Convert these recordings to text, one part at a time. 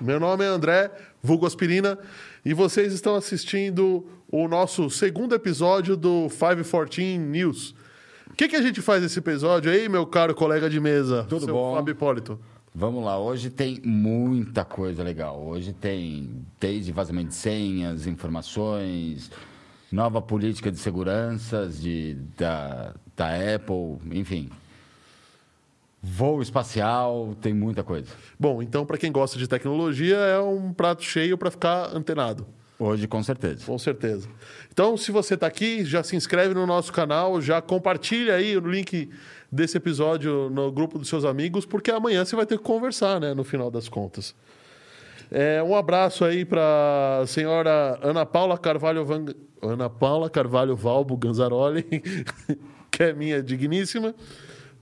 Meu nome é André, vulgo aspirina, e vocês estão assistindo o nosso segundo episódio do 514 News. O que, que a gente faz nesse episódio aí, meu caro colega de mesa? Tudo seu bom? Fábio Hipólito. Vamos lá, hoje tem muita coisa legal. Hoje tem desde vazamento de senhas, informações, nova política de seguranças de, da, da Apple, enfim. Voo espacial, tem muita coisa. Bom, então, para quem gosta de tecnologia, é um prato cheio para ficar antenado. Hoje, com certeza. Com certeza. Então, se você está aqui, já se inscreve no nosso canal, já compartilha aí o link desse episódio no grupo dos seus amigos, porque amanhã você vai ter que conversar, né, no final das contas. É, um abraço aí para a senhora Ana Paula Carvalho Van... Ana Paula Carvalho Valbo Ganzaroli, que é minha digníssima.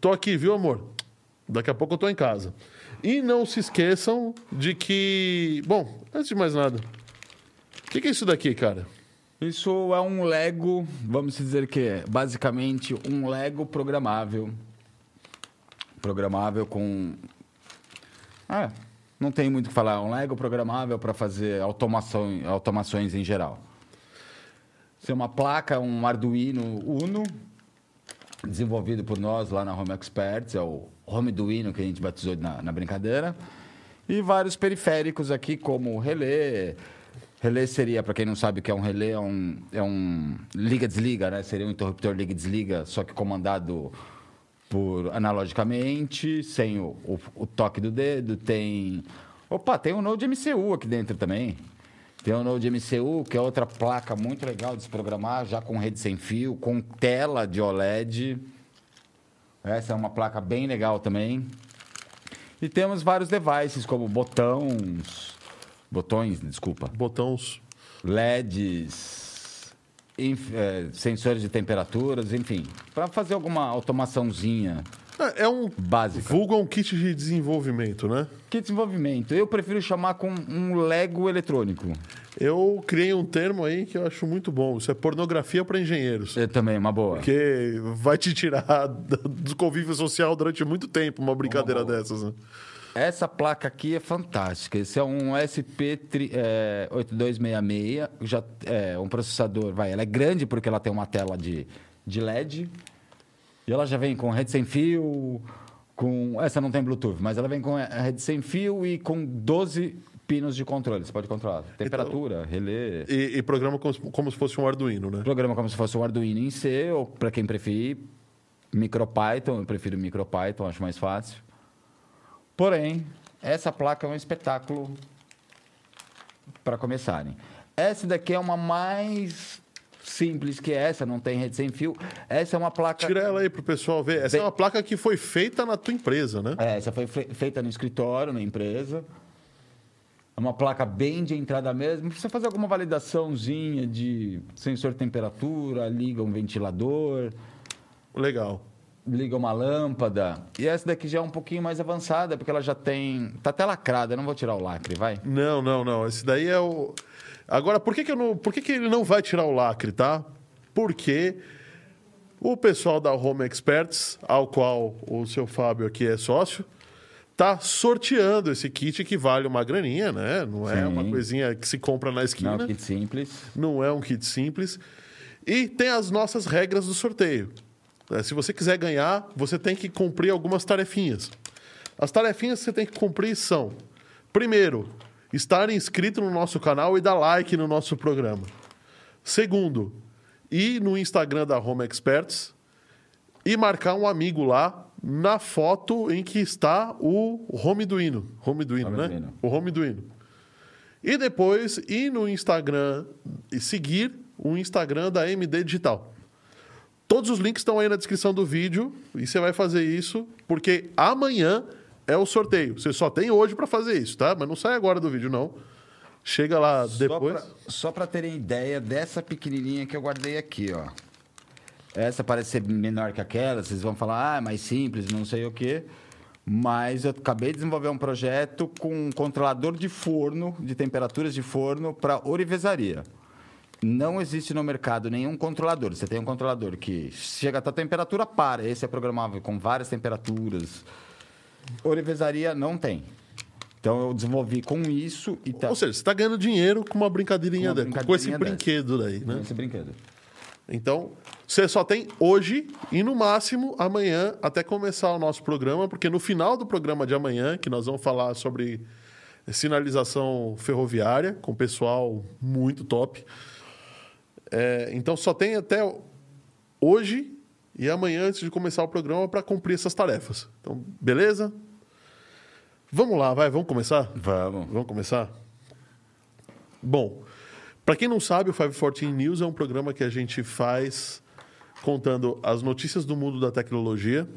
Tô aqui, viu, amor? Daqui a pouco eu tô em casa. E não se esqueçam de que, bom, antes de mais nada, o que, que é isso daqui, cara? Isso é um Lego, vamos dizer que é basicamente um Lego programável. Programável com. Ah, não tem muito o que falar. É um Lego programável para fazer automação, automações em geral. Isso é uma placa, um Arduino Uno, desenvolvido por nós lá na Home Experts, é o Home Duino que a gente batizou na, na brincadeira. E vários periféricos aqui, como o relé. Relé seria, para quem não sabe o que é um relé, é um, é um liga-desliga, né? Seria um interruptor liga-desliga, só que comandado por analogicamente, sem o, o, o, toque do dedo. Tem. Opa, tem um Node MCU aqui dentro também. Tem um Node MCU, que é outra placa muito legal de se programar, já com rede sem fio, com tela de OLED. Essa é uma placa bem legal também. E temos vários devices, como botões, botões, desculpa, Botões. LEDs, inf- é, sensores de temperaturas, enfim, para fazer alguma automaçãozinha É, é um básica. vulgo é um kit de desenvolvimento, né? Que desenvolvimento? Eu prefiro chamar com um Lego eletrônico. Eu criei um termo aí que eu acho muito bom. Isso é pornografia para engenheiros. É também uma boa. Porque vai te tirar do convívio social durante muito tempo uma brincadeira boa. dessas. Né? Essa placa aqui é fantástica. Esse é um SP8266, já é um processador, vai, ela é grande porque ela tem uma tela de, de LED. E ela já vem com rede sem fio, com essa não tem Bluetooth, mas ela vem com a rede sem fio e com 12 pinos de controle. Você pode controlar temperatura, relé, E, e programa como, se- como se fosse um Arduino, né? programa como se fosse um Arduino em C, ou para quem preferir, MicroPython, eu prefiro MicroPython, acho mais fácil. Porém, essa placa é um espetáculo para começarem. Essa daqui é uma mais simples que essa, não tem rede sem fio. Essa é uma placa. Tira ela aí pro pessoal ver. Essa Bem- é uma placa que foi feita na tua empresa, né? É, essa foi fe- feita no escritório, na empresa. É uma placa bem de entrada mesmo. Precisa fazer alguma validaçãozinha de sensor de temperatura, liga um ventilador. Legal. liga uma lâmpada. E essa daqui já é um pouquinho mais avançada, porque ela já tem. Tá até lacrada, eu não vou tirar o lacre, vai. Não, não, não. Esse daí é o. Agora, por que, que, eu não... por que, que ele não vai tirar o lacre, tá? Porque o pessoal da Home Experts, ao qual o seu Fábio aqui é sócio, tá sorteando esse kit que vale uma graninha, né? Não é Sim. uma coisinha que se compra na esquina. Não, kit simples. Não é um kit simples. E tem as nossas regras do sorteio. É, Se você quiser ganhar, você tem que cumprir algumas tarefinhas. As tarefinhas que você tem que cumprir são: primeiro, estar inscrito no nosso canal e dar like no nosso programa. Segundo, ir no Instagram da Home Experts e marcar um amigo lá na foto em que está o Home Duino. Home Duino, né? Duino. O Home Duino. E depois ir no Instagram e seguir o Instagram da MD Digital. Todos os links estão aí na descrição do vídeo e você vai fazer isso porque amanhã é o sorteio. Você só tem hoje para fazer isso, tá? Mas não sai agora do vídeo, não. Chega lá depois. Só para terem ideia dessa pequenininha que eu guardei aqui, ó. Essa parece ser menor que aquela, vocês vão falar, ah, é mais simples, não sei o quê. Mas eu acabei de desenvolver um projeto com um controlador de forno, de temperaturas de forno, para orivesaria. Não existe no mercado nenhum controlador. Você tem um controlador que chega a tal temperatura, para. Esse é programável com várias temperaturas. Orivesaria não tem. Então eu desenvolvi com isso e tá Ou seja, você está ganhando dinheiro com uma brincadeirinha, Com uma dessa, com esse brincadeirinha brinquedo daí, né? esse brinquedo. Então, você só tem hoje e no máximo amanhã até começar o nosso programa, porque no final do programa de amanhã, que nós vamos falar sobre sinalização ferroviária com pessoal muito top. É, então só tem até hoje e amanhã antes de começar o programa para cumprir essas tarefas. Então, beleza? Vamos lá, vai, vamos começar? Vamos. Vamos começar? Bom, para quem não sabe, o 514 News é um programa que a gente faz contando as notícias do mundo da tecnologia,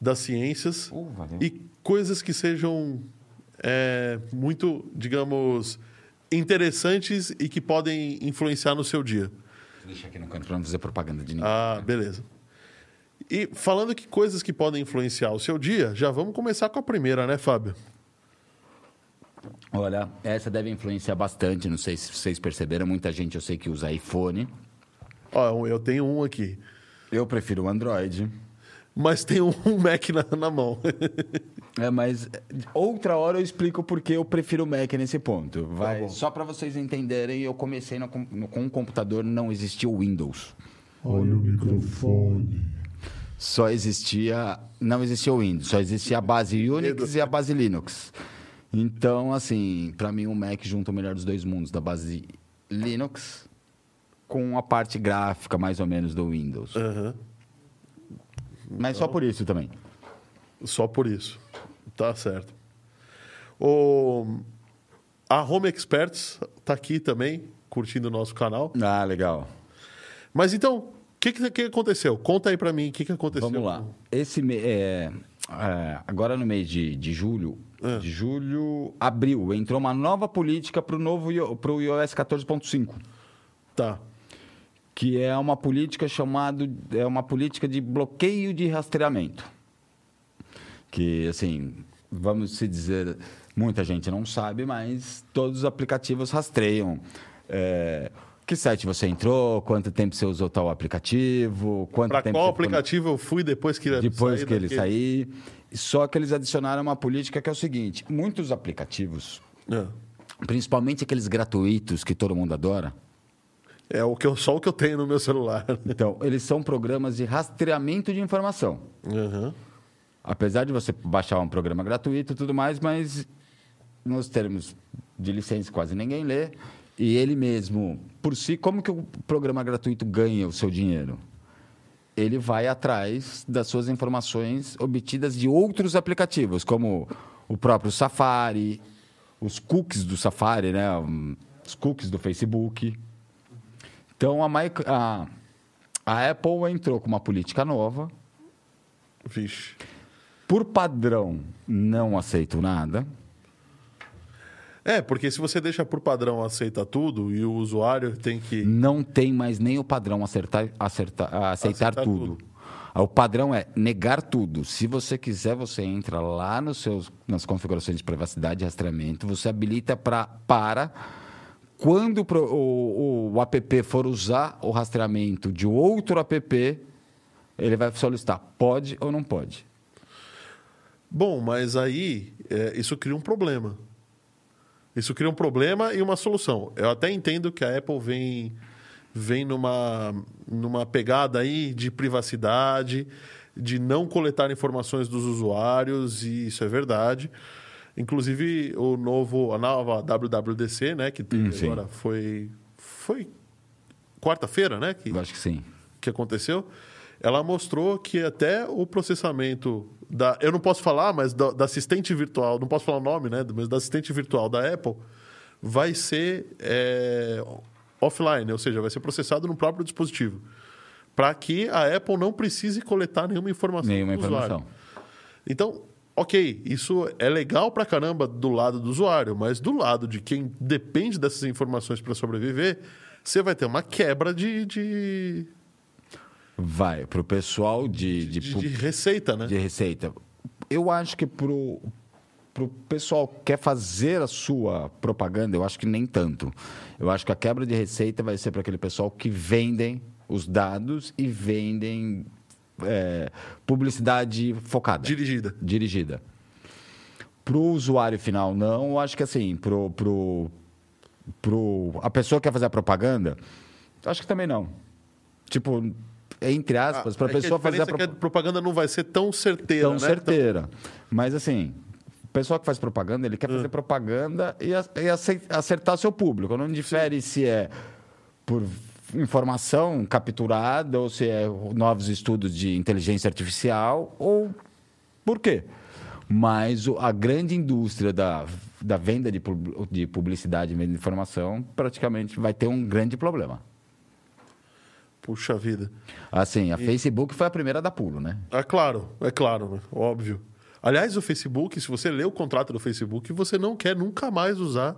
das ciências Uh, e coisas que sejam é, muito, digamos, interessantes e que podem influenciar no seu dia. Deixa aqui no canto para não fazer propaganda de ninguém. Ah, beleza. E falando que coisas que podem influenciar o seu dia, já vamos começar com a primeira, né, Fábio? Olha, essa deve influenciar bastante. Não sei se vocês perceberam. Muita gente eu sei que usa iPhone. Ó, eu tenho um aqui. Eu prefiro o Android. Mas tem um Mac na, na mão. É, mas outra hora eu explico porque eu prefiro o Mac nesse ponto. Vai. bom. Só para vocês entenderem, eu comecei no, com- no- com um computador, não existia o Windows. Olha o microfone. Só existia. Não existia o Windows, só existia a base Unix e a base Linux. Então, assim, para mim o Mac junta o melhor dos dois mundos, da base Linux com a parte gráfica, mais ou menos, do Windows. Aham. Mas só por isso também. Só por isso. Tá certo. O... A Home Experts tá aqui também, curtindo o nosso canal. Ah, legal. Mas então, que, que, que aconteceu? Conta aí pra mim o que, que aconteceu. Vamos lá. Esse é, é, agora no mês de, de julho, É. de julho, abril, entrou uma nova política para o novo io- pro iOS 14.5, Tá. que é uma política chamada é uma política de bloqueio de rastreamento. Que assim, vamos se dizer, muita gente não sabe, mas todos os aplicativos rastreiam. é, que site você entrou, quanto tempo você usou tal aplicativo, quanto tempo qual no- aplicativo eu fui depois que ele depois que ele sair. Só que eles adicionaram uma política que é o seguinte: muitos aplicativos, É. principalmente aqueles gratuitos que todo mundo adora, É o que eu, só o que eu tenho no meu celular. então, eles são programas de rastreamento de informação. Aham. Apesar de você baixar um programa gratuito e tudo mais, mas nos termos de licença quase ninguém lê. E ele mesmo, por si, como que o programa gratuito ganha o seu dinheiro? Ele vai atrás das suas informações obtidas de outros aplicativos, como o próprio Safari, os cookies do Safari, né? os cookies do Facebook. Então, a, Mic- a, a Apple entrou com uma política nova, Vixe. por padrão, não aceito nada. É, porque se você deixa por padrão aceita tudo e o usuário tem que. Não tem mais nem o padrão acertar, acertar, aceitar, Aceitar tudo. tudo. O padrão é negar tudo. Se você quiser, você entra lá nos seus, nas configurações de privacidade e rastreamento, você habilita pra, para. Quando o o, o app for usar o rastreamento de outro app, ele vai solicitar pode ou não pode. Bom, mas aí é, isso cria um problema. Isso cria um problema e uma solução. Eu até entendo que a Apple vem, vem numa, numa pegada aí de privacidade, de não coletar informações dos usuários, e isso é verdade. Inclusive, o novo, a nova WWDC, né, que teve Hum, sim. agora foi, foi quarta-feira, né? Que, Eu acho que sim. que aconteceu, ela mostrou que até o processamento da. Eu não posso falar, mas da, da assistente virtual, não posso falar o nome, né? Mas da assistente virtual da Apple vai ser é, offline, ou seja, vai ser processado no próprio dispositivo. Para que a Apple não precise coletar nenhuma informação Nenhuma do usuário. informação. Então, ok, isso é legal pra caramba do lado do usuário, mas do lado de quem depende dessas informações para sobreviver, você vai ter uma quebra de, de, Vai, para o pessoal de, de, de, de receita, né? de receita. Eu acho que pro, pro pessoal que quer fazer a sua propaganda, eu acho que nem tanto. Eu acho que a quebra de receita vai ser para aquele pessoal que vendem os dados e vendem é, publicidade focada. Dirigida. dirigida. Pro usuário final, não. Eu acho que assim, pro, pro, pro a pessoa que quer fazer a propaganda, acho que também não. Tipo, entre aspas, para a É que pessoa fazer a é propaganda. a propaganda não vai ser tão certeira, tão né? certeira. Mas assim, o pessoal que faz propaganda, ele quer Hum. fazer propaganda e, a- acertar seu público. Não difere se é por informação capturada ou se é novos estudos de inteligência artificial ou por quê. Mas a grande indústria da, da venda de, de publicidade e venda de informação praticamente vai ter um grande problema. Puxa vida. Assim, a Facebook foi a primeira a dar pulo, né? É claro, é claro, né? óbvio. Aliás, o Facebook, se você lê o contrato do Facebook, você não quer nunca mais usar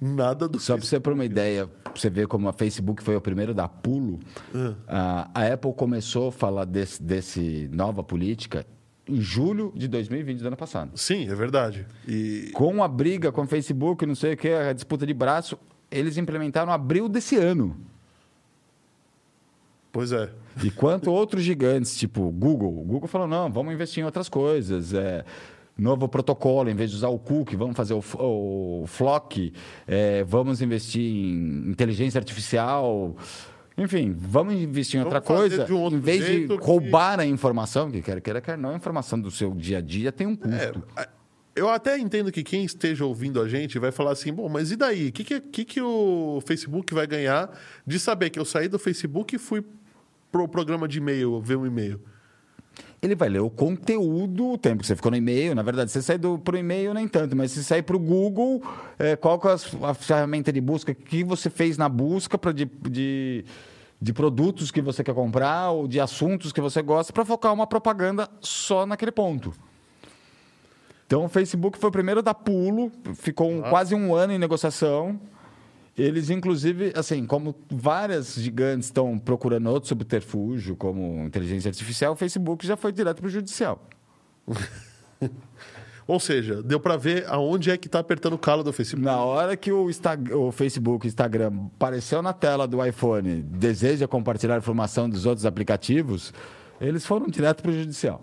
nada do Só para você ter uma ideia, pra você ver como a Facebook foi o primeiro a dar pulo, a, a Apple começou a falar desse, desse nova política em julho de 2020, do ano passado. Sim, é verdade. E Com a briga com o Facebook, não sei o que, a disputa de braço, eles implementaram em abril desse ano. Pois é. Enquanto outros gigantes, tipo Google, o Google falou, não, vamos investir em outras coisas. É, novo protocolo, em vez de usar o cookie, vamos fazer o, o Flock, é, vamos investir em inteligência artificial. Enfim, vamos investir em outra Vamos fazer coisa. um em vez de que- roubar a informação, que quer queira, quer não, a informação do seu dia a dia tem um É, custo. a- eu até entendo que quem esteja ouvindo a gente vai falar assim, bom, mas e daí? O que, que, que, que o Facebook vai ganhar de saber que eu saí do Facebook e fui pro programa de e-mail, ver um e-mail? Ele vai ler o conteúdo, o tempo que você ficou no e-mail. Na verdade, você sai do, pro e-mail nem tanto, mas se sair para o Google, é, qual que é a, a ferramenta de busca, o que você fez na busca pra, de, de, de produtos que você quer comprar ou de assuntos que você gosta, para focar uma propaganda só naquele ponto. Então, o Facebook foi o primeiro a dar pulo, ficou um- quase um ano em negociação. Eles, inclusive, assim, como várias gigantes estão procurando outro subterfúgio, como inteligência artificial, o Facebook já foi direto para o judicial. Ou seja, deu para ver aonde é que tá apertando o calo do Facebook. Na hora que o, Insta- o Facebook, o Instagram apareceu na tela do iPhone, deseja compartilhar informação dos outros aplicativos, eles foram direto para o judicial.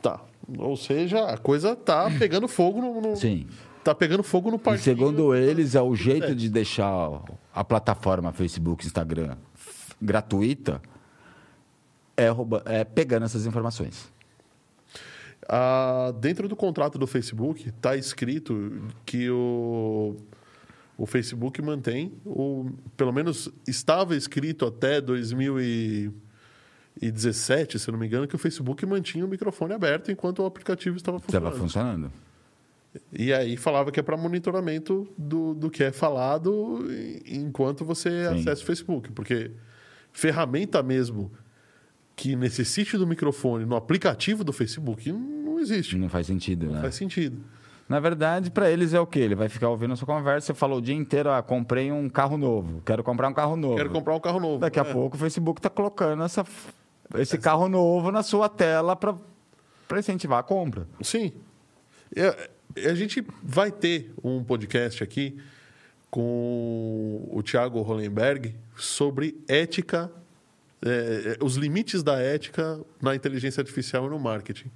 Tá. Ou seja, a coisa tá pegando fogo no. no- Sim. Tá pegando fogo no E parquinho. segundo eles, é o jeito É. de deixar a plataforma Facebook, Instagram gratuita é, rouba- é pegando essas informações. Ah, dentro do contrato do Facebook está escrito que o, o Facebook mantém, o, pelo menos estava escrito até 2017, se não me engano, que o Facebook mantinha o microfone aberto enquanto o aplicativo estava funcionando. Estava funcionando. E aí falava que é para monitoramento do, do que é falado enquanto você Sim. acessa o Facebook. Porque ferramenta mesmo que necessite do microfone no aplicativo do Facebook não existe. Não faz sentido, Não né? faz sentido. Na verdade, para eles é o quê? Ele vai ficar ouvindo a sua conversa, você falou o dia inteiro, ah, comprei um carro novo, quero comprar um carro novo. Quero comprar um carro novo. Daqui a É. pouco o Facebook está colocando essa, esse carro novo na sua tela para incentivar a compra. Sim. É, a gente vai ter um podcast aqui com o Thiago Hollenberg sobre ética, é, os limites da ética na inteligência artificial e no marketing.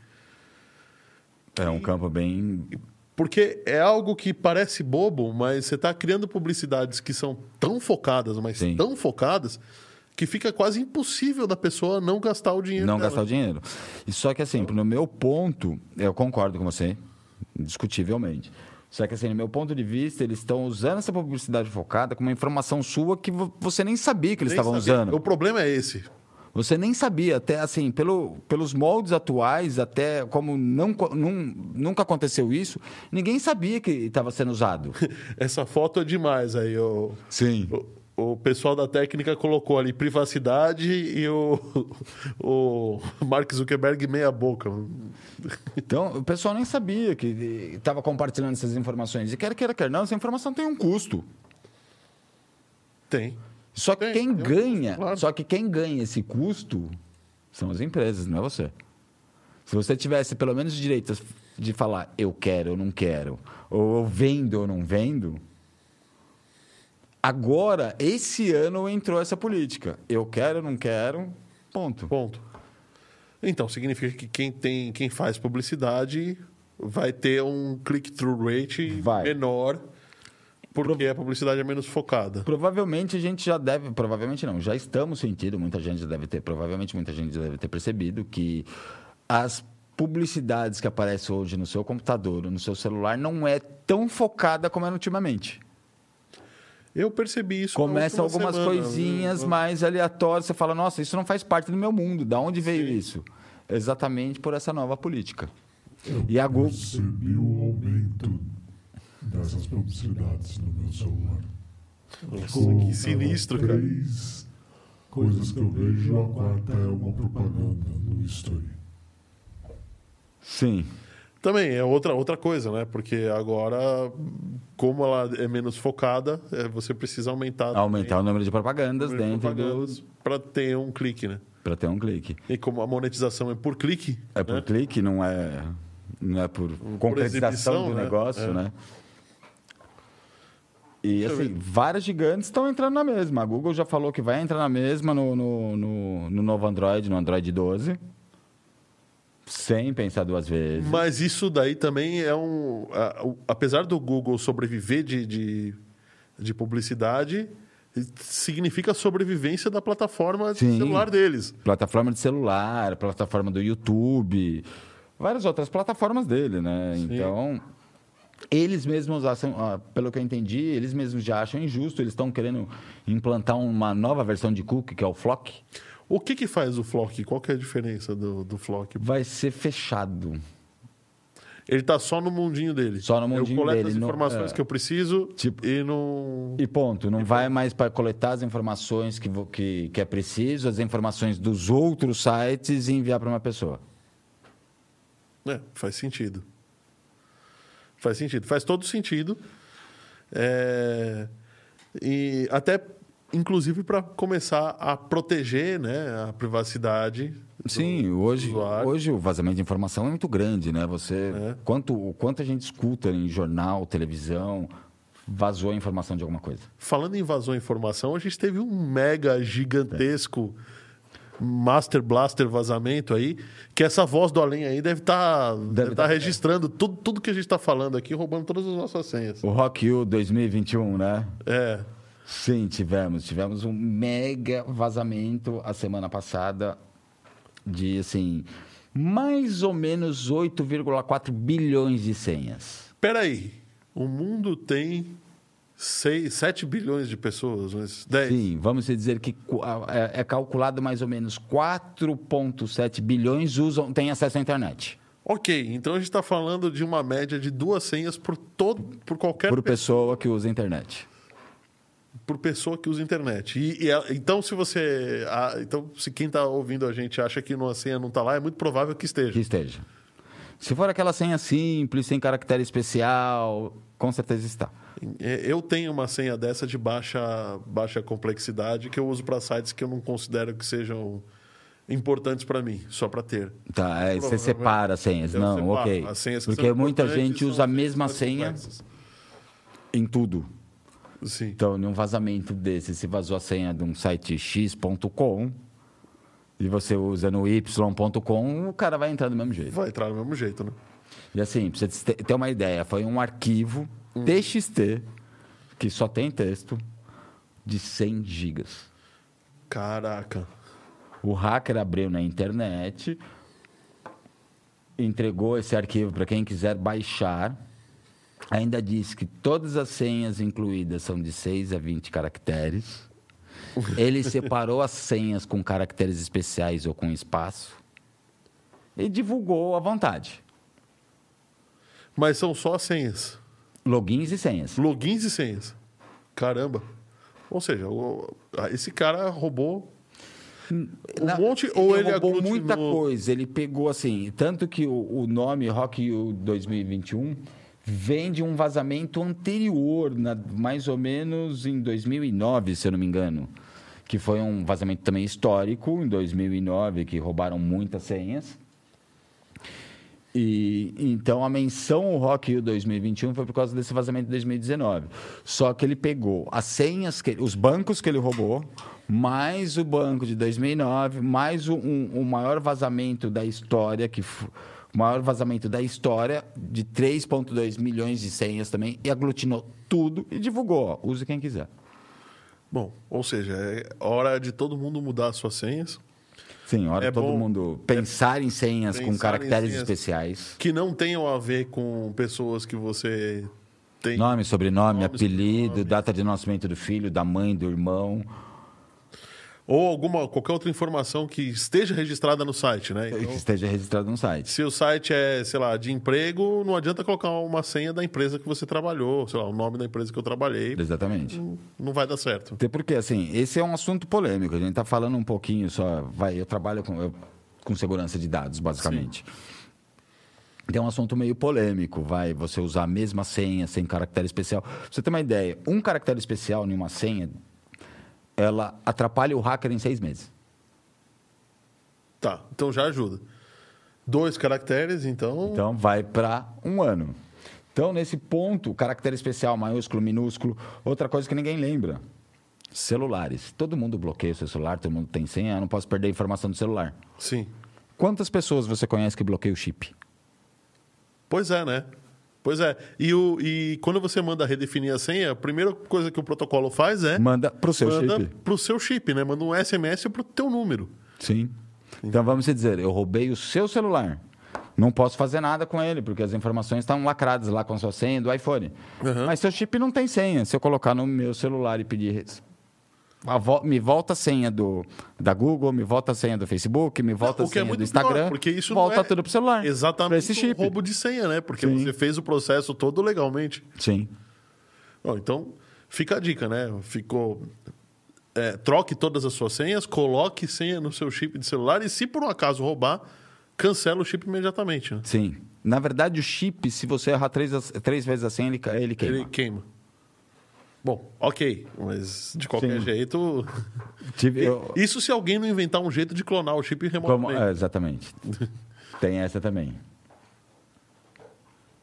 É um campo bem. Porque é algo que parece bobo, mas você está criando publicidades que são tão focadas, mas Sim. tão focadas, que fica quase impossível da pessoa não gastar o dinheiro Não dela. gastar o dinheiro. E só que assim, no meu ponto, eu concordo com você, indiscutivelmente. Só que assim, no meu ponto de vista, eles estão usando essa publicidade focada com uma informação sua que vo- você nem sabia que eles Nem estavam sabia. usando. O problema é esse. Você nem sabia, até assim, pelo, pelos moldes atuais, até como não, nun- nunca aconteceu isso, ninguém sabia que estava sendo usado. Essa foto é demais aí. O, Sim. O pessoal da técnica colocou ali privacidade e o, o Mark Zuckerberg meia boca. Então, o pessoal nem sabia que estava compartilhando essas informações. E quer queira, quer não, essa informação tem um custo. Tem. Só que Tem, quem tem um ganha, custo, claro. só que quem ganha esse custo são as empresas, não é você. Se você tivesse pelo menos o direito de falar eu quero, eu não quero, ou eu vendo ou não vendo, agora, esse ano entrou essa política. Eu quero, não quero, ponto. Ponto. Então, significa que quem, tem, quem faz publicidade vai ter um click-through rate Vai. menor, porque a publicidade é menos focada. Provavelmente a gente já deve, provavelmente não, já estamos sentindo, muita gente já deve ter, provavelmente muita gente já deve ter percebido que as publicidades que aparecem hoje no seu computador, no seu celular, não é tão focada como era ultimamente. Eu percebi isso. Começa algumas semana. coisinhas mais aleatórias, você fala, nossa, isso não faz parte do meu mundo, da onde veio isso? Exatamente por essa nova política. E a Google, Percebi o aumento dessas publicidades no meu celular. Nossa, que sinistro, cara. Três coisas que eu vejo, a quarta é uma propaganda no history. sim, Também é outra, outra coisa, né? Porque agora, como ela é menos focada, é, você precisa aumentar, aumentar o número de propagandas dentro do para ter um clique, né? para ter um clique. E como a monetização é por clique, É por né? clique, não é, não é por concretização exibição, do né? negócio, É. né? E Deixa assim, várias gigantes estão entrando na mesma. A Google já falou que vai entrar na mesma no, no, no, no novo Android, no Android 12. Sem pensar duas vezes. Mas isso daí também é um. a- o- apesar do Google sobreviver de, de, de publicidade, significa a sobrevivência da plataforma de Sim. celular deles. Plataforma de celular, plataforma do YouTube, várias outras plataformas dele, né? Então, eles mesmos acham, pelo que eu entendi, eles mesmos já acham injusto, eles estão querendo implantar uma nova versão de cookie, que é o Flock, O que, que faz o Flock? Qual que é a diferença do, do Flock? vai ser fechado. Ele tá só no mundinho dele. Só no mundinho Eu coleto dele, as informações é. que eu preciso Tipo- e não. E ponto. Não vai mais para coletar as informações que, que, que é preciso, as informações dos outros sites e enviar para uma pessoa. É, faz sentido. Faz sentido. Faz todo sentido. É, E até, inclusive, para começar a proteger né, a privacidade. Sim, hoje, usuário. hoje o vazamento de informação é muito grande, né? Você, É. quanto, o quanto a gente escuta em jornal, televisão, vazou a informação de alguma coisa. Falando em vazou informação, a gente teve um mega gigantesco Master Blaster vazamento aí, que essa voz do além aí deve estar deve tá tá- registrando tudo, tudo que a gente está falando aqui, roubando todas as nossas senhas. O Rock U 2021, né? É. Sim, tivemos. Tivemos um mega vazamento a semana passada de, assim, mais ou menos 8,4 bilhões de senhas. Peraí, o mundo tem 6, 7 bilhões de pessoas, mas 10. Sim, vamos dizer que é é calculado mais ou menos 4,7 bilhões usam, têm acesso à internet. Ok, então a gente está falando de uma média de duas senhas por, todo, por qualquer Por pessoa, pessoa que usa a internet. Por pessoa que usa internet. E, e ela- então, se você. ah, então, se quem está ouvindo a gente acha que uma senha não está lá, é muito provável que esteja. Que esteja. Se for aquela senha simples, sem caractere especial, com certeza está. É, Eu tenho uma senha dessa de baixa, baixa complexidade que eu uso para sites que eu não considero que sejam importantes para mim, só para ter. Tá, é, você separa as senhas. Eu não, separo. ok. As senhas que Porque muita gente usa a mesma senha em tudo. Sim. Então, num vazamento desse, se vazou a senha de um site x.com e você usa no y.com, o cara vai entrar do mesmo jeito. Vai entrar do mesmo jeito, né? E assim, pra você ter uma ideia, foi um arquivo Hum. TXT, que só tem texto, de 100 gigas. Caraca. O hacker abriu na internet, entregou esse arquivo para quem quiser baixar. Ainda disse que todas as senhas incluídas são de 6 a 20 caracteres. Ele separou as senhas com caracteres especiais ou com espaço e divulgou à vontade. Mas são só as senhas. Logins e senhas. Logins e senhas. Caramba. Ou seja, esse cara roubou um Na- monte ou ele, roubou muita coisa. Ele pegou assim, tanto que o, o nome Rock U 2021 vem de um vazamento anterior, na- mais ou menos em 2009, se eu não me engano, que foi um vazamento também histórico em 2009 que roubaram muitas senhas. E então a menção ao Rock U 2021 foi por causa desse vazamento de 2019. Só que ele pegou as senhas, que, os bancos que ele roubou, mais o banco de 2009, mais o, um, o maior vazamento da história, que O maior vazamento da história, de 3,2 milhões de senhas também, e aglutinou tudo e divulgou. Ó, use quem quiser. Bom, ou seja, é hora de todo mundo mudar suas senhas. Sim, hora É de todo bom- mundo pensar em senhas pensar com caracteres senhas. especiais. Que não tenham a ver com pessoas que você tem. Nome, sobrenome, Nome, apelido, sobrenome. data de nascimento do filho, da mãe, do irmão. Ou alguma, qualquer outra informação que esteja registrada no site, né? que Então, esteja registrado no site. se o site é, sei lá, de emprego, não adianta colocar uma senha da empresa que você trabalhou, sei lá, o nome da empresa que eu trabalhei. Exatamente. Não vai dar certo. Até porque, assim, esse é um assunto polêmico. A gente está falando um pouquinho só. Vai, eu trabalho com, eu- com segurança de dados, basicamente. Então, é um assunto meio polêmico. Vai você usar a mesma senha sem caractere especial. Pra você ter uma ideia, um caractere especial em uma senha, ela atrapalha o hacker em seis meses. Tá, então já ajuda. Dois caracteres, então. Então, vai para um ano. Então, nesse ponto, caractere especial, maiúsculo, minúsculo. Outra coisa que ninguém lembra: celulares. Todo mundo bloqueia o seu celular, todo mundo tem senha. Eu não posso perder a informação do celular. Sim. Quantas pessoas você conhece que bloqueiam o chip? Pois é, né? Pois é. E, o, e quando você manda redefinir a senha, a primeira coisa que o protocolo faz é. Manda pro seu manda chip. pro seu chip, né? Manda um SMS pro teu número. Sim. Então vamos dizer, eu roubei o seu celular. Não posso fazer nada com ele, porque as informações estão lacradas lá com a sua senha do iPhone. Uhum. Mas seu chip não tem senha. Se eu colocar no meu celular e pedir. Vo- Me volta a senha do, da Google, me volta a senha do Facebook, me volta o a é senha muito do Instagram. pior, porque isso volta não é tudo pro celular. Exatamente esse chip. roubo de senha, né? Porque Sim. você fez o processo todo legalmente. Sim. Bom, então, fica a dica, né? Ficou. é, troque todas as suas senhas, coloque senha no seu chip de celular e, se por um acaso roubar, cancela o chip imediatamente. Né? Sim. Na verdade, o chip, se você errar três, três vezes a senha, ele, ele queima. Ele queima. Bom, ok, mas de qualquer Sim. jeito. Tive- eu- Isso se alguém não inventar um jeito de clonar o chip como- remotamente. é, exatamente. Tem essa também.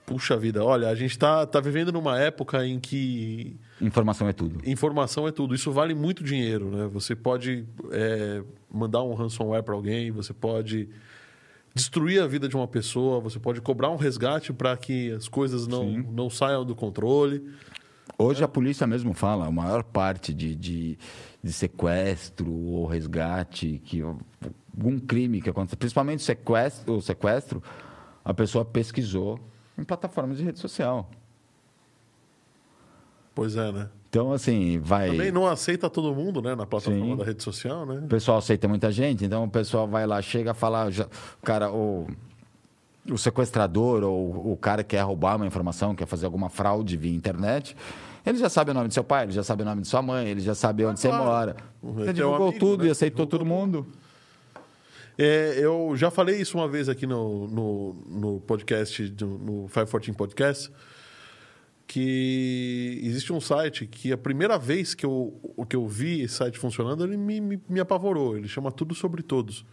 Puxa vida, olha, a gente tá, tá vivendo numa época em que Informação é tudo. informação é tudo. Isso vale muito dinheiro, né? Você pode é, mandar um ransomware para alguém, você pode destruir a vida de uma pessoa, você pode cobrar um resgate para que as coisas não, não saiam do controle. Hoje a polícia mesmo fala, a maior parte de, de, de sequestro ou resgate, que algum crime que acontece, principalmente sequestro, o sequestro, a pessoa pesquisou em plataformas de rede social. Pois é, né? Então, assim, vai. Também não aceita todo mundo, né? Na plataforma Sim. da rede social, né? O pessoal aceita muita gente, então o pessoal vai lá, chega a falar, já, cara, o, o sequestrador ou o cara que quer roubar uma informação, quer fazer alguma fraude via internet, ele já sabe o nome do seu pai, ele já sabe o nome de sua mãe, ele já sabe onde claro. você mora. Ele Você é divulgou amigo, tudo né? e aceitou Divulgou todo mundo. É, eu já falei isso uma vez aqui no, no, no podcast, do- no 514 Podcast, que existe um site que a primeira vez que eu, que eu vi esse site funcionando, ele me, me, me apavorou. Ele chama Tudo Sobre Todos.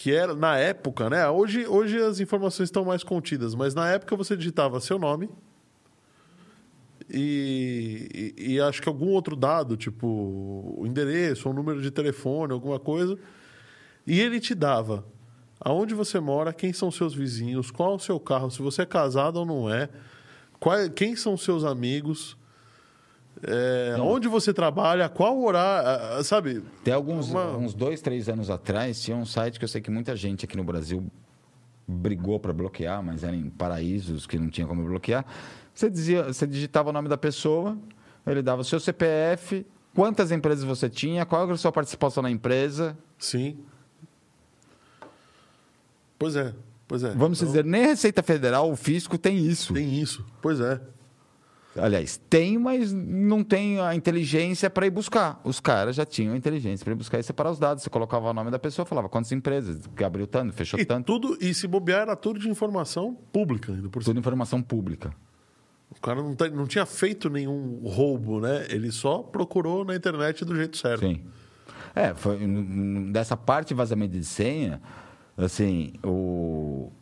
Que era, na época, né? Hoje, hoje as informações estão mais contidas, mas na época você digitava seu nome e, e, e acho que algum outro dado, tipo o endereço, o número de telefone, alguma coisa. E ele te dava aonde você mora, quem são seus vizinhos, qual o seu carro, se você é casado ou não é, qual- quem são seus amigos, é, onde você trabalha, qual horário, ah, sabe? Tem alguns Uma- uns dois, três anos atrás, tinha um site que eu sei que muita gente aqui no Brasil brigou para bloquear, mas era em paraísos que não tinha como bloquear. Você, dizia, você digitava o nome da pessoa, ele dava o seu CPF, quantas empresas você tinha, qual era a sua participação na empresa. Sim. Pois é, pois é. Vamos Então, dizer, nem a Receita Federal, o fisco tem isso. Tem isso, pois é. Aliás, tem, mas não tem a inteligência para ir buscar. Os caras já tinham a inteligência para ir buscar e separar os dados. Você colocava o nome da pessoa, falava quantas empresas, que abriu tanto, fechou E tanto. tudo, e se bobear, era tudo de informação pública ainda por cima. Tudo informação pública. O cara não, não tinha feito nenhum roubo, né? Ele só procurou na internet do jeito certo. Sim. É, foi, dessa parte de vazamento de senha, assim, o...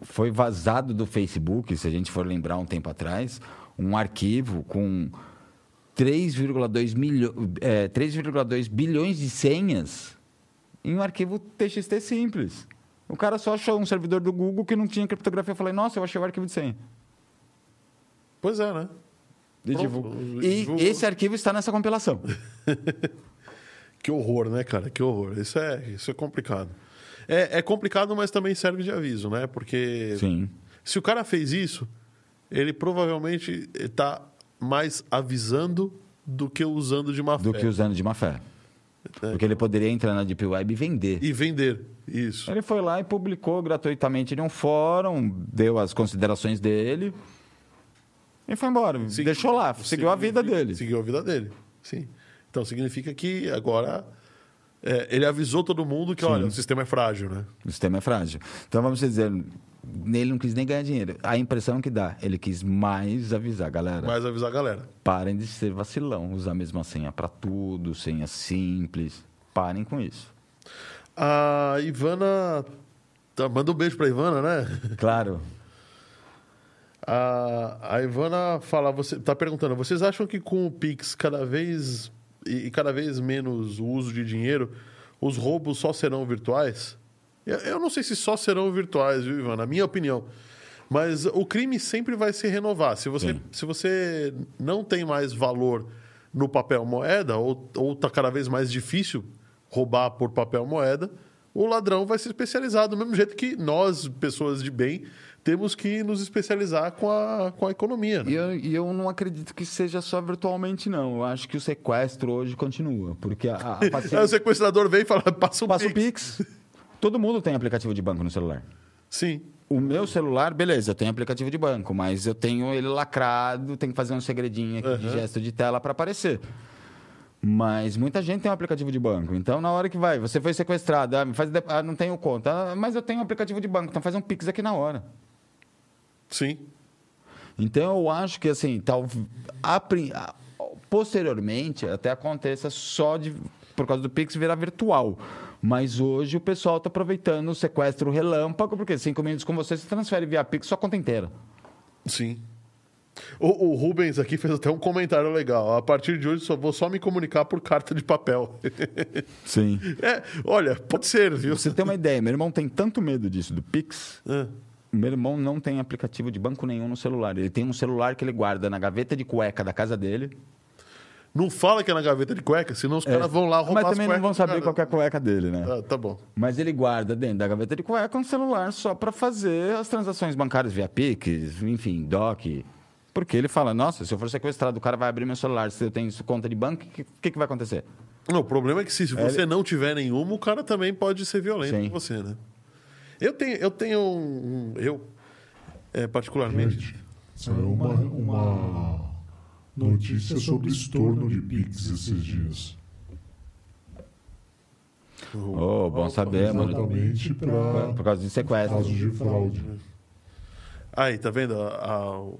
foi vazado do Facebook, se a gente for lembrar um tempo atrás, um arquivo com 3,2 milho... é, 3,2 bilhões de senhas em um arquivo TXT simples. O cara só achou um servidor do Google que não tinha criptografia. Eu falei, nossa, eu achei o arquivo de senha. Pois é, né? E, Pronto, e jogo- esse arquivo está nessa compilação. Que horror, né, cara? Que horror. Isso é, isso é complicado. É, é complicado, mas também serve de aviso, né? Porque Sim. se o cara fez isso, ele provavelmente está mais avisando do que usando de má Do fé. que usando de má fé. Porque ele poderia entrar na Deep Web e vender. E vender. Isso. Ele foi lá e publicou gratuitamente em um fórum, deu as considerações dele e foi embora. Sig- Deixou lá, seguiu a vida dele. Seguiu a vida dele, sim. Então significa que agora é, ele avisou todo mundo que, olha, o sistema é frágil, né? O sistema é frágil. Então vamos dizer, nele não quis nem ganhar dinheiro. A impressão que dá, ele quis mais avisar, galera. Mas avisar a galera. Parem de ser vacilão, usar a mesma senha para tudo, senha simples. Parem com isso. A Ivana. Tá, manda um beijo pra Ivana, né? Claro. A, a Ivana fala, você tá perguntando, vocês acham que com o Pix cada vez e, e cada vez menos o uso de dinheiro, os roubos só serão virtuais? Eu, não sei se só serão virtuais, viu, Ivana? Na minha opinião. Mas o crime sempre vai se renovar. Se você, Sim. se você não tem mais valor no papel moeda, ou, ou tá cada vez mais difícil roubar por papel moeda, o ladrão vai se especializar do mesmo jeito que nós, pessoas de bem, temos que nos especializar com a, com a economia. né? E eu, e eu não acredito que seja só virtualmente, não. Eu acho que o sequestro hoje continua. Porque a, a o sequestrador vem e fala, passa um Passa o Pix. Pix. Todo mundo tem aplicativo de banco no celular. Sim. O meu celular, beleza, eu tenho aplicativo de banco, mas eu tenho ele lacrado, tem que fazer um segredinho aqui de Aham. gesto de tela para aparecer. Mas muita gente tem um aplicativo de banco. Então, na hora que vai, você foi sequestrado, ah, faz de- ah, não tenho conta, ah, mas eu tenho um aplicativo de banco, então faz um Pix aqui na hora. Sim. Então, eu acho que, assim, tal, a a- posteriormente, até aconteça só de, por causa do Pix virar virtual. Mas hoje o pessoal está aproveitando o sequestro relâmpago, porque cinco minutos com você se transfere via Pix sua conta inteira. Sim. O, o Rubens aqui fez até um comentário legal. A partir de hoje só vou só me comunicar por carta de papel. Sim. é, olha, pode ser, viu? Você tem uma ideia, meu irmão tem tanto medo disso, do Pix. É. Meu irmão não tem aplicativo de banco nenhum no celular. Ele tem um celular que ele guarda na gaveta de cueca da casa dele. Não fala que é na gaveta de cueca, senão os caras vão lá roubar Mas as também não vão saber qual é a cueca dele, né? Ah, tá bom. Mas ele guarda dentro da gaveta de cueca um celular só para fazer as transações bancárias via Pix, enfim, DOC. Porque ele fala, nossa, se eu for sequestrado, o cara vai abrir meu celular. Se eu tenho conta de banco, o que, que, que vai acontecer? Não, o problema é que se você não tiver nenhuma, o cara também pode ser violento Sim. com você, né? Eu tenho, eu tenho um, um- eu é, particularmente, Gente, saiu uma, uma notícia sobre estorno de Pix esses dias. Oh, bom saber, mano. Exatamente para Por causa de sequestro. casos de fraude. aí tá vendo? A- a- o,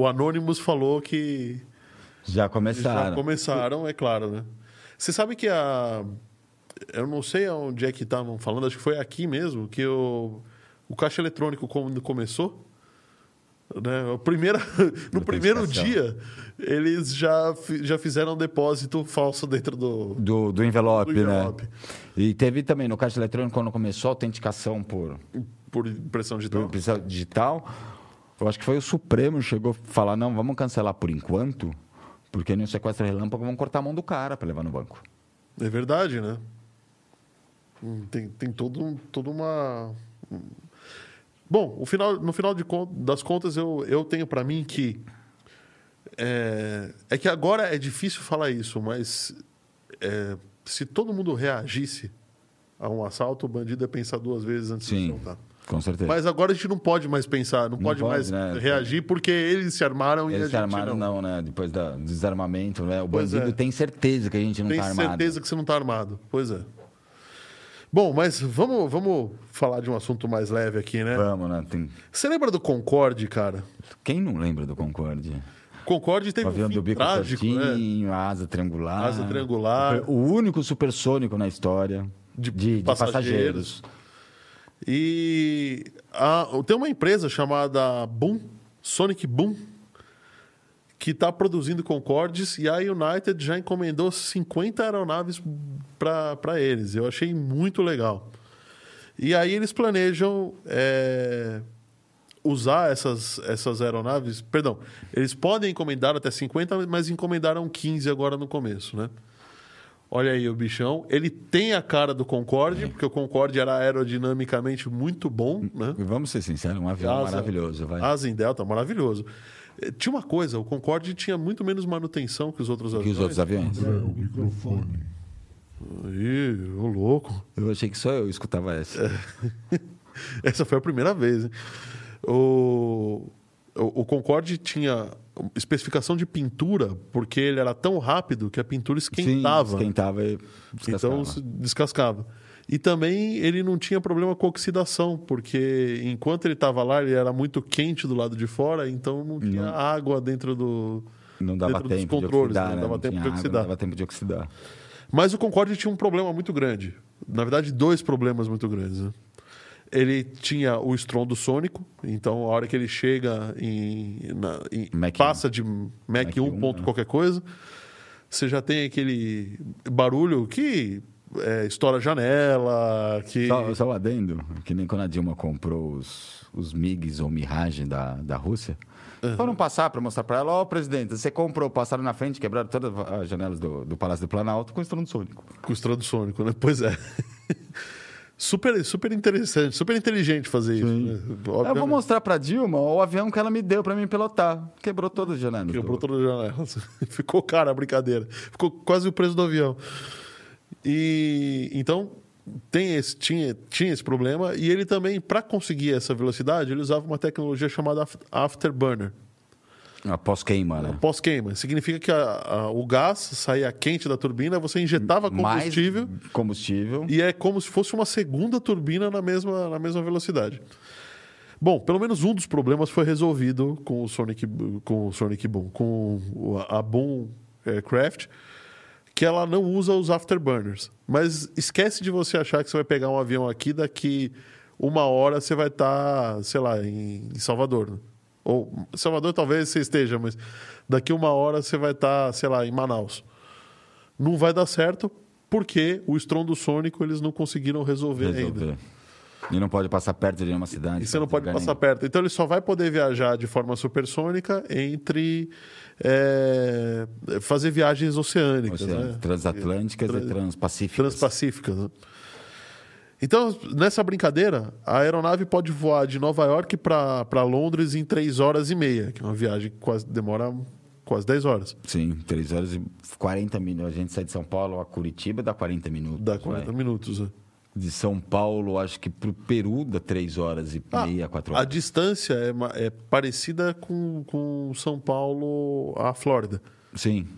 o- Anonymous falou que Já já começaram. começaram, é claro, né? Você sabe que a eu não sei onde é que estavam falando, acho que foi aqui mesmo que o, o caixa eletrônico quando começou, né? O primeiro, no primeiro dia eles já já fizeram um depósito falso dentro do Do, do envelope, Do envelope. né? E teve também no caixa eletrônico, quando começou a autenticação por, por impressão digital. por impressão digital, eu acho que foi o Supremo chegou a falar, não, vamos cancelar por enquanto, porque no sequestro relâmpago vão cortar a mão do cara para levar no banco. É verdade, né? Tem, tem todo, toda uma. um- Bom, o final, no final de das contas, eu, eu tenho para mim que. É, é que agora é difícil falar isso, mas é, se todo mundo reagisse a um assalto, o bandido ia pensar duas vezes antes de Sim, assaltar. com certeza. Mas agora a gente não pode mais pensar, não, pode, pode, mais né? reagir porque eles se armaram e a Eles se armaram, não. não, né? Depois do desarmamento, né? O Pois bandido é. tem certeza que a gente não Tem está armado. certeza que você não está armado. Pois é. Bom, mas vamos, vamos falar de um assunto mais leve aqui, né? Vamos, né? Tem- Você lembra do Concorde, cara? Quem não lembra do Concorde? Concorde teve O um avião fim do bico trágico, né? asa triangular. Asa triangular. O único supersônico na história De de, de passageiros. passageiros. E a- tem uma empresa chamada Boom, Sonic Boom, que está produzindo Concordes e a United já encomendou 50 aeronaves para eles. Eu achei muito legal. E aí eles planejam é, usar essas, essas aeronaves. Perdão, eles podem encomendar até 50, mas encomendaram 15 agora no começo, né? Olha aí o bichão. Ele tem a cara do Concorde, porque o Concorde era aerodinamicamente muito bom, né? Vamos ser sinceros, um avião Asa- maravilhoso. Vai. Asa em Delta, maravilhoso. Eh, Tinha uma coisa, o Concorde tinha muito menos manutenção que os outros que aviões. os outros aviões. André, o microfone. Ih, ô louco. Eu achei que só eu escutava essa. Essa foi a primeira vez. Hein? O, o, o Concorde tinha especificação de pintura, porque ele era tão rápido que a pintura esquentava. Sim, esquentava e descascava. Então se descascava. E também ele não tinha problema com oxidação, porque enquanto ele estava lá, ele era muito quente do lado de fora, então não tinha Não. água dentro do. não dava dentro dos tempo de controles, oxidar, não né? dava Não tempo de água, oxidar. Não dava tempo de oxidar. Mas o Concorde tinha um problema muito grande. Na verdade, dois problemas muito grandes. né? Ele tinha o estrondo sônico, então a hora que ele chega em, na- em- passa de Mach, Mach 1 1, ponto né? qualquer coisa, você já tem aquele barulho que é, estoura a janela, que Só, só um adendo, que nem quando a Dilma comprou os, os MiGs ou Mirage da, da Rússia, foram passar para mostrar para ela, ó, presidente, você comprou, passaram na frente, quebraram todas as janelas do, do Palácio do Planalto com estrondo sônico. com estrondo sônico, né? Pois é. super, super interessante, super inteligente fazer isso. Né? Eu vou mostrar para Dilma o avião que ela me deu para mim pilotar. Quebrou todas as janelas. Quebrou do- todas as janelas. Ficou cara a brincadeira. Ficou quase o preço do avião. E então tem esse, tinha, tinha esse problema. E ele também, para conseguir essa velocidade, ele usava uma tecnologia chamada af- afterburner. Após queima, né? Pós-queima. Significa que a- a- o gás saía quente da turbina, você injetava combustível Mais combustível. e é como se fosse uma segunda turbina na mesma, na mesma velocidade. Bom, pelo menos um dos problemas foi resolvido com o Sonic, com o Sonic Boom, com a Boom Aircraft, que ela não usa os afterburners. Mas esquece de você achar que você vai pegar um avião aqui daqui uma hora você vai estar, sei lá, em, Salvador. né? Ou Salvador talvez você esteja, mas daqui uma hora você vai estar, sei lá, em Manaus. Não vai dar certo porque o estrondo sônico eles não conseguiram resolver, ainda. Resolver. E não pode passar perto de nenhuma cidade. E você não pode passar perto. Então ele só vai poder viajar de forma supersônica entre é, fazer viagens oceânicas, Oceano, né? Transatlânticas Trans- e transpacíficas. transpacíficas. né? Então, nessa brincadeira, a aeronave pode voar de Nova York para Londres em 3 horas e meia, que é uma viagem que quase demora quase 10 horas. Sim, 3 horas e 40 minutos. A gente sai de São Paulo a Curitiba, dá 40 minutos. Dá 40 vai. minutos. né? De São Paulo, acho que pro Peru dá 3 horas e Ah, meia, 4 a horas. distância é, é parecida com, com São Paulo à Flórida. Sim.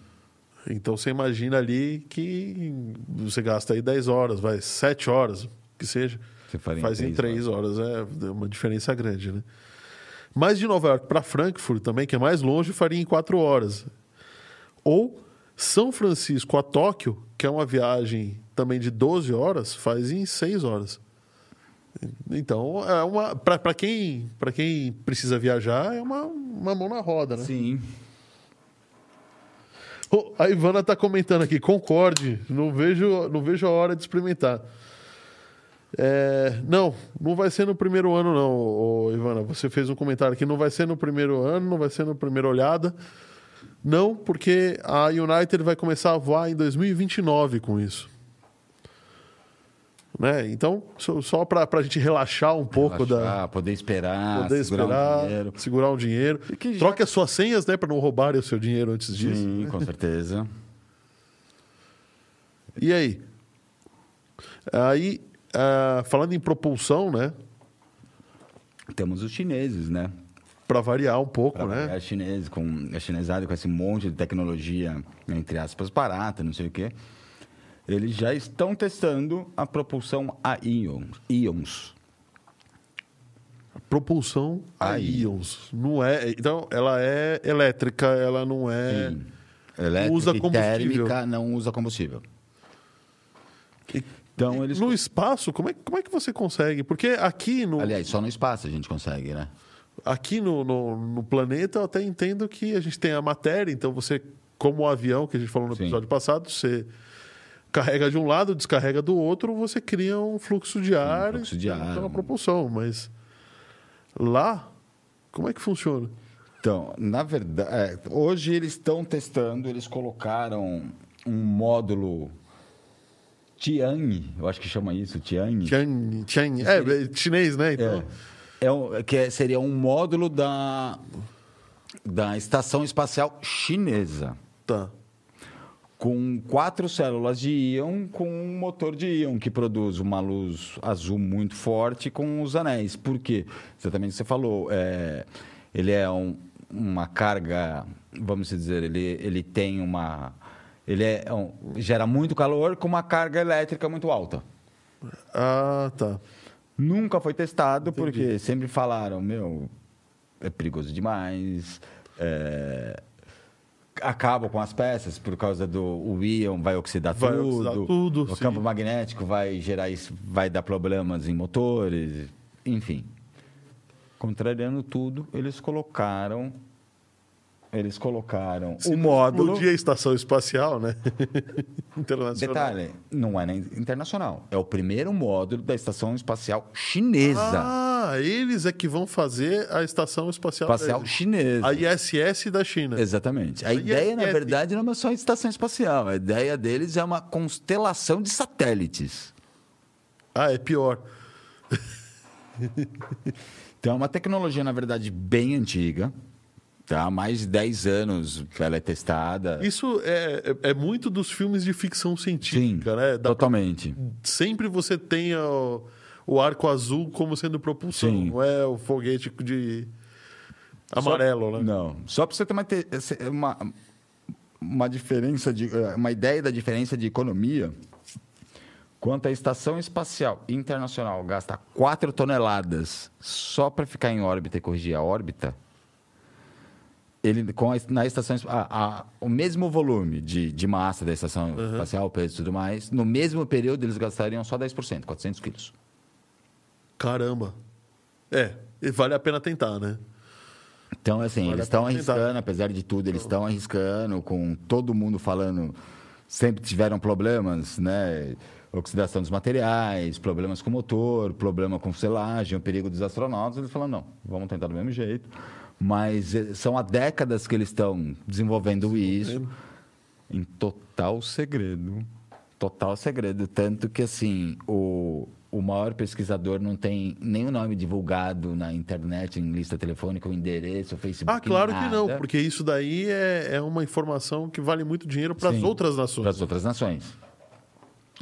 Então você imagina ali que você gasta aí 10 horas, vai 7 horas, que seja. Você faria em Faz em três 3 horas, é uma diferença grande, né? Mas de Nova York para Frankfurt também, que é mais longe, faria em 4 horas. Ou São Francisco a Tóquio, que é uma viagem também de 12 horas, faz em 6 horas. Então, é uma para quem, pra quem precisa viajar, é uma, uma mão na roda, né? Sim. Ô, A Ivana tá comentando aqui, concorde, não vejo, não vejo a hora de experimentar. É, não, não vai ser no primeiro ano, não, ô, Ivana. Você fez um comentário aqui, não vai ser no primeiro ano, não vai ser na primeira olhada. Não, porque a United vai começar a voar em 2029 com isso. Né? Então, só, para a gente relaxar um pouco da. Relaxar, poder esperar, Poder segurar esperar, um dinheiro. segurar um dinheiro. Já- Troque as suas senhas, né, para não roubarem o seu dinheiro antes disso. Sim, com certeza. E aí? Aí, ah, falando em propulsão, né? Temos os chineses, né? Para variar um pouco, Pra né? chinês, com, a chinesada com esse monte de tecnologia, entre aspas, barata, não sei o quê. Eles já estão testando a propulsão a íons. Propulsão a Aí. íons. Não é, então, ela é elétrica, ela não é. Sim. Elétrica usa e combustível. térmica não usa combustível. E- Então, eles... No espaço, como é, como é que você consegue? Porque aqui no, Aliás, só no espaço a gente consegue, né? aqui no, no, no planeta eu até entendo que a gente tem a matéria, então você, como o avião que a gente falou no Sim. episódio passado, você carrega de um lado, descarrega do outro, você cria um fluxo de ar. fluxo de e ar. uma propulsão, mas lá, como é que funciona? Então, na verdade, é, hoje eles estão testando, eles colocaram um módulo Tianyi, eu acho que chama isso, Tianyi. Tian, Tian, é, é chinês, né? Então, É, é um- que é- seria um módulo da, da Estação Espacial Chinesa, tá. Com quatro células de íon com um motor de íon que produz uma luz azul muito forte com os anéis. Por quê? Exatamente o que você falou. é, ele é um- uma carga, vamos dizer, ele, ele tem uma. Ele é um- gera muito calor com uma carga elétrica muito alta. Ah, tá. Nunca foi testado, porque sempre falaram, meu, é perigoso demais, é, acaba com as peças por causa do o íon, vai oxidar Vai tudo, oxidar tudo, o sim. campo magnético vai gerar isso, vai dar problemas em motores, enfim. Contrariando tudo, eles colocaram eles colocaram o módulo Explodir a estação espacial, né? Internacional. Detalhe, não é nem internacional. É o primeiro módulo da Estação Espacial Chinesa. Ah, eles é que vão fazer a estação espacial. espacial. Chinesa. A ISS da China. Exatamente. A A ideia, na ISS. verdade, não é só estação espacial. A ideia deles é uma constelação de satélites. Ah, é pior. Então, é uma tecnologia, na verdade, bem antiga. Tá? Há mais de 10 anos ela é testada. Isso é, é, é muito dos filmes de ficção científica, né? Dá pra- totalmente. Sempre você tem o, o arco azul como sendo propulsão, Sim. não é o foguete de amarelo, Só- né? Não. Só para você ter uma, uma, uma diferença de eh, uma ideia da diferença de economia, quanto a estação espacial internacional gasta 4 toneladas só para ficar em órbita e corrigir a órbita, ele com a, na estação es- a- a- o mesmo volume de, de massa da estação espacial, peso e tudo mais, no mesmo período eles gastariam só 10%, 400 quilos. Caramba. É, e vale a pena tentar, né? Então, assim, Vale eles estão pena tentar. arriscando, apesar de tudo, eles estão arriscando, com todo mundo falando. Sempre tiveram problemas, né? Oxidação dos materiais, problemas com motor, problema com selagem, o perigo dos astronautas. Eles falam, não, vamos tentar do mesmo jeito. Mas eh, são há décadas que eles estão desenvolvendo isso em total segredo. Total segredo. Tanto que, assim, o, o maior pesquisador não tem nem o nome divulgado na internet, em lista telefônica, o endereço, o Facebook. Ah, claro que não, nada. porque isso daí é, é uma informação que vale muito dinheiro para as outras nações. Para as outras nações.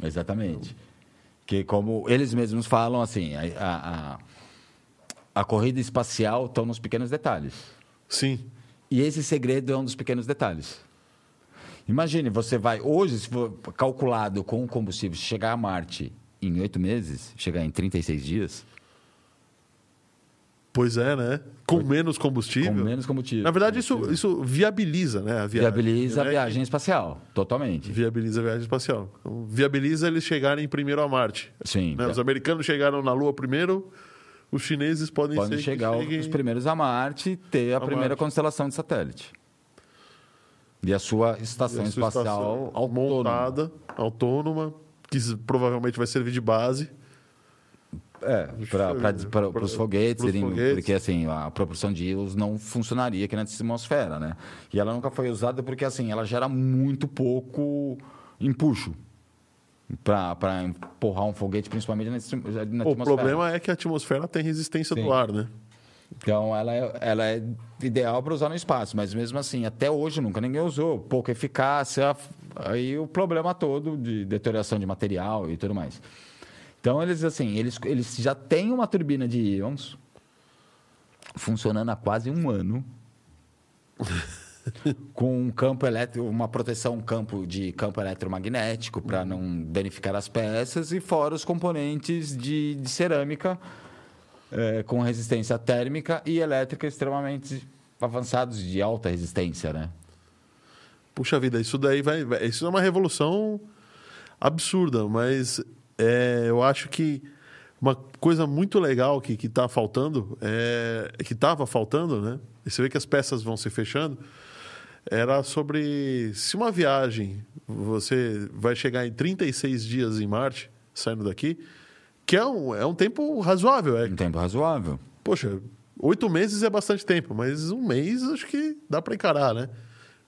Exatamente. Que como eles mesmos falam, assim, a, a, a, a corrida espacial estão nos pequenos detalhes. Sim. E esse segredo é um dos pequenos detalhes. Imagine, você vai hoje, se for calculado com o combustível, chegar a Marte em oito meses, chegar em 36 dias, Pois é, né? Com menos combustível. com menos combustível. Na verdade, isso, isso viabiliza, né? A viagem, viabiliza né? a viagem espacial, totalmente. Viabiliza a viagem espacial. Então, viabiliza eles chegarem primeiro a Marte. Sim. né? Os americanos chegaram na Lua primeiro, os chineses podem, Podem chegar que cheguem... os primeiros a Marte e ter a, A primeira Marte. constelação de satélite. E a sua estação a sua espacial estação autônoma. montada, autônoma, que s- provavelmente vai servir de base. É, para Pra- os foguetes, irem- foguetes. porque assim, a propulsão de íons não funcionaria aqui na atmosfera, né? E ela nunca foi usada porque assim, ela gera muito pouco empuxo para empurrar um foguete, principalmente na, na O atmosfera. problema é que a atmosfera tem resistência Sim. do ar, né? Então, ela é, ela é ideal para usar no espaço, mas mesmo assim, até hoje nunca ninguém usou. Pouca eficácia, aí o problema todo de deterioração de material e tudo mais. Então, eles assim, eles, eles já têm uma turbina de íons funcionando há quase um ano. com um campo elétrico, uma proteção um campo de campo eletromagnético para não danificar as peças e fora os componentes de, de cerâmica é, com resistência térmica e elétrica extremamente avançados de alta resistência, né? Puxa vida, isso daí vai. vai- Isso é uma revolução absurda, mas é, eu acho que uma coisa muito legal que, que tá faltando, é, que estava faltando, né? E você vê que as peças vão se fechando, era sobre se uma viagem você vai chegar em 36 dias em Marte, saindo daqui, que é um, é um tempo razoável. É, Um tempo razoável. poxa, oito meses é bastante tempo, mas um mês acho que dá para encarar, né?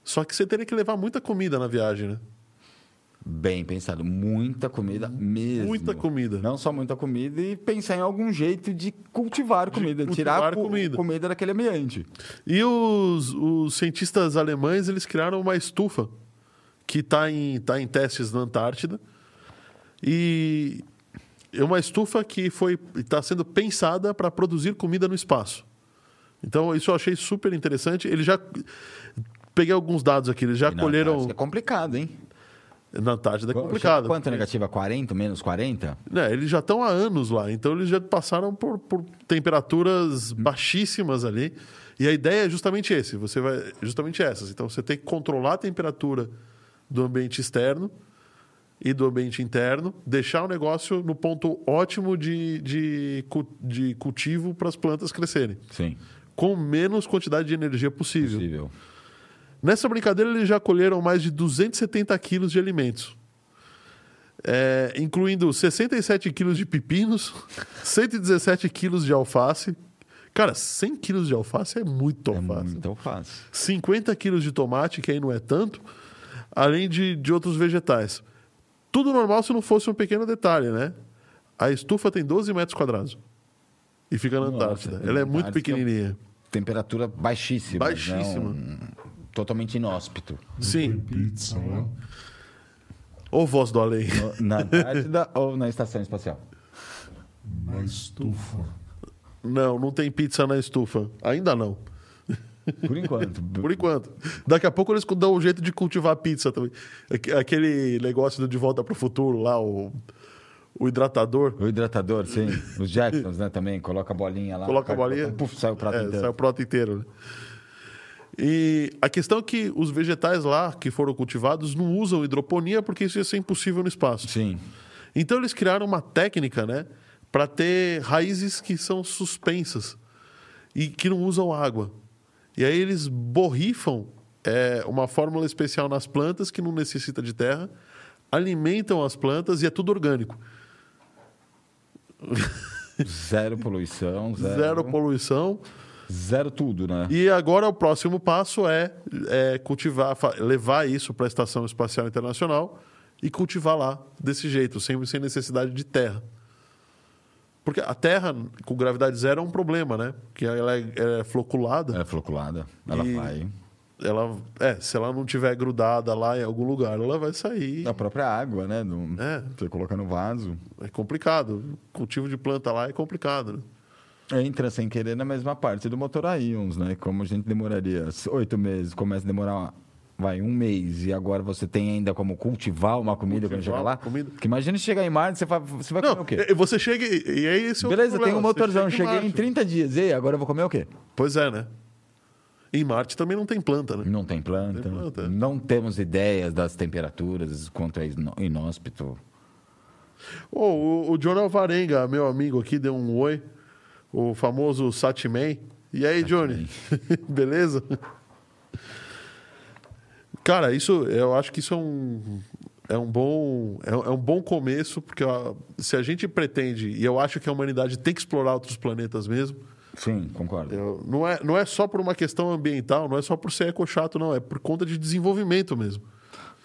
Só que você teria que levar muita comida na viagem, né? Bem pensado. Muita comida mesmo. Muita comida. Não só muita comida e pensar em algum jeito de cultivar comida. cultivar tirar co- comida. comida daquele ambiente. E os, os cientistas alemães, eles criaram uma estufa que está em, tá em testes na Antártida. E é uma estufa que foi está sendo pensada para produzir comida no espaço. Então, isso eu achei super interessante. Eles já... Peguei alguns dados aqui. Eles já E colheram... É complicado, hein? Na Antártida é complicado. Quanto negativa? 40? Menos 40? né, eles já estão há anos lá, então eles já passaram por, por temperaturas baixíssimas ali. E a ideia é justamente esse, você vai justamente essas. Então você tem que controlar a temperatura do ambiente externo e do ambiente interno, deixar o negócio no ponto ótimo de, de, de cultivo para as plantas crescerem, Sim. com menos quantidade de energia possível. Possível. Nessa brincadeira, eles já colheram mais de 270 quilos de alimentos. É, incluindo 67 quilos de pepinos, 117 quilos de alface. Cara, 100 quilos de alface é muito É alface. muito fácil. 50 quilos de tomate, que aí não é tanto, além de, de outros vegetais. Tudo normal se não fosse um pequeno detalhe, né? A estufa tem 12 metros quadrados. E fica na Nossa, Antártida. tem Ela é muito Antártica. pequenininha. Temperatura baixíssima. Baixíssima. não- totalmente inóspito. Sim. Tem pizza lá. Ô voz do além. No- Na Antártida ou na estação espacial? Na estufa. Não, não tem pizza na estufa. Ainda não. Por enquanto. Por enquanto. Daqui a pouco eles dão um jeito de cultivar pizza também. Aque- Aquele negócio do De Volta para o Futuro lá, o, o hidratador. O hidratador, sim. Os Jetsons, né, também. Coloca a bolinha lá. Coloca a bolinha. Puf, sai o prato é, inteiro. sai o prato inteiro. né? E a questão é que os vegetais lá que foram cultivados não usam hidroponia porque isso ia ser impossível no espaço. Sim. Então eles criaram uma técnica, né, para ter raízes que são suspensas e que não usam água. E aí eles borrifam é, uma fórmula especial nas plantas que não necessita de terra, alimentam as plantas e é tudo orgânico. Zero poluição, zero... Zero poluição. Zero tudo, né? E agora o próximo passo é, é cultivar, levar isso para a Estação Espacial Internacional e cultivar lá desse jeito, sem, sem necessidade de terra. Porque a terra com gravidade zero é um problema, né? Porque ela é, é floculada. É floculada. Ela vai... Ela, é, se ela não tiver grudada lá em algum lugar, ela vai sair. A própria água, né? No... É. Você coloca no vaso. É complicado. Cultivo de planta lá é complicado. Né? Entra sem querer na mesma parte do motor a íons, né? Como a gente demoraria oito meses, começa a demorar, vai, um mês, e agora você tem ainda como cultivar uma comida quando Cultivar chegar lá. comida. Porque imagina chegar em Marte, você vai, você vai Não, comer o quê? você chega e, e aí esse é Beleza, tem um motorzão, cheguei em Marte. 30 dias, e aí, agora eu vou comer o quê? Pois é, né? Em Marte também não tem planta, né? Não tem planta, Tem planta. não temos ideias das temperaturas, quanto é inó- inóspito. Ô, o, o John Alvarenga, meu amigo aqui, deu um oi. O famoso Satman. E aí, Johnny? Beleza? Cara, isso, eu acho que isso é um, é um, bom, é, um- é um bom começo, porque ó, se a gente pretende, e eu acho que a humanidade tem que explorar outros planetas mesmo, Sim, concordo. eu- não, é, não é só por uma questão ambiental, não é só por ser ecochato, não, é por conta de desenvolvimento mesmo.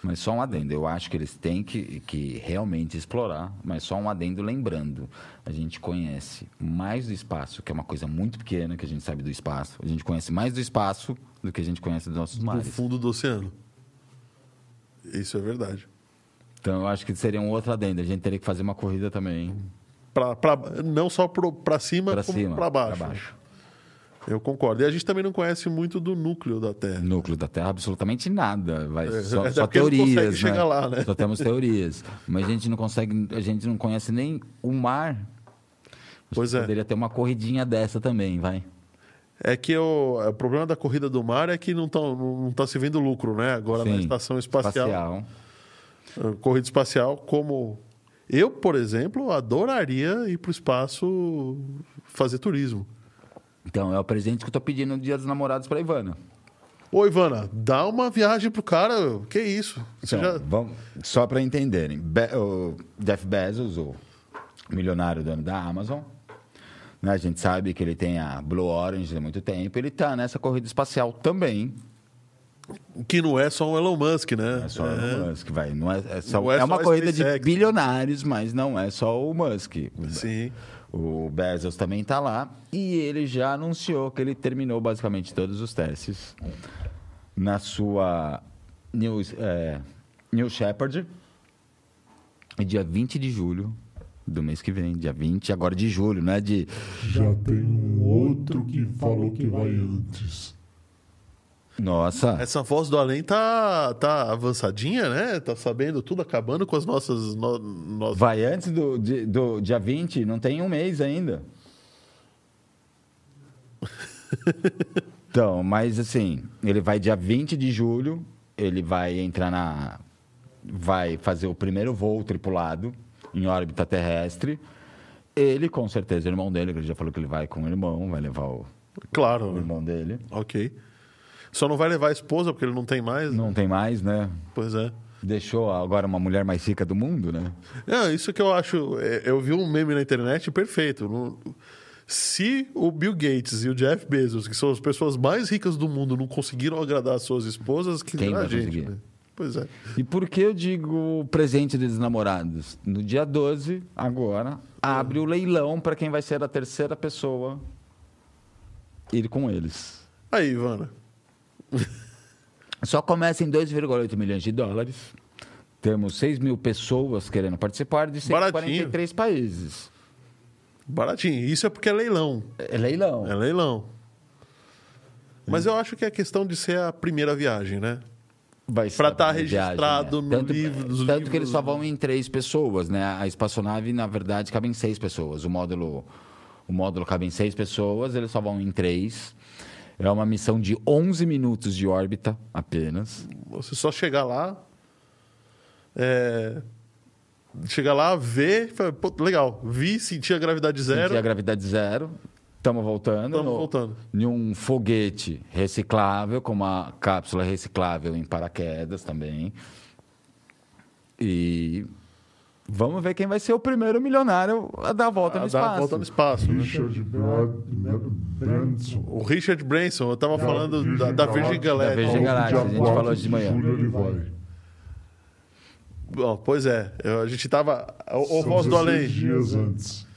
Mas só um adendo, eu acho que eles têm que, que realmente explorar, mas só um adendo lembrando, a gente conhece mais do espaço, que é uma coisa muito pequena que a gente sabe do espaço, a gente conhece mais do espaço do que a gente conhece dos nossos Do mares. fundo do oceano. Isso é verdade. Então eu acho que seria um outro adendo, a gente teria que fazer uma corrida também Pra, pra, não só para cima, como para baixo. pra baixo. Eu concordo. E a gente também não conhece muito do núcleo da Terra. Núcleo da Terra, absolutamente nada. Vai, É, só, até só teorias, chegar né? lá, né? Só temos teorias. Mas a gente não consegue, a gente não conhece nem o mar. Pois é. Poderia ter uma corridinha dessa também, vai. É que o, o problema da corrida do mar é que não está não tá se vendo lucro, né? Agora na Sim, estação espacial, espacial. eh, corrida espacial, como eu, por exemplo, adoraria ir para o espaço fazer turismo. Então, é o presente que eu tô pedindo no Dia dos Namorados pra Ivana. Ô, Ivana, dá uma viagem pro cara. Que isso? Você Então, já... vamos, só para entenderem, Be- o Jeff Bezos, o milionário dono da Amazon, né, a gente sabe que ele tem a Blue Orange há muito tempo, ele está nessa corrida espacial também. Que não é só um Elon Musk, né? É só o Elon Musk, vai. Não é, é, só- Não é é uma a corrida de SpaceX. bilionários, mas não é só o Musk. Sim. O Bezos também está lá e ele já anunciou que ele terminou basicamente todos os testes na sua New, é, New Shepard. Dia 20 de julho do mês que vem, dia 20, agora de julho, não é de. Já tem um outro que falou que vai antes. Nossa, Essa voz do além tá, tá avançadinha, né? Tá sabendo tudo, acabando com as nossas. No, nos- vai antes do, de- do dia 20, não tem um mês ainda. Então, mas assim, ele vai dia 20 de julho, ele vai entrar na. Vai fazer o primeiro voo tripulado em órbita terrestre. Ele, com certeza, o irmão dele, que ele já falou que ele vai com o irmão, vai levar o, Claro. o irmão dele. Ok. Só não vai levar a esposa, porque ele não tem mais. Não tem mais, né? Pois é. Deixou agora uma mulher mais rica do mundo, né? Não, isso que eu acho. é, Eu vi um meme na internet perfeito. Se o Bill Gates e o Jeff Bezos, que são as pessoas mais ricas do mundo, não conseguiram agradar as suas esposas, que Quem vai gente. conseguir? né? Pois é. E por que eu digo presente dos namorados? No dia 12, agora, abre o leilão para quem vai ser a terceira pessoa ir com eles. Aí, Ivana. Só começa em 2,8 milhões de dólares. Temos 6 mil pessoas querendo participar de Baratinho. 143 países. Baratinho. Isso é porque é leilão. É leilão. É leilão. Mas eu acho que é questão de ser a primeira viagem, né? Vai ser Pra a tá registrado no tanto, livro dos Tanto livros. que eles só vão em três pessoas, né? A espaçonave, na verdade, cabe em seis pessoas. O módulo, o módulo cabe em seis pessoas, eles só vão em três. É uma missão de 11 minutos de órbita apenas. Você só chegar lá. É... Chegar lá, ver. Pô, legal. Vi, senti a gravidade zero. Sentir a gravidade zero. Estamos voltando. Estamos voltando. Em um foguete reciclável, com uma cápsula reciclável em paraquedas também. E vamos ver quem vai ser o primeiro milionário a dar a volta no a dar a espaço. volta no espaço. né? Richard Brad, Branson. O Richard Branson, eu tava falando Virgin da, da Virgin Galactic. Galactic. Da Virgin dia a gente 4 falou de manhã. Bom, pois é, eu- a gente tava. O, voz do 16 além. dias antes.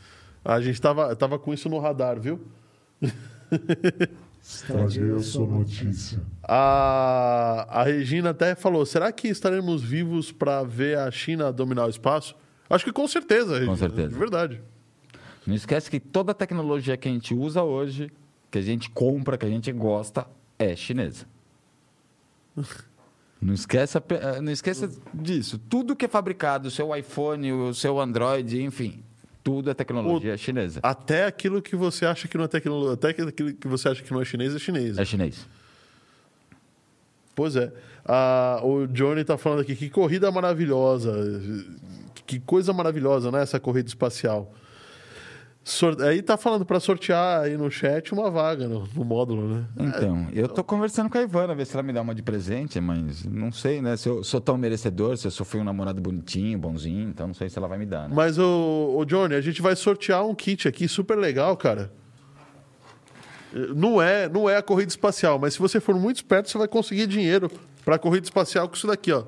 A gente tava, tava com isso no radar, viu? Estraguei a sua notícia. A, a Regina até falou: será que estaremos vivos para ver a China dominar o espaço? Acho que com certeza, Regina. certeza. De verdade. Não esquece que toda a tecnologia que a gente usa hoje, que a gente compra, que a gente gosta, é chinesa. Não esqueça, eh, não esqueça disso. Tudo que é fabricado, o seu iPhone, o seu Android, enfim, tudo é tecnologia chinesa. Até aquilo que você acha que não é tecnologia, até aquilo que você acha que não é chinês é chinês. É chinês. Pois é. Ah, o Johnny tá falando aqui, que corrida maravilhosa. Que coisa maravilhosa, né? Essa corrida espacial. Sor- Aí tá falando para sortear aí no chat uma vaga no, no módulo, né? Então, eu tô conversando com a Ivana, ver se ela me dá uma de presente, mas não sei, né? Se eu sou tão merecedor, se eu só fui um namorado bonitinho, bonzinho, então não sei se ela vai me dar, né? Mas, o, o Johnny, a gente vai sortear um kit aqui super legal, cara. Não é, não é a corrida espacial, mas se você for muito esperto, você vai conseguir dinheiro para a corrida espacial com isso daqui, ó.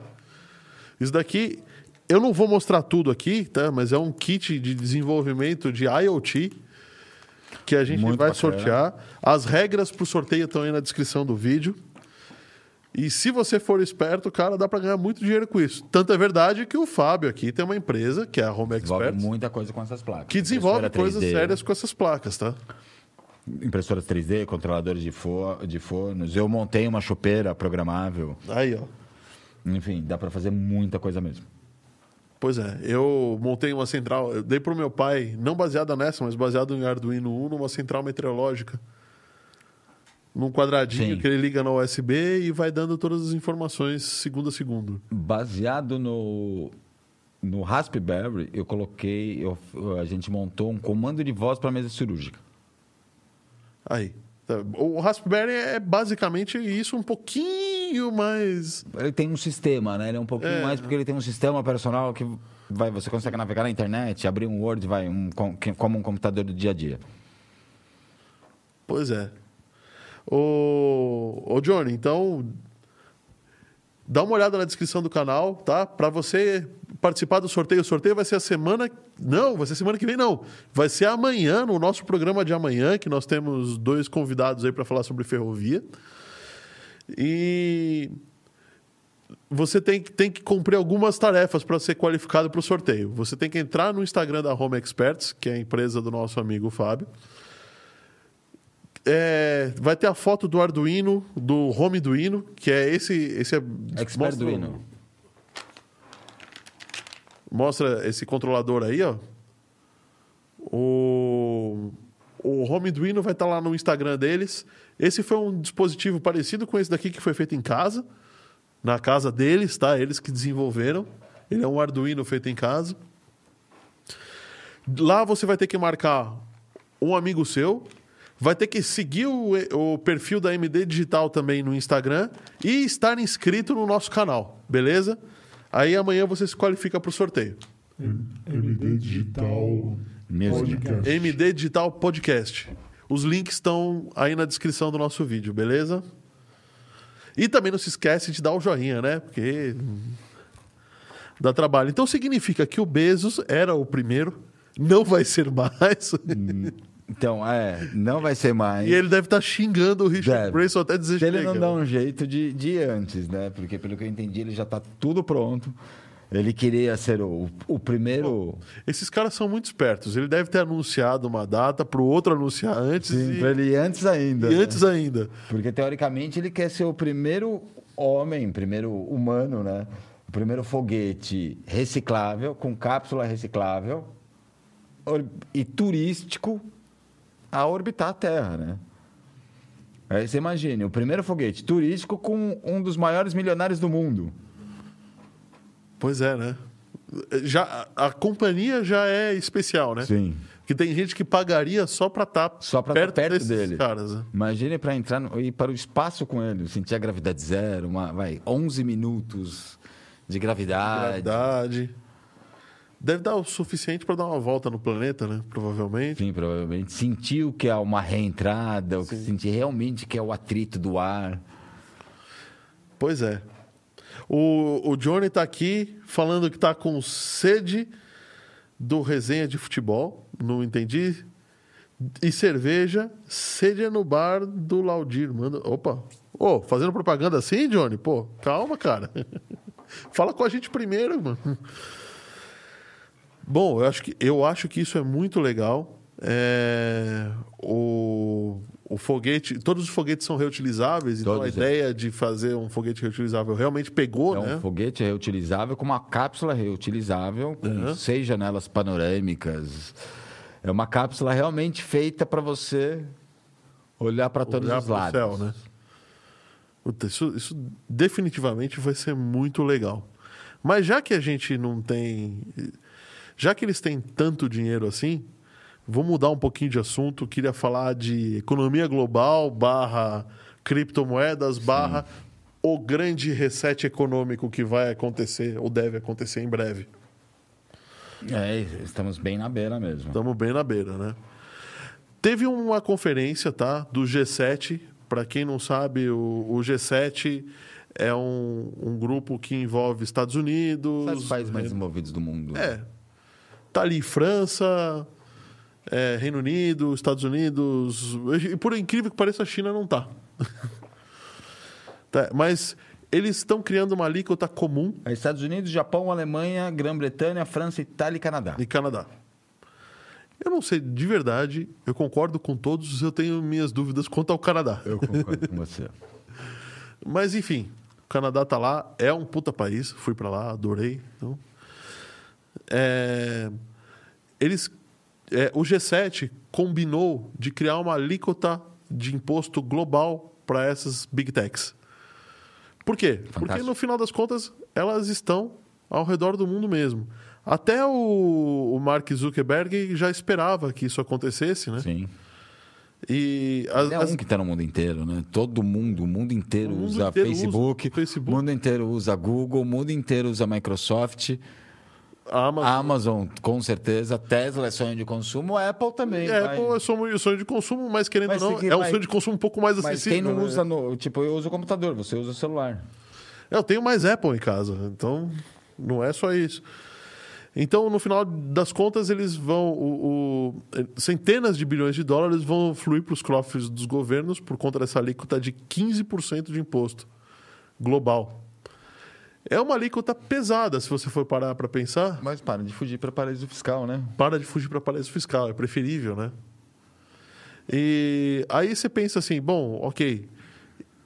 Isso daqui, eu não vou mostrar tudo aqui, tá? Mas é um kit de desenvolvimento de IoT que a gente Muito vai bacana. sortear. As regras para o sorteio estão aí na descrição do vídeo. E se você for esperto, cara, dá para ganhar muito dinheiro com isso. Tanto é verdade que o Fábio aqui tem uma empresa, que é a Home Desenvolve Experts, muita coisa com essas placas. que desenvolve coisas 3D, sérias com essas placas, tá? Impressoras 3D, controladores de, for, de fornos. Eu montei uma chopeira programável. Aí, ó. Enfim, dá para fazer muita coisa mesmo. Pois é, eu montei uma central, eu dei pro meu pai, não baseada nessa, mas baseado em Arduino Uno, uma central meteorológica. Num quadradinho Sim. que ele liga na USB e vai dando todas as informações segundo a segundo. Baseado no, no Raspberry, eu coloquei, eu- a gente montou um comando de voz para mesa cirúrgica. Aí, O Raspberry é basicamente isso, um pouquinho mais. Ele tem um sistema, né? Ele é um pouquinho É. mais porque ele tem um sistema operacional que vai, você consegue navegar na internet, abrir um Word, vai, um, como um computador do dia a dia. Pois é. Ô, ô Johnny, então. Dá uma olhada na descrição do canal, tá? Para você participar do sorteio. O sorteio vai ser a semana. Não, vai ser semana que vem, não. Vai ser amanhã, no nosso programa de amanhã, que nós temos dois convidados aí para falar sobre ferrovia. E você tem, que- tem que cumprir algumas tarefas para ser qualificado para o sorteio. Você tem que entrar no Instagram da Home Experts, que é a empresa do nosso amigo Fábio. É, vai ter a foto do Arduino, do Home Duino, que é esse. esse é, Expert Duino. Mostra esse controlador aí, ó. O, o Home Duino vai estar lá no Instagram deles. Esse foi um dispositivo parecido com esse daqui que foi feito em casa. Na casa deles, tá? Eles que desenvolveram. Ele é um Arduino feito em casa. Lá você vai ter que marcar um amigo seu. Vai ter que seguir o, o perfil da MD Digital também no Instagram e estar inscrito no nosso canal, beleza? Aí amanhã você se qualifica para o sorteio. MD Digital Mesmo. Podcast. MD Digital Podcast. Os links estão aí na descrição do nosso vídeo, beleza? E também não se esquece de dar o joinha, né? Porque dá trabalho. Então significa que o Bezos era o primeiro, não vai ser mais. Então, é, não vai ser mais. e ele deve estar xingando o Richard Deve. Branson até dizer Se ele não dá um jeito de, de antes, né? Porque pelo que eu entendi, ele já está tudo pronto. Ele queria ser o, o primeiro. Esses caras são muito espertos. Ele deve ter anunciado uma data para o outro anunciar antes Sim, e, pra ele antes ainda. e né? antes ainda. Porque teoricamente ele quer ser o primeiro homem, primeiro humano, né? O primeiro foguete reciclável, com cápsula reciclável e turístico a orbitar a Terra, né? Aí você imagine, o primeiro foguete turístico com um dos maiores milionários do mundo. Pois é, né? Já, a companhia já é especial, né? Sim. Que tem gente que pagaria só pra estar Só pra tá perto, perto dele. caras. Né? Imagine para entrar no, ir para o espaço com ele, sentir a gravidade zero, uma, vai, 11 minutos de gravidade. Gravidade. Deve dar o suficiente pra dar uma volta no planeta, né? Provavelmente. Sim, provavelmente. Sentir o que é uma reentrada, o que sentir realmente que é o atrito do ar. Pois é. O, o Johnny tá aqui falando que tá com sede do resenha de futebol. Não entendi. E cerveja, sede é no bar do Laudir. Manda. Opa! Ô, fazendo propaganda assim, Johnny? Pô, calma, cara. Fala com a gente primeiro, mano. Bom, eu acho que, eu acho que isso é muito legal. É, o, o foguete, todos os foguetes são reutilizáveis, então a é. ideia de fazer um foguete reutilizável realmente pegou, É né? um foguete reutilizável com uma cápsula reutilizável, com Uhum. seis janelas panorâmicas. É uma cápsula realmente feita para você olhar para todos Olhar os lados. céu, né? Puta, isso, isso definitivamente vai ser muito legal. Mas já que a gente não tem. Já que eles têm tanto dinheiro assim, vou mudar um pouquinho de assunto. Queria falar de economia global barra criptomoedas barra o grande reset econômico que vai acontecer ou deve acontecer em breve. É, estamos bem na beira mesmo. Estamos bem na beira, né? Teve uma conferência, tá? Do G7. Para quem não sabe, o, o G7 é um, um grupo que envolve Estados Unidos. Os países mais desenvolvidos do mundo. É. Tá ali França, é, Reino Unido, Estados Unidos. E por incrível que pareça, a China não tá. Tá, Mas eles estão criando uma alíquota comum É Estados Unidos, Japão, Alemanha, Grã-Bretanha, França, Itália e Canadá. e Canadá. Eu não sei, de verdade, eu concordo com todos, eu tenho minhas dúvidas quanto ao Canadá. Eu concordo com você. Mas enfim, o Canadá tá lá, é um puta país, fui pra lá, adorei. Então, É, eles, é, o G7 combinou de criar uma alíquota de imposto global para essas big techs. Por quê? Porque Fantástico. no final das contas elas estão ao redor do mundo mesmo. Até o, o Mark Zuckerberg já esperava que isso acontecesse, né? Sim. E as, É as- um que está no mundo inteiro, né? Todo mundo, o mundo inteiro O mundo usa inteiro Facebook, usa Facebook. o mundo inteiro usa Google, o mundo inteiro usa Microsoft, a Amazon, a Amazon, com certeza, Tesla é sonho de consumo, a Apple também. é, vai. Apple é sonho, sonho de consumo, mas querendo Mas ou não, é um mas- sonho de consumo um pouco mais Mas acessível. quem não né? usa, no, tipo, eu uso o computador, você usa o celular. Eu tenho mais Apple em casa, então não é só isso. Então, no final das contas, eles vão. O, o- centenas de bilhões de dólares vão fluir para os cofres dos governos por conta dessa alíquota de 15% de imposto global. É uma alíquota pesada, se você for parar para pensar. Mas para de fugir para paraíso fiscal, né? Para de fugir para paraíso fiscal, é preferível, né? E aí você pensa assim, bom, ok,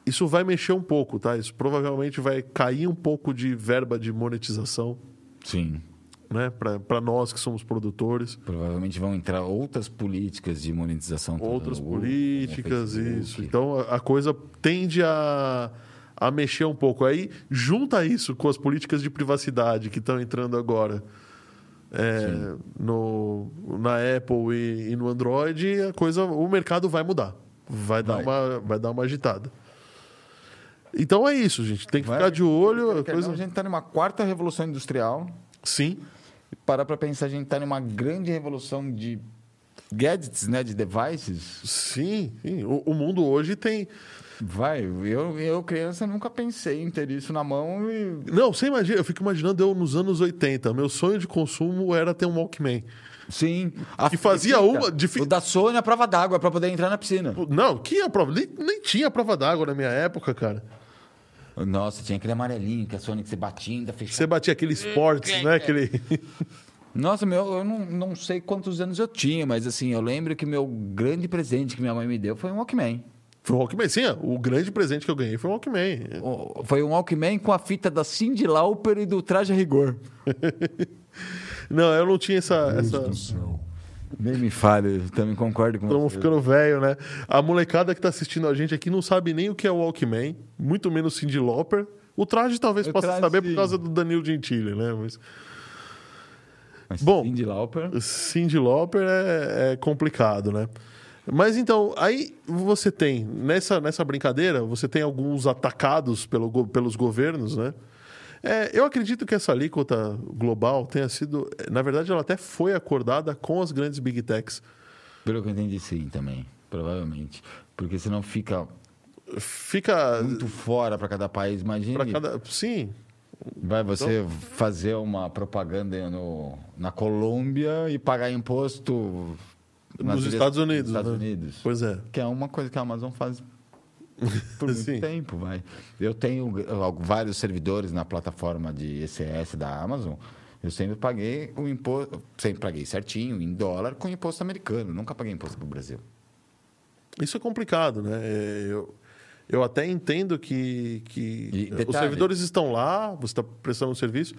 isso vai mexer um pouco, tá? Isso provavelmente vai cair um pouco de verba de monetização, Sim. né? Para nós que somos produtores, Provavelmente vão entrar outras políticas de monetização. outras Google, políticas, isso. Então a, a coisa tende a, a mexer um pouco. Aí junta isso com as políticas de privacidade que estão entrando agora. é, no, na Apple e, e no Android, a coisa, o mercado vai mudar. Vai, Dar, Vai. uma, vai dar uma agitada. Então é isso, gente. Tem que Vai- ficar de olho. A coisa... não, a gente está numa quarta revolução industrial. Sim, parar para pensar, a gente está numa grande revolução de gadgets, né? De devices. sim. sim. O, o mundo hoje tem. Vai, eu, eu criança nunca pensei em ter isso na mão e Não, você imagina, eu fico imaginando eu nos anos 80. Meu sonho de consumo era ter um Walkman. Sim. A Que fazia fita, uma de fi- O da Sony a prova d'água para poder entrar na piscina. Não, que a prova? Nem, nem tinha prova d'água na minha época, cara. Nossa, tinha aquele amarelinho que a Sony que você batia ainda fechava. Você batia aquele esportes, né? Aquele. Nossa, meu, eu não, não sei quantos anos eu tinha, mas assim, eu lembro que meu grande presente que minha mãe me deu foi um Walkman. Foi um Walkman. Sim, o grande presente que eu ganhei foi um Walkman. Foi um Walkman com a fita da Cyndi Lauper e do Traje a Rigor. Não, eu não tinha essa. Deus essa... do céu. Nem me fale, eu também concordo com Estamos você. ficando velho, né? A molecada que tá assistindo a gente aqui não sabe nem o que é o Walkman, muito menos Cindy Lauper. O traje talvez O possa traje, saber por causa do Danilo Gentili, né? Mas Mas Bom. Cyndi Lauper. Cindy Lauper é, é complicado, né? Mas então, aí você tem, nessa, nessa brincadeira, você tem alguns atacados pelo, pelos governos, né? É, eu acredito que essa alíquota global tenha sido. Na verdade, ela até foi acordada com as grandes big techs. Pelo que eu entendi, sim, também. Provavelmente. Porque senão fica Fica. muito fora para cada país. Imagine, Pra cada. Sim. vai você fazer uma propaganda no, na Colômbia e pagar imposto Nos Estados Unidos. nos Estados né? Unidos. Pois é. Que é uma coisa que a Amazon faz por muito tempo, vai. Eu tenho vários servidores na plataforma de ECS da Amazon. Eu sempre paguei o imposto, sempre paguei certinho, em dólar, com imposto americano. Nunca paguei imposto para o Brasil. Isso é complicado, né? É, Eu, eu até entendo que, que E os servidores estão lá, você está prestando um serviço,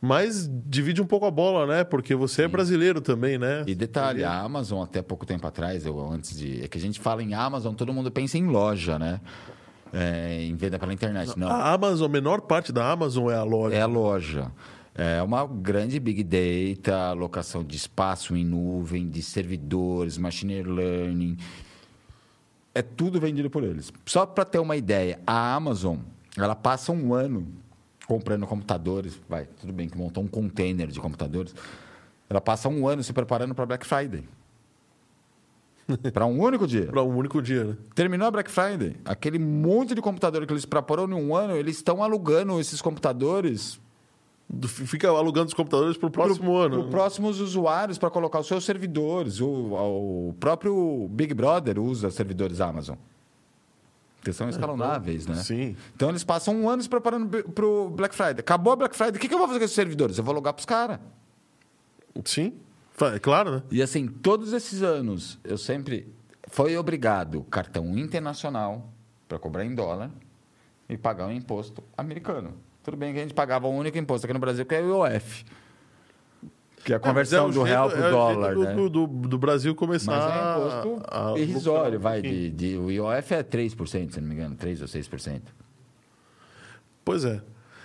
mas divide um pouco a bola, né? Porque você é brasileiro também, né? E detalhe, a Amazon, até pouco tempo atrás, eu, antes de. É que a gente fala em Amazon, todo mundo pensa em loja, né? É, em venda pela internet. Não. A Amazon, a menor parte da Amazon é a loja. É a loja. É uma grande big data, alocação de espaço em nuvem, de servidores, machine learning. É tudo vendido por eles. Só para ter uma ideia, a Amazon, ela passa um ano comprando computadores. Vai, tudo bem que montou um container de computadores. Ela passa um ano se preparando para Black Friday. para um único dia. Para um único dia, né? Terminou a Black Friday. Aquele monte de computador que eles preparam em um ano, eles estão alugando esses computadores Do- Fica alugando os computadores para o próximo ano. para próximos usuários para colocar os seus servidores. O, o próprio Big Brother usa servidores Amazon. Que são escalonáveis, né? Sim. Então eles passam um ano se preparando para o Black Friday. Acabou a Black Friday, o que, que eu vou fazer com esses servidores? Eu vou alugar para os caras. Sim. É claro, né? E assim, todos esses anos, eu sempre foi obrigado cartão internacional para cobrar em dólar e pagar um imposto americano. Tudo bem que a gente pagava o único imposto aqui no Brasil, que é o IOF. Que é a conversão é do o real jeito- para é dólar, jeito né? do, do, do Brasil começar Mas é a- imposto a- irrisório, vai. De, de- o IOF é 3%, se não me engano, 3% ou 6%. Pois é.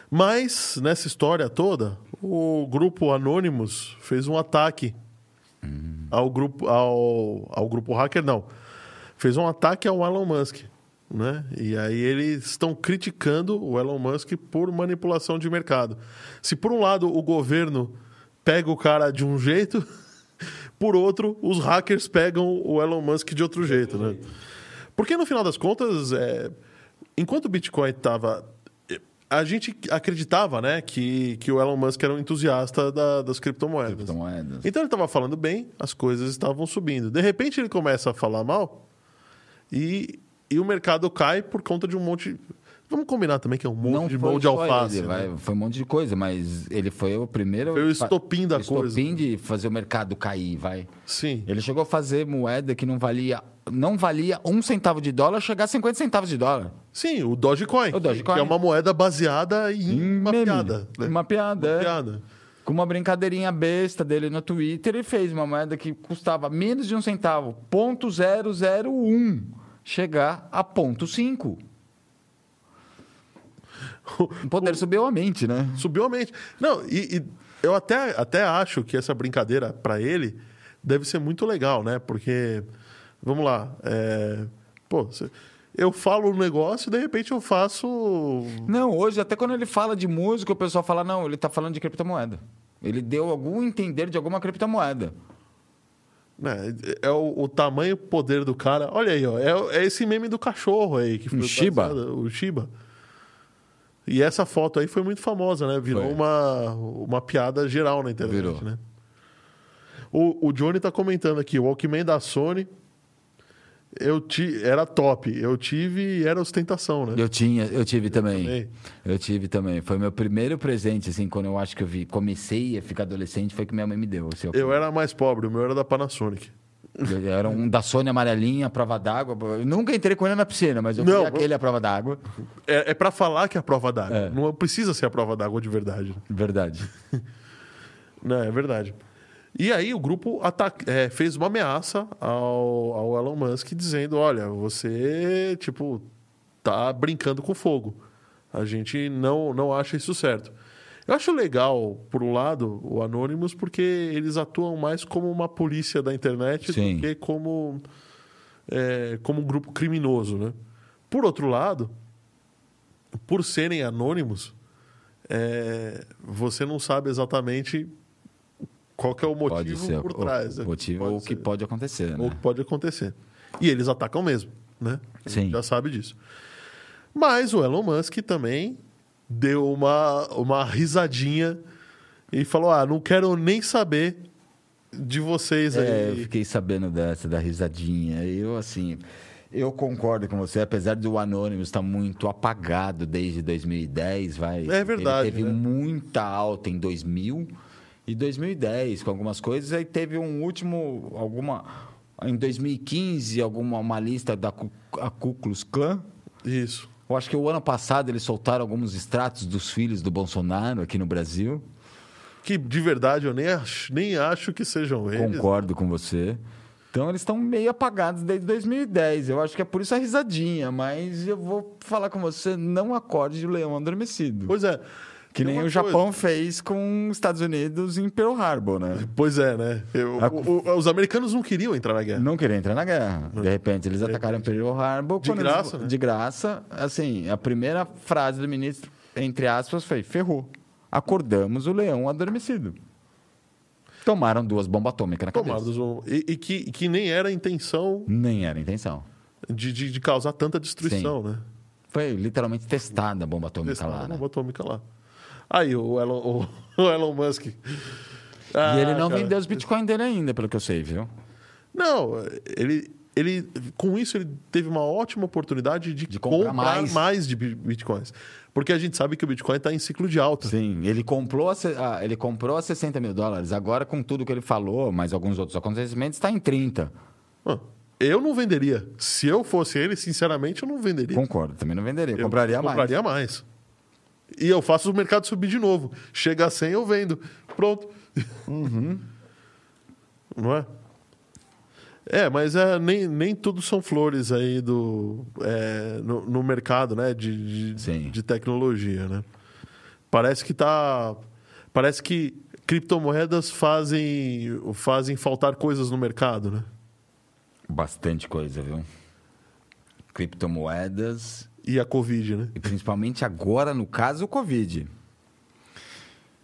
Mas, nessa história toda, o grupo Anonymous fez um ataque ao, grupo, ao, ao grupo hacker, não. fez um ataque ao Elon Musk. Né? E aí eles estão criticando o Elon Musk por manipulação de mercado. Se por um lado o governo pega o cara de um jeito, por outro, os hackers pegam o Elon Musk de outro jeito. Né? Porque no final das contas, é, enquanto o Bitcoin estava. A gente acreditava né, que, que o Elon Musk era um entusiasta da- das criptomoedas. Criptomoedas. Então ele estava falando bem, as coisas estavam subindo. De repente ele começa a falar mal e, e o mercado cai por conta de um monte. Vamos combinar também que é um monte de mão de alface. ele, né? vai- foi um monte de coisa, mas ele foi o primeiro. Foi o estopim da estopim coisa. de fazer o mercado cair, vai. Sim. Ele chegou a fazer moeda que não valia, não valia um centavo de dólar, chegar a 50 centavos de dólar. Sim, o Dogecoin. O Dogecoin. Que é uma moeda baseada em uma Meme. piada. né? Uma piada, Uma é. piada. Com uma brincadeirinha besta dele no Twitter, ele fez uma moeda que custava menos de um centavo, ponto zero zero um, chegar a ponto cinco. O poder subiu a mente, né? Subiu a mente. Não, e, e eu até, até acho que essa brincadeira, para ele, deve ser muito legal, né? Porque, vamos lá, é, pô, eu falo um negócio e de repente eu faço. Não, hoje, até quando ele fala de música, o pessoal fala, não, ele tá falando de criptomoeda. Ele deu algum entender de alguma criptomoeda. Né, é o, o tamanho o poder do cara. Olha aí, ó, é, é esse meme do cachorro aí. Que foi Um Shiba. O Shiba. E essa foto aí foi muito famosa, né? Virou Foi. uma, uma piada geral na internet, Virou. né? O, o Johnny tá comentando aqui, o Walkman da Sony eu ti, era top. Eu tive e era ostentação, né? Eu tinha, eu tive também. também. Eu tive também. Foi meu primeiro presente, assim, quando eu acho que eu vi, comecei a ficar adolescente, foi que minha mãe me deu. Assim, Eu era mais pobre, o meu era da Panasonic. Era um da Sony amarelinha, prova d'água. Eu nunca entrei com ele na piscina, mas eu Não, aquele à prova d'água. É, é para falar que é a prova d'água. É. Não precisa ser a prova d'água de verdade. Verdade. Não, é verdade. E aí o grupo ataca- é, fez uma ameaça ao, ao Elon Musk dizendo, olha, você, tipo, tá brincando com fogo. A gente não, não acha isso certo. Eu acho legal, por um lado, o Anonymous, porque eles atuam mais como uma polícia da internet Sim. do que como, é, como um grupo criminoso, né? Por outro lado, por serem anônimos, é, você não sabe exatamente qual é o motivo ser. por o- trás. O né? motivo Pode o que pode acontecer, Ou né? que pode acontecer. E eles atacam mesmo, né? A gente Sim. Já sabe disso. Mas o Elon Musk também deu uma, uma risadinha e falou: Ah, não quero nem saber de vocês É, eu aí. fiquei sabendo dessa, da risadinha. Eu, assim, eu concordo com você, apesar do Anonymous estar muito apagado desde 2010, vai. É verdade, Ele teve né? muita alta em 2000 e 2010 com algumas coisas, aí teve um último, alguma em 2015, alguma uma lista da a Ku Klux Klan. Isso. Eu acho que o ano passado eles soltaram alguns extratos dos filhos do Bolsonaro aqui no Brasil. Que de verdade eu nem acho, nem acho que sejam eles. Concordo com você. Então eles estão meio apagados desde 2010. Eu acho que é por isso a risadinha, mas eu vou falar com você, não acorde o leão adormecido. Pois é. Que nem o Japão fez com os Estados Unidos em Pearl Harbor, né? Pois é, né? Eu- A- o- o- os americanos não queriam entrar na guerra. Não queria entrar na guerra. De repente, eles atacaram Pearl Harbor. De quando eles- graça, né? De graça. Assim, a primeira frase do ministro, entre aspas, foi: ferrou. Acordamos o leão adormecido. Tomaram duas bombas atômicas na cabeça. Tomados um- e, e que, que nem era a intenção Nem era a intenção. de, de, de causar tanta destruição, né? Foi literalmente testada a bomba atômica Testar lá, uma né? bomba atômica lá. Aí, o Elon, o, o Elon Musk. e Ah, ele não cara. vendeu os bitcoins dele ainda, pelo que eu sei, viu? Não, ele, ele. Com isso, ele teve uma ótima oportunidade de, De comprar comprar, mais. mais. de bi- bitcoins. Porque a gente sabe que o Bitcoin está em ciclo de alta. Sim, ele comprou, a, ah, ele comprou a 60 mil dólares. Agora, com tudo que ele falou, mais alguns outros acontecimentos, está em 30. Ah, Eu não venderia. Se eu fosse ele, sinceramente, eu não venderia. Concordo, também não venderia. Eu compraria mais. Compraria mais. E eu faço o mercado subir de novo. Chega a 100, eu vendo. Pronto. Uhum. Não é? É, mas é, nem, nem tudo são flores aí do, é, no, no mercado né, de, de, de tecnologia. Né? Parece que tá. Parece que criptomoedas fazem, fazem faltar coisas no mercado, né? Bastante coisa, viu? criptomoedas E a Covid, né? e principalmente agora, no caso, o Covid.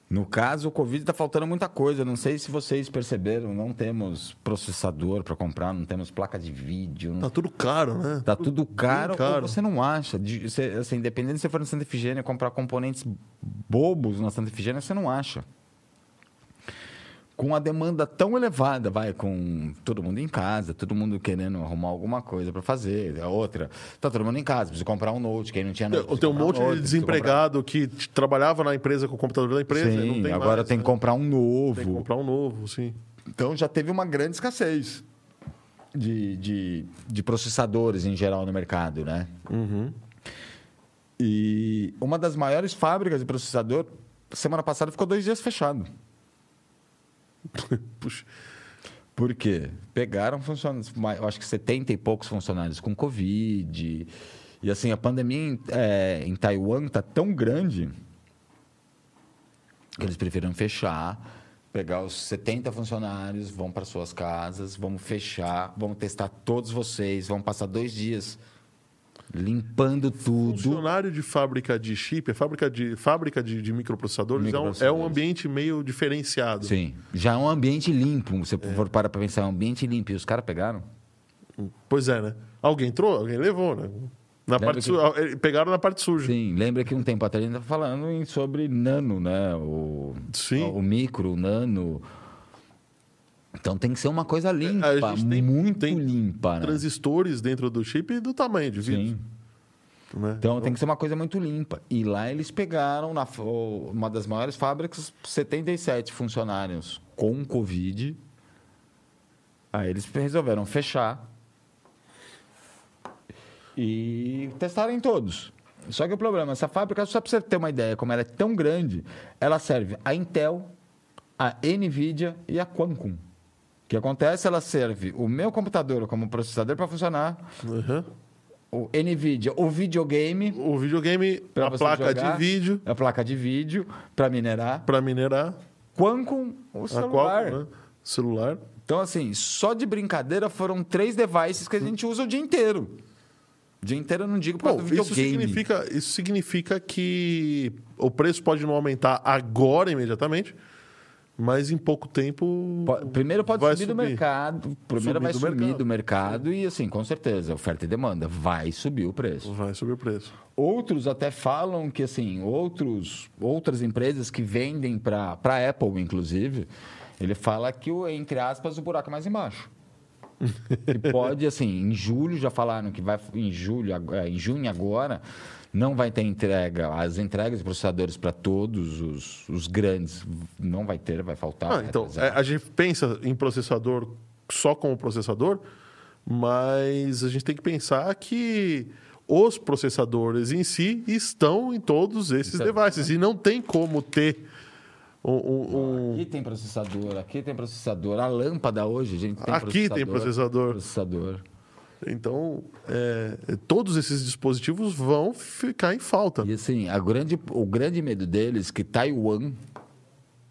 No caso, o Covid está faltando muita coisa. Não sei se vocês perceberam, não temos processador para comprar, não temos placa de vídeo. Não Tá tudo caro, né? Tá tudo caro, caro. ou você não acha. De- você, assim, independente se você for na Santa Efigênia comprar componentes bobos na Santa Efigênia, você não acha. Com a demanda tão elevada, vai, com todo mundo em casa, todo mundo querendo arrumar alguma coisa para fazer. A outra, tá todo mundo em casa, precisa comprar um note, quem não tinha note. Tem, precisa tem um monte note, de desempregado que trabalhava na empresa com o computador da empresa e não Sim, tem agora mais, tem né? que comprar um novo. Tem que comprar um novo, sim. Então já teve uma grande escassez de, de, de processadores em geral no mercado, né? E uma das maiores fábricas de processador, semana passada, ficou dois dias fechado. Puxa. Por quê? Pegaram funcionários, acho que 70 e poucos funcionários com Covid. E assim, a pandemia em, é, em Taiwan está tão grande que eles preferiram fechar, pegar os 70 funcionários, vão para suas casas, vamos fechar, vamos testar todos vocês, vamos passar dois dias limpando tudo. Funcionário de fábrica de chip, é fábrica de, fábrica de, de microprocessadores, é um- É, um, Microprocessadores. ambiente meio diferenciado. Sim, já é um ambiente limpo. Você for parar para pensar, é um ambiente limpo. E os caras pegaram? Pois é, né? Alguém entrou, alguém levou, né? Na Lembra parte que- su- eh, Pegaram na parte suja. Sim, lembra que um tempo atrás a gente estava falando sobre nano, né? O, Sim. o micro, o nano. Então tem que ser uma coisa limpa, É, a gente tem- muito tem limpa, né? Transistores dentro do chip e do tamanho de vidro. Sim. Né? Então tem que ser uma coisa muito limpa. E lá eles pegaram, na, uma das maiores fábricas, 77 funcionários com Covid. Aí eles resolveram fechar e testarem todos. Só que o problema, essa fábrica, só para você ter uma ideia, como ela é tão grande, ela serve a Intel, a Nvidia e a Qualcomm. O que acontece? Ela serve o meu computador como processador para funcionar, Uhum. o Nvidia, o videogame, O videogame, a placa jogar. de vídeo a placa de vídeo para minerar, para minerar, Qualcomm, o celular. né? celular. Então, assim, só de brincadeira foram três devices que a gente usa o dia inteiro. O dia inteiro eu não digo por causa Bom, isso significa, isso significa que o preço pode não aumentar agora, imediatamente, mas em pouco tempo. Po- Primeiro pode vai subir, do mercado. Primeiro Subir vai do subir mercado. do mercado e, assim, com certeza, oferta e demanda. Vai subir o preço. Vai subir o preço. Outros até falam que, assim, outros, outras empresas que vendem para a Apple, inclusive, ele fala que, entre aspas, o buraco é mais embaixo. que pode, assim, em julho já falaram que vai em julho, eh, em junho agora, não vai ter entrega, as entregas de processadores para todos os, os grandes, não vai ter, vai faltar. Ah, então, é, a gente pensa em processador só como processador, mas a gente tem que pensar que os processadores em si estão em todos esses Isso é- devices e não tem como ter um- um- um, Aqui tem processador, aqui tem processador. A lâmpada hoje, a gente tem Aqui tem processador. processador. Então, é, todos esses dispositivos vão ficar em falta. E assim, a grande, o grande medo deles é que Taiwan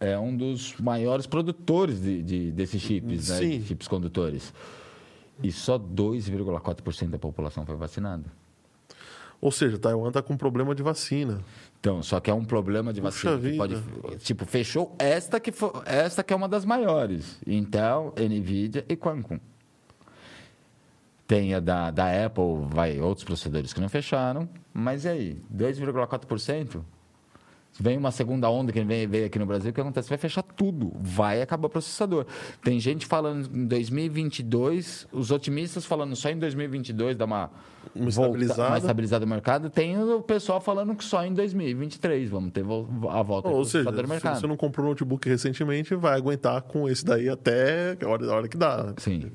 é um dos maiores produtores de, de- desses chips, né? De chips condutores. E só 2,4% da população foi vacinada. Ou seja, Taiwan está com problema de vacina. Então, só que é um problema de Puxa vacina. que pode, tipo, fechou esta que, fo- esta que é uma das maiores. Intel, Nvidia e Qualcomm. Tem a da, da Apple, vai, outros processadores que não fecharam. Mas e aí? 2,4%? Vem uma segunda onda que vem, veio aqui no Brasil, o que acontece? Vai fechar tudo. Vai acabar o processador. Tem gente falando em 2022, os otimistas falando só em 2022 dá uma, Uma volta- estabilizada. uma estabilizada no mercado. Tem o pessoal falando que só em 2023 vamos ter a volta Ou do seja, processador no se mercado. você não comprou um notebook recentemente, vai aguentar com esse daí até a hora, a hora que dá. né? Sim.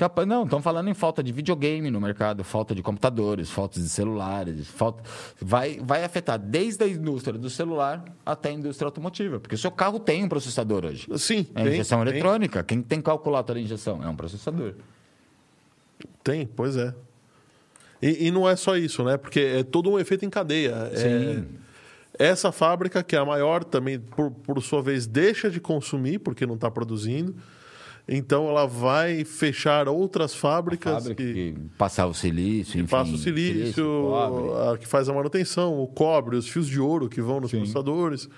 Capa- Não, estão falando em falta de videogame no mercado, falta de computadores, falta de celulares, falta... Vai, vai afetar desde a indústria do celular até a indústria automotiva, porque o seu carro tem um processador hoje. Sim, É tem, injeção tem, eletrônica. Quem tem calculador de injeção? É um processador. Tem, pois é. E, e não é só isso, né? Porque é todo um efeito em cadeia. Sim. É, essa fábrica, que é a maior, também, por, por sua vez, deixa de consumir porque não está produzindo. Então ela vai fechar outras fábricas Fábrica que, que passar o silício, enfim. passa o silício, a que faz a manutenção, o cobre, os fios de ouro que vão nos Sim. processadores.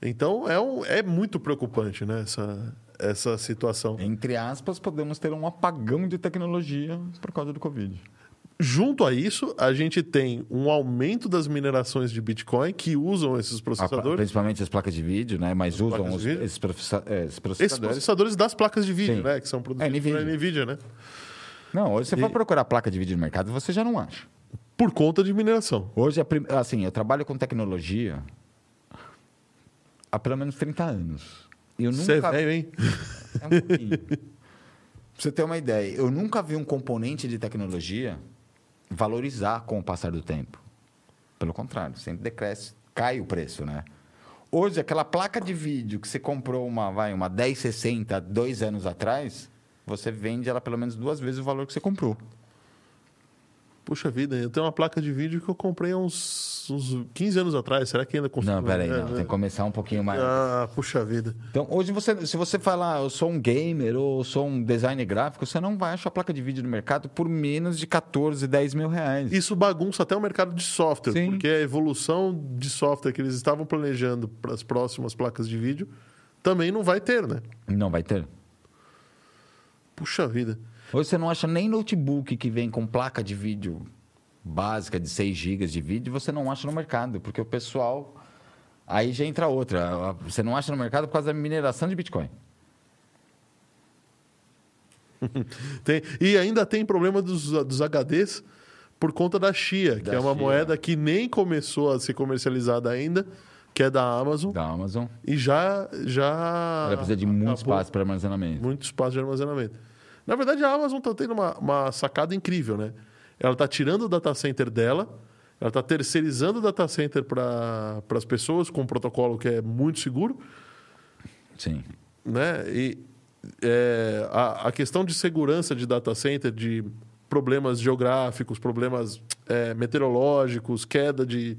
Então é, um, é muito preocupante né, essa, essa situação. Entre aspas, podemos ter um apagão de tecnologia por causa do Covid. Junto a isso, a gente tem um aumento das minerações de Bitcoin que usam esses A- processadores. principalmente as placas de vídeo, né? Mas usam placas de os- vídeo? esses, processa- é, esses processadores. processadores das placas de vídeo, Sim. né? Que são produzidos NVIDIA. pela NVIDIA, né? Não, hoje você E- vai procurar placa de vídeo no mercado, você já não acha. Por conta de mineração. Hoje, a assim, eu trabalho com tecnologia há pelo menos 30 anos. E Eu Você é nunca... velho, hein? É um pouquinho. pra você ter uma ideia, eu nunca vi um componente de tecnologia valorizar com o passar do tempo. Pelo contrário, sempre decresce, cai o preço, né? Hoje, aquela placa de vídeo que você comprou uma, vai, uma 1060 dois anos atrás, você vende ela pelo menos duas vezes o valor que você comprou. Puxa vida, eu tenho uma placa de vídeo que eu comprei há uns, uns 15 anos atrás. Será que ainda consigo? Não, peraí, É, não, né? tem que começar um pouquinho mais. Ah, puxa vida. Então, hoje, você, se você falar, eu sou um gamer ou sou um designer gráfico, você não vai achar placa de vídeo no mercado por menos de 14, 10 mil reais. Isso bagunça até o mercado de software, Sim. porque a evolução de software que eles estavam planejando para as próximas placas de vídeo também não vai ter, né? Não vai ter. Puxa vida. Hoje você não acha nem notebook que vem com placa de vídeo básica de 6 GB de vídeo, você não acha no mercado, porque o pessoal. Aí já entra outra. Você não acha no mercado por causa da mineração de Bitcoin. Tem- e ainda tem problema dos, dos HDs por conta da Chia, que é uma Chia. moeda que nem começou a ser comercializada ainda, que é da Amazon, Da Amazon. e já já Ela precisa de muito acabou- espaço para armazenamento. muito espaço de armazenamento. Na verdade, a Amazon está tendo uma, uma sacada incrível, né? Ela está tirando o data center dela, ela está terceirizando o data center para as pessoas com um protocolo que é muito seguro, Sim. né? E é, a, a questão de segurança de data center, de problemas geográficos, problemas é, meteorológicos, queda de,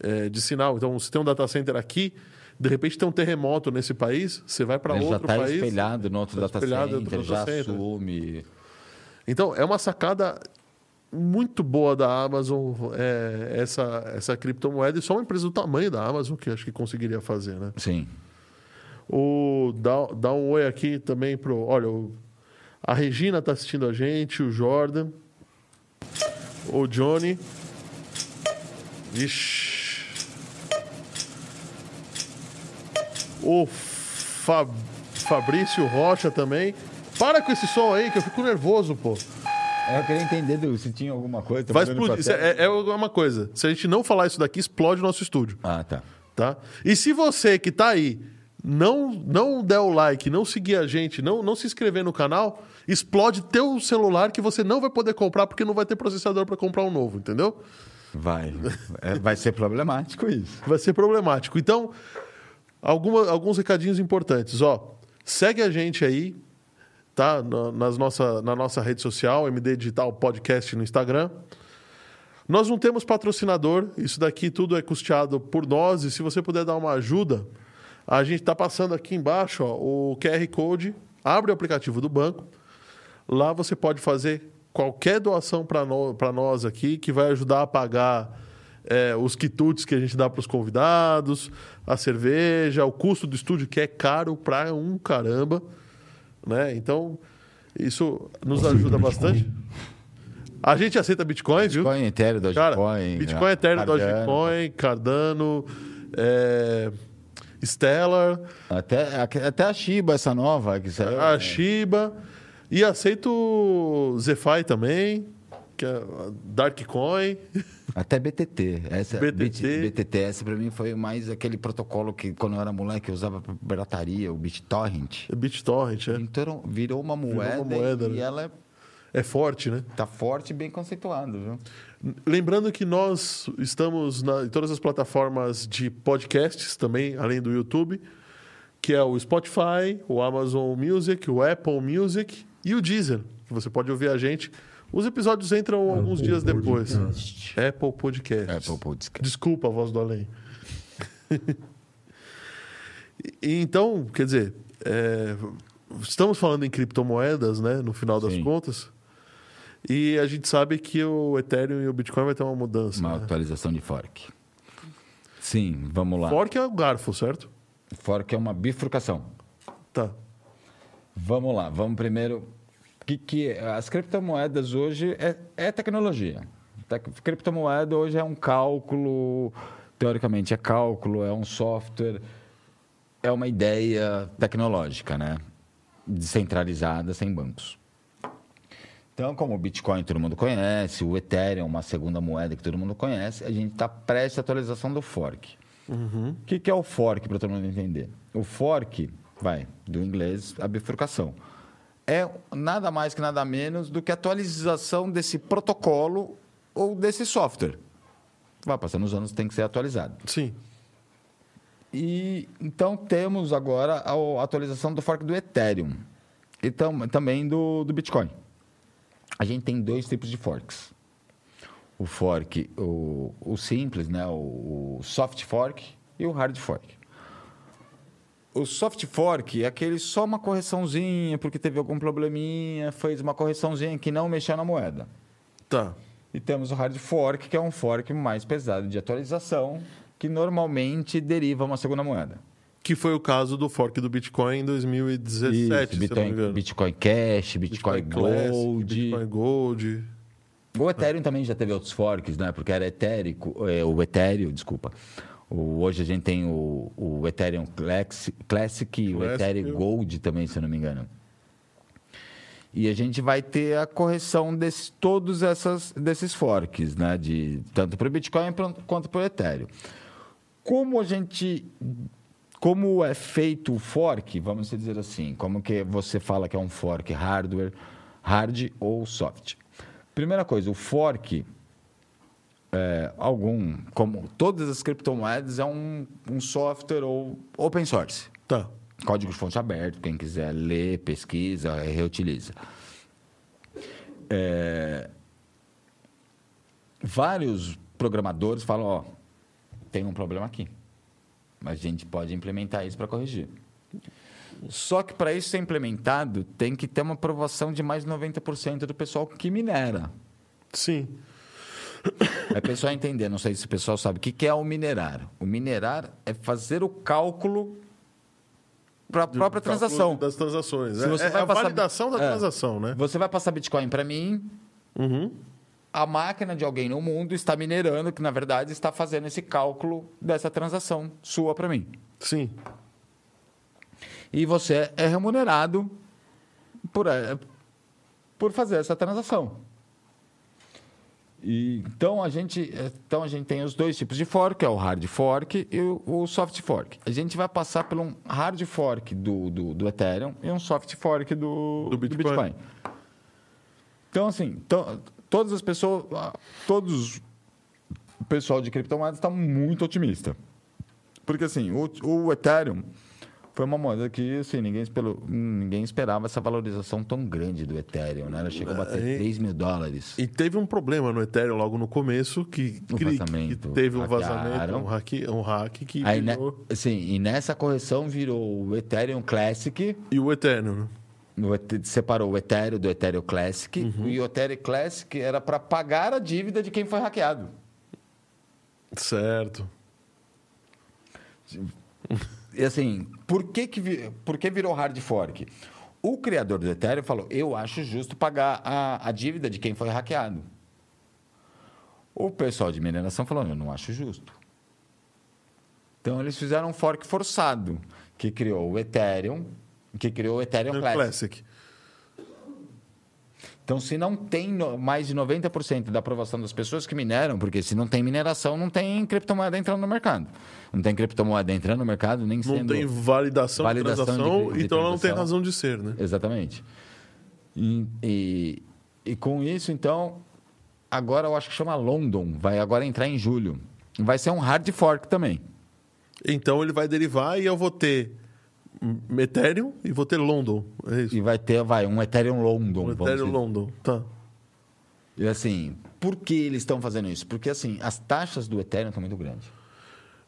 é, de sinal. Então, se tem um data center aqui, de repente tem um terremoto nesse país, você vai para já outro está país. espelhado no outro tá data center, outro já data center. assume. Então, é uma sacada muito boa da Amazon, é, essa, essa criptomoeda, e só uma empresa do tamanho da Amazon que acho que conseguiria fazer, né? Sim. O, dá, dá um oi aqui também pro. Olha, o- a Regina está assistindo a gente, o Jordan, o Johnny. Ixi. O Fa- Fabrício Rocha também. Para com esse som aí, que eu fico nervoso, pô. Eu queria entender do- se tinha alguma coisa. tô Vai explodir. É, é uma coisa. Se a gente não falar isso daqui, explode o nosso estúdio. Ah, tá. tá? E se você que tá aí não não der o like, não seguir a gente, não, não se inscrever no canal, explode teu celular que você não vai poder comprar porque não vai ter processador para comprar um novo, entendeu? Vai. É, vai ser problemático isso. Vai ser problemático. Então, alguma, alguns recadinhos importantes, ó. Segue a gente aí, tá? Na, nas nossa, na nossa rede social, MD Digital Podcast no Instagram. Nós não temos patrocinador, isso daqui tudo é custeado por nós, e se você puder dar uma ajuda, a gente está passando aqui embaixo ó, o QR Code, abre o aplicativo do banco, lá você pode fazer qualquer doação para no, nós aqui, que vai ajudar a pagar é, os quitutes que a gente dá para os convidados, a cerveja, o custo do estúdio, que é caro pra um caramba. Né? Então, isso nos ajuda bastante. A gente aceita Bitcoin, viu? Bitcoin Ethereum, Cara, Dogecoin. Bitcoin Ethereum, Cardano. Dogecoin, Cardano, é, Stellar, Até, até a Shiba, essa nova. Que saiu, a né? Shiba. E aceito o Zephi também, que é Darkcoin. Até BTT. Essa, BTT. BTT, essa pra mim foi mais aquele protocolo que quando eu era moleque eu usava pra pirataria, o BitTorrent. BitTorrent, é. Então virou uma moeda, moeda, e né? ela É forte, né? tá forte e bem conceituada, viu? Lembrando que nós estamos na- em todas as plataformas de podcasts também, além do YouTube, que é o Spotify, o Amazon Music, o Apple Music e o Deezer, que você pode ouvir a gente. Os episódios entram alguns Apple dias depois. Podcast. Apple Podcast. Apple Podcast. Desculpa a voz do além. E então, quer dizer, é, estamos falando em criptomoedas, né? No final das Sim. contas. E a gente sabe que o Ethereum e o Bitcoin vai ter uma mudança. Uma né? atualização de fork. Sim, vamos lá. Fork é o garfo, certo? Fork é uma bifurcação. Tá. Vamos lá, vamos primeiro. Que, que as criptomoedas hoje é, é tecnologia. Tec- criptomoeda hoje é um cálculo, teoricamente é cálculo, é um software, é uma ideia tecnológica, né? Descentralizada, sem bancos. Então, como o Bitcoin todo mundo conhece, o Ethereum, uma segunda moeda que todo mundo conhece, a gente está prestes à atualização do fork. O que, que é o fork, para todo mundo entender? O fork, vai, do inglês, a bifurcação. É nada mais que nada menos do que a atualização desse protocolo ou desse software. Vai passando os anos, tem que ser atualizado. Sim. E então temos agora a atualização do fork do Ethereum e tam- também do, do Bitcoin. A gente tem dois tipos de forks. O fork, o, o simples, né? o, o soft fork e o hard fork. O soft fork é aquele só uma correçãozinha, porque teve algum probleminha, fez uma correçãozinha que não mexeu na moeda. Tá. E temos o hard fork, que é um fork mais pesado de atualização, que normalmente deriva uma segunda moeda. Que foi o caso do fork do Bitcoin em 2017, Isso, Bitcoin. Bitcoin Cash, Bitcoin, Classic, Gold. Bitcoin Gold. O Ethereum também já teve outros forks, né? Porque era etérico, é, o Ethereum, desculpa. O- hoje a gente tem o, o Ethereum Classic, Classic e o. Ethereum Gold também, se eu não me engano. E a gente vai ter a correção de todos essas, desses forks, né? De, tanto para o Bitcoin quanto para o Ethereum. Como a gente. Como é feito o fork, vamos dizer assim, como que você fala que é um fork hardware, hard ou soft? Primeira coisa, o fork, é, algum, como todas as criptomoedas, é um, um software ou open source. Tá. Código de fonte aberto, quem quiser ler, pesquisa, reutiliza. É, vários programadores falam, ó, tem um problema aqui. Mas a gente pode implementar isso para corrigir. Só que para isso ser implementado, tem que ter uma aprovação de mais de 90% do pessoal que minera. Sim. É pessoal entender, não sei se o pessoal sabe o que que é o minerar. O minerar é fazer o cálculo para a própria transação. Das transações. Se É, você é vai a passar- validação da É. transação, né? Você vai passar Bitcoin para mim, Uhum. a máquina de alguém no mundo está minerando, que na verdade está fazendo esse cálculo dessa transação sua para mim. Sim. E você é remunerado por, eh, por fazer essa transação. E, então, a gente, então a gente tem os dois tipos de fork, é o hard fork e o, o soft fork. A gente vai passar por um hard fork do, do, do Ethereum e um soft fork do, Do Bitcoin. Então, assim, to- todas as pessoas, todos o pessoal de criptomoedas está muito otimista. Porque, assim, o, o Ethereum foi uma moeda que, assim, ninguém, esperou, ninguém esperava essa valorização tão grande do Ethereum, né? Ela chegou a bater É, e- 3 mil dólares. E teve um problema no Ethereum logo no começo que, Um que- teve um Hackearam. vazamento, um hack, um hack que Aí, né, virou... assim, e nessa correção virou o Ethereum Classic, E o Ethereum, né? separou o Ethereum do Ethereum Classic, Uhum. e o Ethereum Classic era para pagar a dívida de quem foi hackeado. Certo. E assim, por que, que, vi- por que virou hard fork? O criador do Ethereum falou: eu acho justo pagar a, a dívida de quem foi hackeado. O pessoal de mineração falou: eu não acho justo. Então eles fizeram um fork forçado, que criou o Ethereum, que criou o Ethereum Classic. Classic. Então, se não tem no- mais de 90% da aprovação das pessoas que mineram, porque se não tem mineração, não tem criptomoeda entrando no mercado. Não tem criptomoeda entrando no mercado, nem Não tem validação, Validação de de transação, cri- de então ela não tem razão de ser, né? Exatamente. E, e, e com isso, então, agora eu acho que chama London, vai agora entrar em julho. Vai ser um hard fork também. Então ele vai derivar e eu vou ter Ethereum e vou ter London. É isso. E vai ter, vai, um Ethereum London. Um Ethereum dizer. London. Tá. E assim, por que eles estão fazendo isso? Porque assim, as taxas do Ethereum estão muito grandes.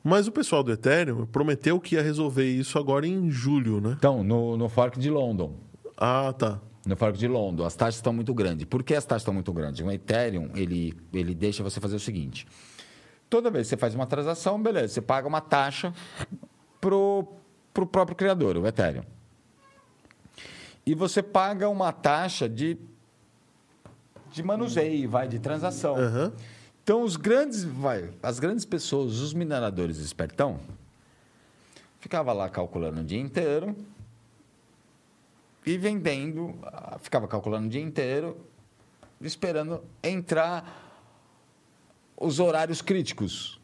Mas o pessoal do Ethereum prometeu que ia resolver isso agora em julho, né? Então, no, no fork de London. Ah, tá. No fork de London, as taxas estão muito grandes. Por que as taxas estão muito grandes? O Ethereum, ele, ele deixa você fazer o seguinte. Toda vez que você faz uma transação, beleza, você paga uma taxa pro, pro próprio criador, o Ethereum. E você paga uma taxa de, de manuseio, vai, de transação. Aham. Então, os grandes, vai, as grandes pessoas, os mineradores espertão, ficava lá calculando o dia inteiro e vendendo, ficava calculando o dia inteiro, esperando entrar os horários críticos,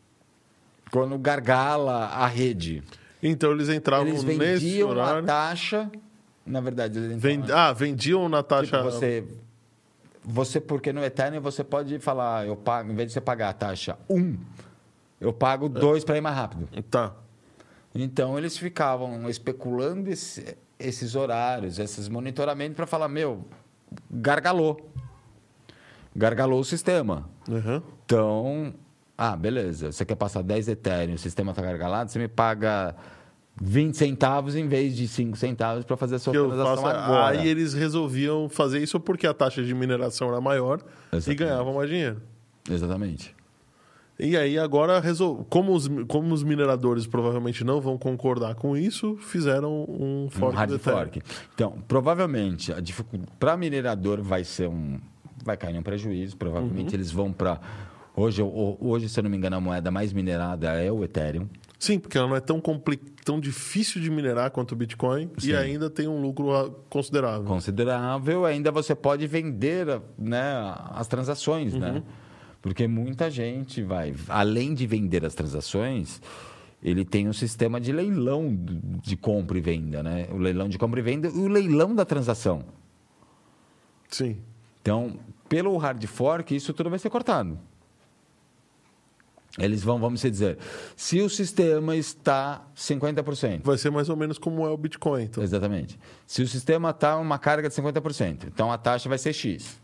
quando gargala a rede. Então eles entravam Eles nesse vendiam a horário. taxa, na verdade, eles entravam Vend... Ah, vendiam na taxa. Tipo, você, você, porque no Ethereum você pode falar, eu pago, em vez de você pagar a taxa 1, eu pago 2 para ir mais rápido. Tá. Então eles ficavam especulando esse- esses horários, esses monitoramentos para falar, meu, gargalou. Gargalou o sistema. Aham. Então, ah, beleza, você quer passar 10 Ethereum, o sistema está gargalado, você me paga 20 centavos em vez de 5 centavos para fazer a sua Que transação faço... agora. Aí eles resolviam fazer isso porque a taxa de mineração era maior e Exatamente. ganhavam mais dinheiro. Exatamente. E aí agora, resol... como, os, como os mineradores provavelmente não vão concordar com isso, fizeram um um fork hard do Ethereum. fork. Então, provavelmente, para minerador vai ser um vai cair um prejuízo, provavelmente Uhum. eles vão para hoje, hoje, se eu não me engano, a moeda mais minerada é o Ethereum. Sim, porque ela não é tão, compli... tão difícil de minerar quanto o Bitcoin Sim. e ainda tem um lucro ah, considerável. considerável, ainda você pode vender né, as transações, Uhum. né? Porque muita gente vai, além de vender as transações, ele tem um sistema de leilão de compra e venda, né? O leilão de compra e venda e o leilão da transação. Sim. Então, pelo hard fork, isso tudo vai ser cortado. Eles vão, vamos dizer, se o sistema está 50%, Vai ser mais ou menos como é o Bitcoin. Então. Exatamente. Se o sistema está uma carga de 50%, então a taxa vai ser X.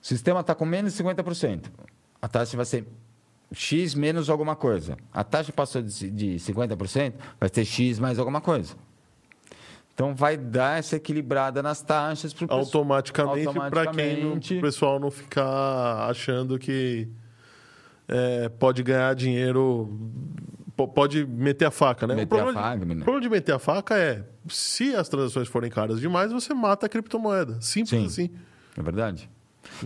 O sistema está com menos de 50%, a taxa vai ser X menos alguma coisa. A taxa passou de de 50%, vai ser X mais alguma coisa. Então vai dar essa equilibrada nas taxas para o automaticamente, para quem o pessoal não ficar achando que é, pode ganhar dinheiro, po- pode meter a faca, né? Meter o problema, a faca, de, né? problema de meter a faca é, se as transações forem caras demais, você mata a criptomoeda. Simples Sim. assim. É verdade.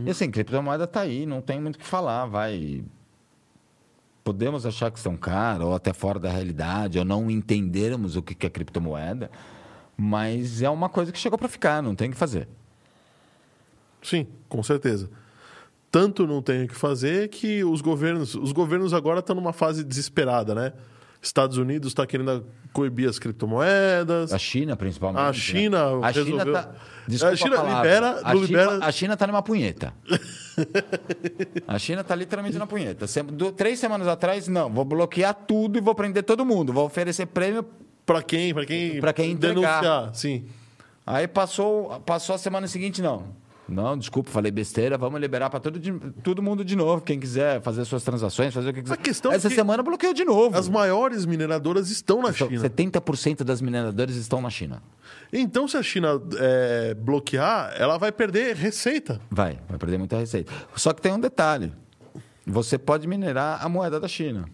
E assim, criptomoeda está aí, não tem muito o que falar, vai. Podemos achar que são caras, ou até fora da realidade, ou não entendermos o que é criptomoeda, mas é uma coisa que chegou para ficar, não tem o que fazer. Sim, com certeza. Tanto não tem o que fazer que os governos, os governos agora estão numa fase desesperada, né? Estados Unidos está querendo coibir as criptomoedas. A China, principalmente. A né? China A China resolveu- tá. Desculpa A China palavra. libera- a, não China, libera- a China tá numa punheta. a China tá literalmente na punheta. Sem- do- três semanas atrás, não, vou bloquear tudo e vou prender todo mundo. Vou oferecer prêmio. Para quem, para quem, Pra quem entregar. denunciar, sim. Aí passou, passou a semana seguinte, não. Não, desculpa, falei besteira, vamos liberar para todo, de- todo mundo de novo. Quem quiser fazer suas transações, fazer o que quiser. A questão é Essa que semana bloqueou de novo. As maiores mineradoras estão na Então, China. 70% das mineradoras estão na China. Então, se a China é, bloquear, ela vai perder receita. Vai, vai perder muita receita. Só que tem um detalhe. Você pode minerar a moeda da China.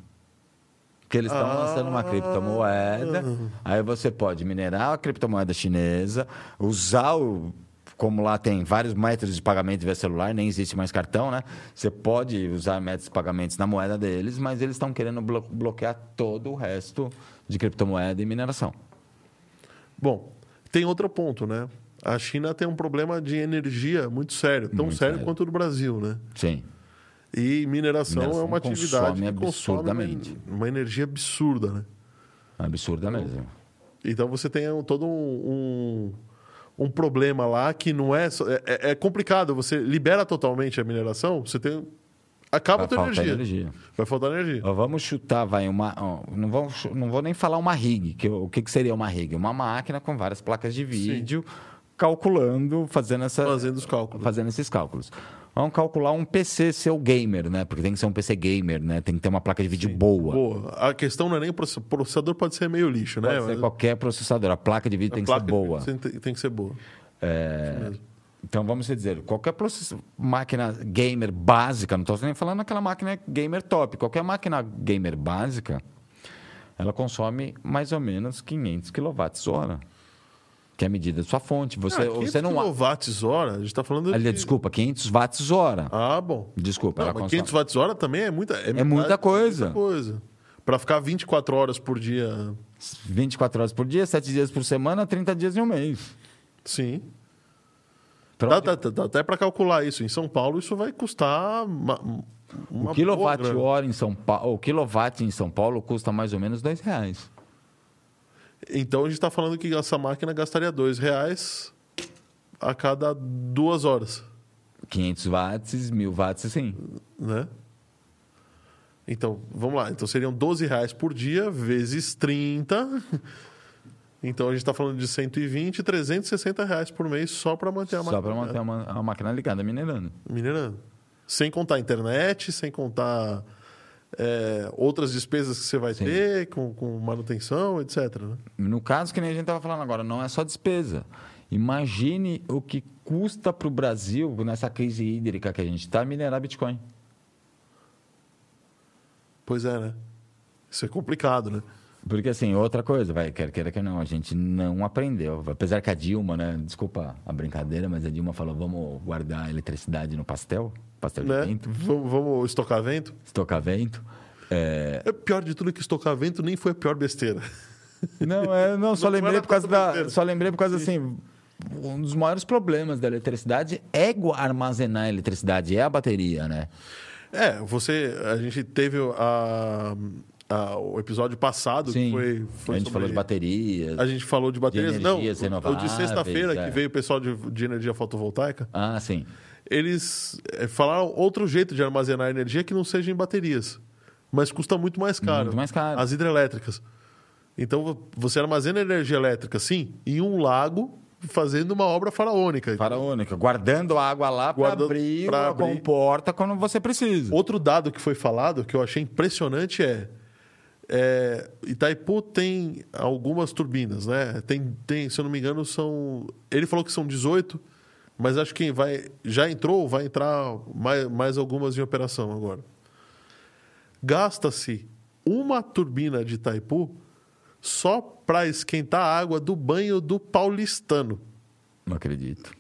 Porque eles estão Ah. lançando uma criptomoeda. Aí você pode minerar a criptomoeda chinesa, usar o. Como lá tem vários métodos de pagamento via celular, nem existe mais cartão, né? Você pode usar métodos de pagamentos na moeda deles, mas eles estão querendo blo- bloquear todo o resto de criptomoeda e mineração. Bom, tem outro ponto, né? A China tem um problema de energia muito sério, tão Muito sério, sério. quanto o do Brasil, né? Sim. E mineração, Mineração é uma atividade que consome uma, absurdamente. uma energia absurda, né? Absurda mesmo. Então você tem todo um, um, um problema lá que não é, só- é. é complicado. Você libera totalmente a mineração, você tem. Acaba a Vai tua faltar energia. energia. Vai faltar energia. Ó, vamos chutar, vai, uma. ó, não, vou, não vou nem falar uma rig. Que, o que, que seria uma rig? Uma máquina com várias placas de vídeo, calculando, fazendo essa. Fazendo os cálculos. Fazendo esses cálculos. Vamos calcular um PC seu gamer, né? Porque tem que ser um PC gamer, né? Tem que ter uma placa de vídeo boa. Boa. A questão não é nem o process- processador, pode ser meio lixo, né? Pode ser Mas qualquer processador. A placa de vídeo a tem que ser boa. Tem, que ser boa. É, Então vamos dizer, qualquer máquina gamer básica, não estou nem falando aquela máquina gamer top, qualquer máquina gamer básica, ela consome mais ou menos 500 kWh, que é a medida da sua fonte. Você, ah, 500 você não. quilowatts hora, a gente tá falando Ali, de... Desculpa, 500 watts hora. Ah, bom. Desculpa, Não, ela mas consome. 500 watts hora também é muita... É, muita metade- coisa. Muita coisa. Pra ficar 24 horas por dia, 24 horas por dia, 7 dias por semana, 30 dias em um mês. sim. Dá, dá- dá- até pra calcular isso. Em São Paulo, isso vai custar uma, uma o quilowatt boa grana. hora em São Paulo, o quilowatt em São Paulo custa mais ou menos dois reais. Então, a gente tá falando que essa máquina gastaria dois reais a cada duas horas. 500 watts, 1000 watts, sim. né? Então, vamos lá. Então seriam 12 reais por dia, vezes 30. Então a gente está falando de 120, 360 reais por mês só para manter a Só máquina para manter a, a máquina ligada minerando. minerando. Sem contar internet, sem contar é, outras despesas que você vai Sim. ter com, com manutenção, etc. né? No caso que nem a gente estava falando agora, não é só despesa. Imagine o que custa para o Brasil, nessa crise hídrica que a gente está, minerar Bitcoin. Pois é, né? Isso é complicado, né? Porque, assim, outra coisa, vai, quer queira que não, a gente não aprendeu. Apesar que a Dilma, né? Desculpa a brincadeira, mas a Dilma falou: vamos guardar a eletricidade no pastel, pastel de né? vento, Vamos, vamos estocar vento? estocar vento. É, É pior de tudo que estocar vento nem foi a pior besteira. Não, é, não, só Não lembrei por causa da. besteira. Só lembrei por causa assim. Um dos maiores problemas da eletricidade é armazenar a eletricidade, é a bateria, né? É, você. A gente teve a, a- o episódio passado Sim. que foi. foi a gente sobre- falou de baterias. A gente falou de baterias. De não, o- de sexta-feira, é. que veio o pessoal de, de energia fotovoltaica, Ah, sim. Eles eh, falaram outro jeito de armazenar energia que não seja em baterias. Mas custa muito mais caro. Muito mais caro. As hidrelétricas. Então você armazena energia elétrica, sim, em um lago, fazendo uma obra faraônica. Faraônica, guardando a água lá para abrir pra a abrir. comporta quando você precisa. Outro dado que foi falado, que eu achei impressionante, é, é, Itaipu tem algumas turbinas, né? Tem, tem, se eu não me engano, são. Ele falou que são 18, mas acho que vai, já entrou, vai entrar mais, mais algumas em operação agora. Gasta-se uma turbina de Itaipu só para esquentar a água do banho do paulistano. Não acredito.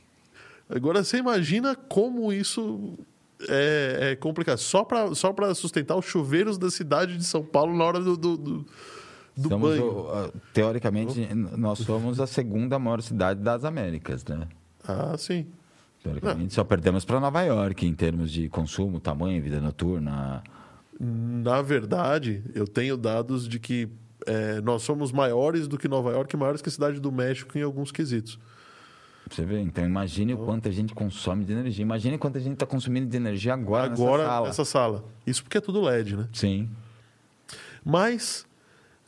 Agora você imagina como isso é, é complicado. Só para só pra sustentar os chuveiros da cidade de São Paulo na hora do, do, do, do Somos banho. teoricamente, nós somos a segunda maior cidade das Américas, né? Ah, sim. Teoricamente, só perdemos para Nova York em termos de consumo, tamanho, vida noturna. Na verdade, eu tenho dados de que é, nós somos maiores do que Nova York e maiores que a cidade do México em alguns quesitos. Você vê? Então, imagine o quanto a gente consome de energia. Imagine quanto a gente está consumindo de energia agora, Agora, nessa sala. nessa sala. Isso porque é tudo LED, né? Sim. Mas,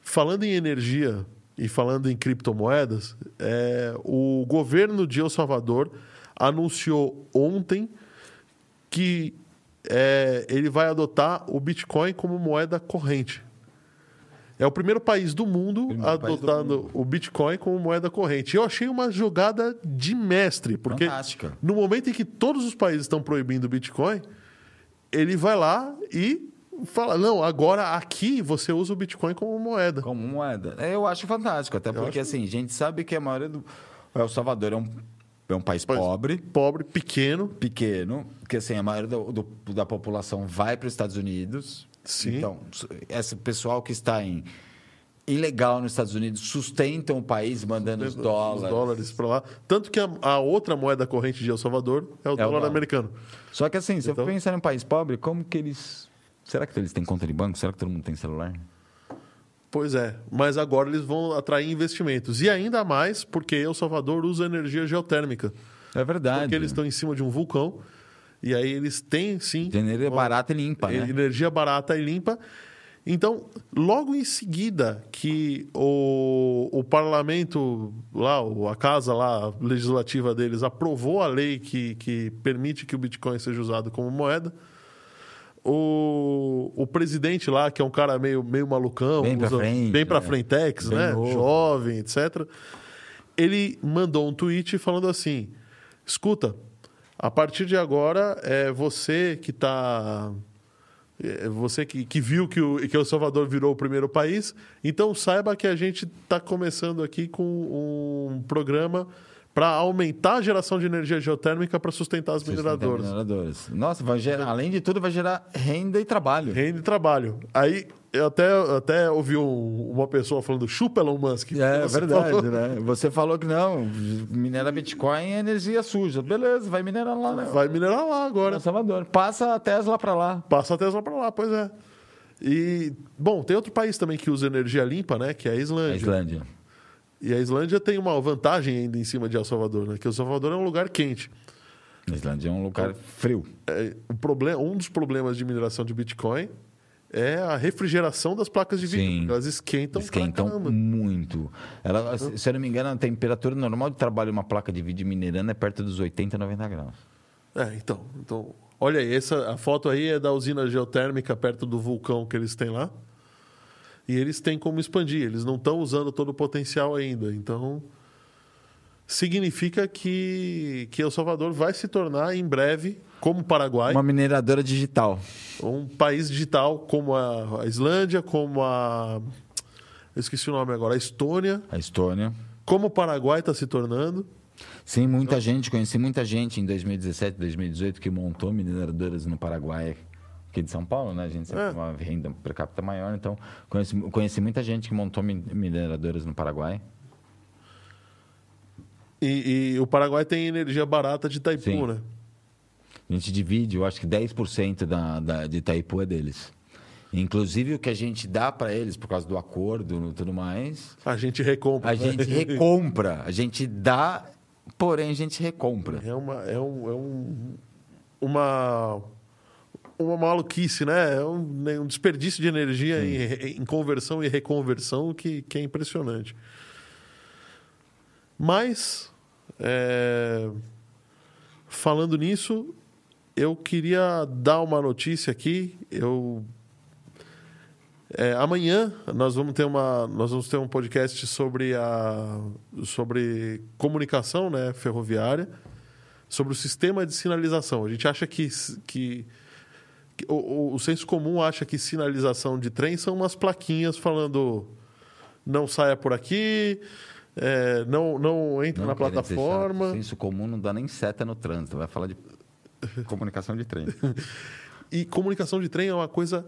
falando em energia e falando em criptomoedas, é, o governo de El Salvador anunciou ontem que é, ele vai adotar o Bitcoin como moeda corrente. É o primeiro país do mundo Primeiro país do adotando o Bitcoin como moeda corrente. Eu achei uma jogada de mestre, porque Fantástica. no momento em que todos os países estão proibindo o Bitcoin, ele vai lá e fala: não, agora aqui você usa o Bitcoin como moeda. Como moeda. É, Eu acho fantástico, até porque, acho- assim, a gente sabe que a maioria do. El Salvador é um, é um país País pobre, Pobre, pequeno. pequeno, que assim, a maioria do, do- da população vai para os Estados Unidos. Sim. Então, esse pessoal que está em ilegal nos Estados Unidos sustentam o país mandando os dólares. Os dólares para lá. Tanto que a, a outra moeda corrente de El Salvador é o dólar dólar. americano. Só que assim, se Então- eu pensar em um país pobre, como que eles. Será que eles têm conta de banco? Será que todo mundo tem celular? Pois é, mas agora eles vão atrair investimentos. E ainda mais porque El Salvador usa energia geotérmica. É verdade. Porque eles estão em cima de um vulcão. E aí eles têm, sim, energia uma- barata e limpa, né? energia barata e limpa. Então, logo em seguida que o, o parlamento lá, a casa lá legislativa deles aprovou a lei que, que permite que o Bitcoin seja usado como moeda, o, o presidente lá, que é um cara meio, meio malucão, Bem pra frente, bem pra né? frentex, Bem né? novo. Jovem, etc. Ele mandou um tweet falando assim: escuta, a partir de agora é você que está é você que, que viu que o, que El Salvador virou o primeiro país, então saiba que a gente está começando aqui com um programa para aumentar a geração de energia geotérmica para sustentar as mineradoras. Mineradoras. Nossa, vai gerar, além de tudo, vai gerar renda e trabalho. Renda e trabalho. Aí eu até, eu até ouvi um- uma pessoa falando chupa Elon Musk. É verdade, falou- né? Você falou que não, minera Bitcoin é energia suja. Beleza, vai minerar lá, né? Vai minerar lá agora. Em Salvador. Passa a Tesla para lá. Passa a Tesla para lá, pois é. E, bom, tem outro país também que usa energia limpa, né? Que é a Islândia. A Islândia. E a Islândia tem uma vantagem ainda em cima de El Salvador, né? Que El Salvador é um lugar quente. A Islândia é um lugar frio. É, o problema, um dos problemas de mineração de Bitcoin é a refrigeração das placas de vídeo. Sim. Elas esquentam, Esquentam muito. Ela, se se eu não me engano, a temperatura normal de trabalho de uma placa de vídeo minerando é perto dos 80, 90 graus. É, então, então. Olha aí, essa, a foto aí é da usina geotérmica perto do vulcão que eles têm lá. E eles têm como expandir, eles não estão usando todo o potencial ainda. Então, significa que, que El Salvador vai se tornar em breve, como o Paraguai, Uma mineradora digital. um país digital como a, a Islândia, como a. Eu esqueci o nome agora, a Estônia, A Estônia. como o Paraguai está se tornando. Sim, muita gente, conheci muita gente em 2017, 2018 que montou mineradoras no Paraguai, aqui de São Paulo, né? A gente sempre É. tem uma renda per capita maior, então conheci, conheci muita gente que montou min- mineradoras no Paraguai. E, e o Paraguai tem energia barata de Itaipu, Sim. né? A gente divide, eu acho que 10% da, da, de Itaipu é deles. Inclusive o que a gente dá para eles por causa do acordo e tudo mais, A gente recompra. a né? gente recompra. A gente dá, porém a gente recompra. É uma. É um, é um, uma. Uma maluquice, né? É um, né, um desperdício de energia em, em conversão e reconversão que, que é impressionante. Mas, é, falando nisso, eu queria dar uma notícia aqui. Eu é, amanhã nós vamos ter uma nós vamos ter um podcast sobre a sobre comunicação né ferroviária sobre o sistema de sinalização a gente acha que, que, que o, o- o senso comum acha que sinalização de trem são umas plaquinhas falando não saia por aqui é, não não na querendo ser chato, plataforma Senso comum não dá nem seta no trânsito, vai falar de comunicação de trem. e comunicação de trem é uma coisa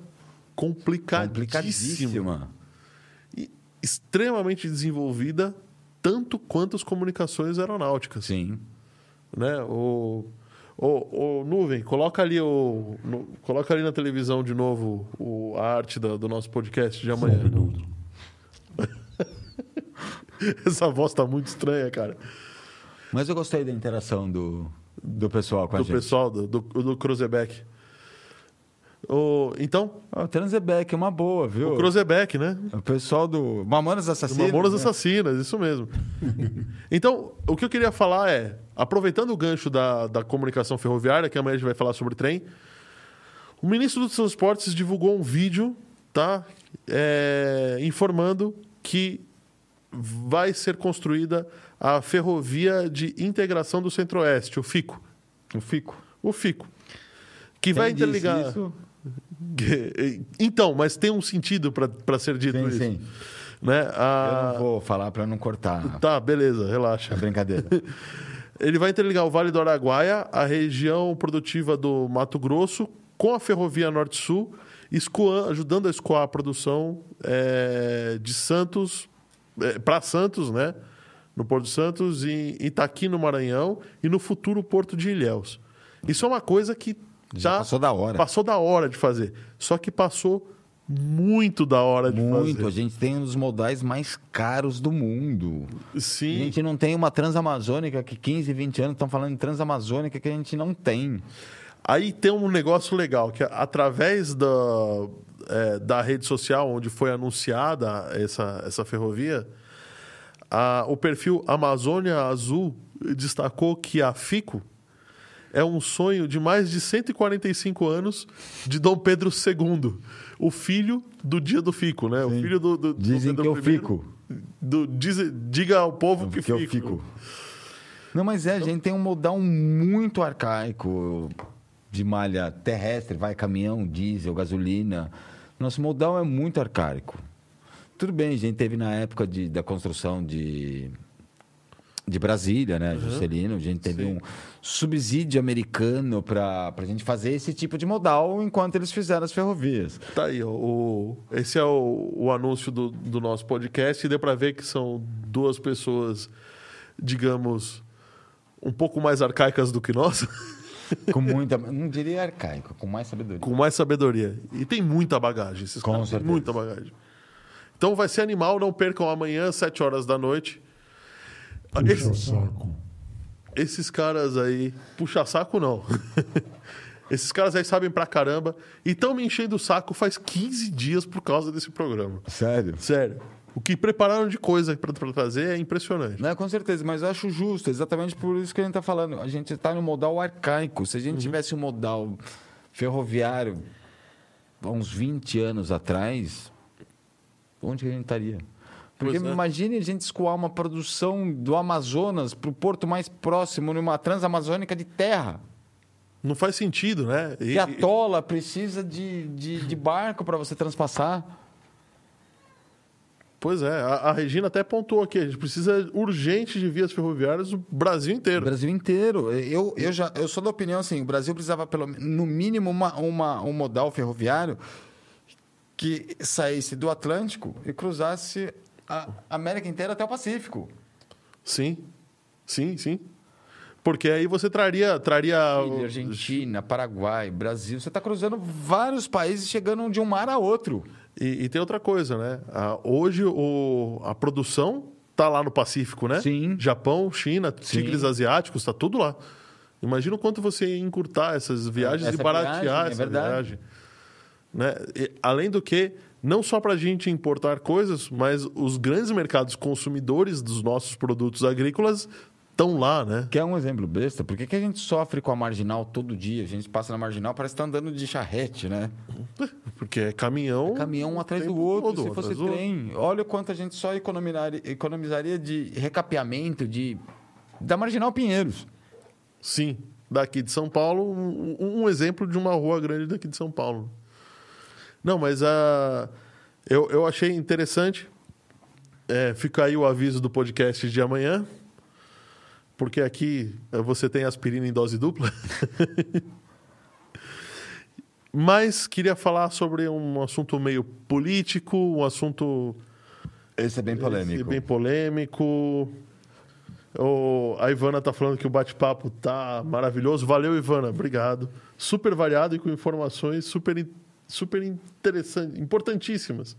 complicadíssima Complicadíssima. e extremamente desenvolvida tanto quanto as comunicações aeronáuticas Sim. né o, o, o nuvem coloca ali o no- coloca ali na televisão de novo o, a arte da- do nosso podcast de amanhã essa voz tá muito estranha cara Mas eu gostei da interação do, do pessoal com a do gente. pessoal do do, do Cruzebeck o, então Ah, o Transebeck é uma boa, viu? o Cruzebeck né O pessoal do Mamonas Assassinas. Mamonas né? Assassinas, isso mesmo. então, o que eu queria falar é, aproveitando o gancho da, da comunicação ferroviária, que amanhã a gente vai falar sobre trem, o ministro dos Transportes divulgou um vídeo, tá? É, informando que vai ser construída a ferrovia de integração do Centro-Oeste, o FICO. O Fico. O FICO. Que Quem vai interligar. isso? Então, mas tem um sentido para ser dito Sim, isso. sim. Né? Eu A... não vou falar para não cortar Tá, beleza, relaxa. a brincadeira. Ele vai interligar o Vale do Araguaia, a região produtiva do Mato Grosso, com a ferrovia Norte-Sul, ajudando a escoar a produção eh, de Santos, para Santos, né? No Porto de Santos, em Itaqui, no Maranhão, e no futuro Porto de Ilhéus. Isso é uma coisa que Já tá- passou da hora. Passou da hora de fazer. Só que passou muito da hora de Muito. A fazer. gente tem um dos modais mais caros do mundo. A Sim. gente não tem uma transamazônica que 15, 20 anos estão falando em transamazônica que a gente não tem. Aí tem um negócio legal, que através da, é, da rede social onde foi anunciada essa, essa ferrovia, a, o perfil Amazônia Azul destacou que a FICO é um sonho de mais de 145 anos de Dom Pedro II, o filho do dia do Fico, né? O filho do, do Dizem do que eu fico. do- diz- diga ao povo que, que eu fico. fico. Não, mas é, a gente tem um modal muito arcaico de malha terrestre, vai caminhão, diesel, gasolina. Nosso modal é muito arcaico. Tudo bem, a gente teve na época de, da construção de, de Brasília, né, Juscelino, a gente teve Sim. um subsídio americano para a gente fazer esse tipo de modal enquanto eles fizeram as ferrovias. Tá aí, o, esse é o, o anúncio do, do nosso podcast e deu para ver que são duas pessoas, digamos, um pouco mais arcaicas do que nós, Com muita, não diria arcaico, com mais sabedoria. com mais sabedoria. E tem muita bagagem, esses Com caras certeza. muita bagagem. Então vai ser animal, não percam amanhã, 7 horas da noite. Puxa Esse- saco. esses caras aí, puxa saco não. esses caras aí sabem pra caramba e estão me enchendo o saco faz 15 dias por causa desse programa. Sério? Sério. O que prepararam de coisa pra pra trazer é impressionante. Não, com certeza, mas eu acho justo, exatamente por isso que a gente está falando. A gente está no modal arcaico. Se a gente tivesse um modal ferroviário há uns 20 anos atrás, onde que a gente estaria? Porque Pois é. imagine a gente escoar uma produção do Amazonas para o porto mais próximo, numa transamazônica de terra. Não faz sentido, né? E- E a tola precisa de, de, de barco para você transpassar. Pois é, a, a Regina até pontuou aqui, a gente precisa urgente de vias ferroviárias no Brasil O inteiro. Brasil inteiro. Eu, eu, já, eu sou da opinião assim, o Brasil precisava, pelo, no mínimo, uma, uma, um modal ferroviário que saísse do Atlântico e cruzasse a América inteira até o Pacífico. Sim, sim, sim. Porque aí você traria... traria Chile, Argentina, Paraguai, Brasil. Você está cruzando vários países chegando de um mar a outro. E, e tem outra coisa, né? Ah, hoje o, a produção tá lá no Pacífico, né? Sim. Japão, China, tigres asiáticos, tá tudo lá. Imagina o quanto você ia encurtar essas viagens Essa e baratear viagem, é essa verdade. viagem. Né? E, além do que, não só para a gente importar coisas, mas os grandes mercados consumidores dos nossos produtos agrícolas estão lá, né? Quer um exemplo besta? Por que, que a gente sofre com a marginal todo dia? A gente passa na marginal, parece que está andando de charrete, né? Porque é caminhão. caminhão um atrás do outro, todo, se fosse do outro. trem. Olha o quanto a gente só economizaria, economizaria de recapeamento de da Marginal Pinheiros. Sim, daqui de São Paulo, um, um exemplo de uma rua grande daqui de São Paulo. Não, mas a eu, eu achei interessante. É, fica aí o aviso do podcast de amanhã, porque aqui eh, você tem aspirina em dose dupla. mas queria falar sobre um assunto meio político, um assunto Esse é bem polêmico. bem polêmico. O, a Ivana tá falando que o bate-papo tá maravilhoso. Valeu, Ivana. Obrigado. Super variado e com informações super, super interessantes, importantíssimas.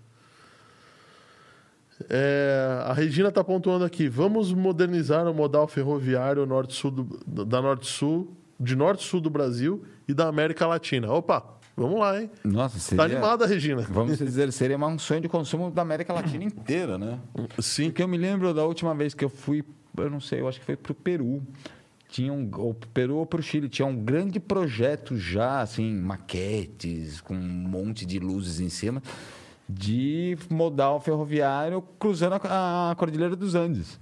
É, a Regina está pontuando aqui. Vamos modernizar o modal ferroviário norte-sul do- da Norte-Sul, de norte-sul do Brasil e da América Latina. Opa, vamos lá, hein? Nossa, Tá seria... animada, Regina. Vamos dizer, seria um sonho de consumo da América Latina inteira, né? Sim. Porque eu me lembro da última vez que eu fui, eu não sei, eu acho que foi pro Peru. Tinha um, Peru ou pro Chile, tinha um grande projeto já, assim, maquetes, com um monte de luzes em cima, de modal ferroviário cruzando a, a Cordilheira dos Andes.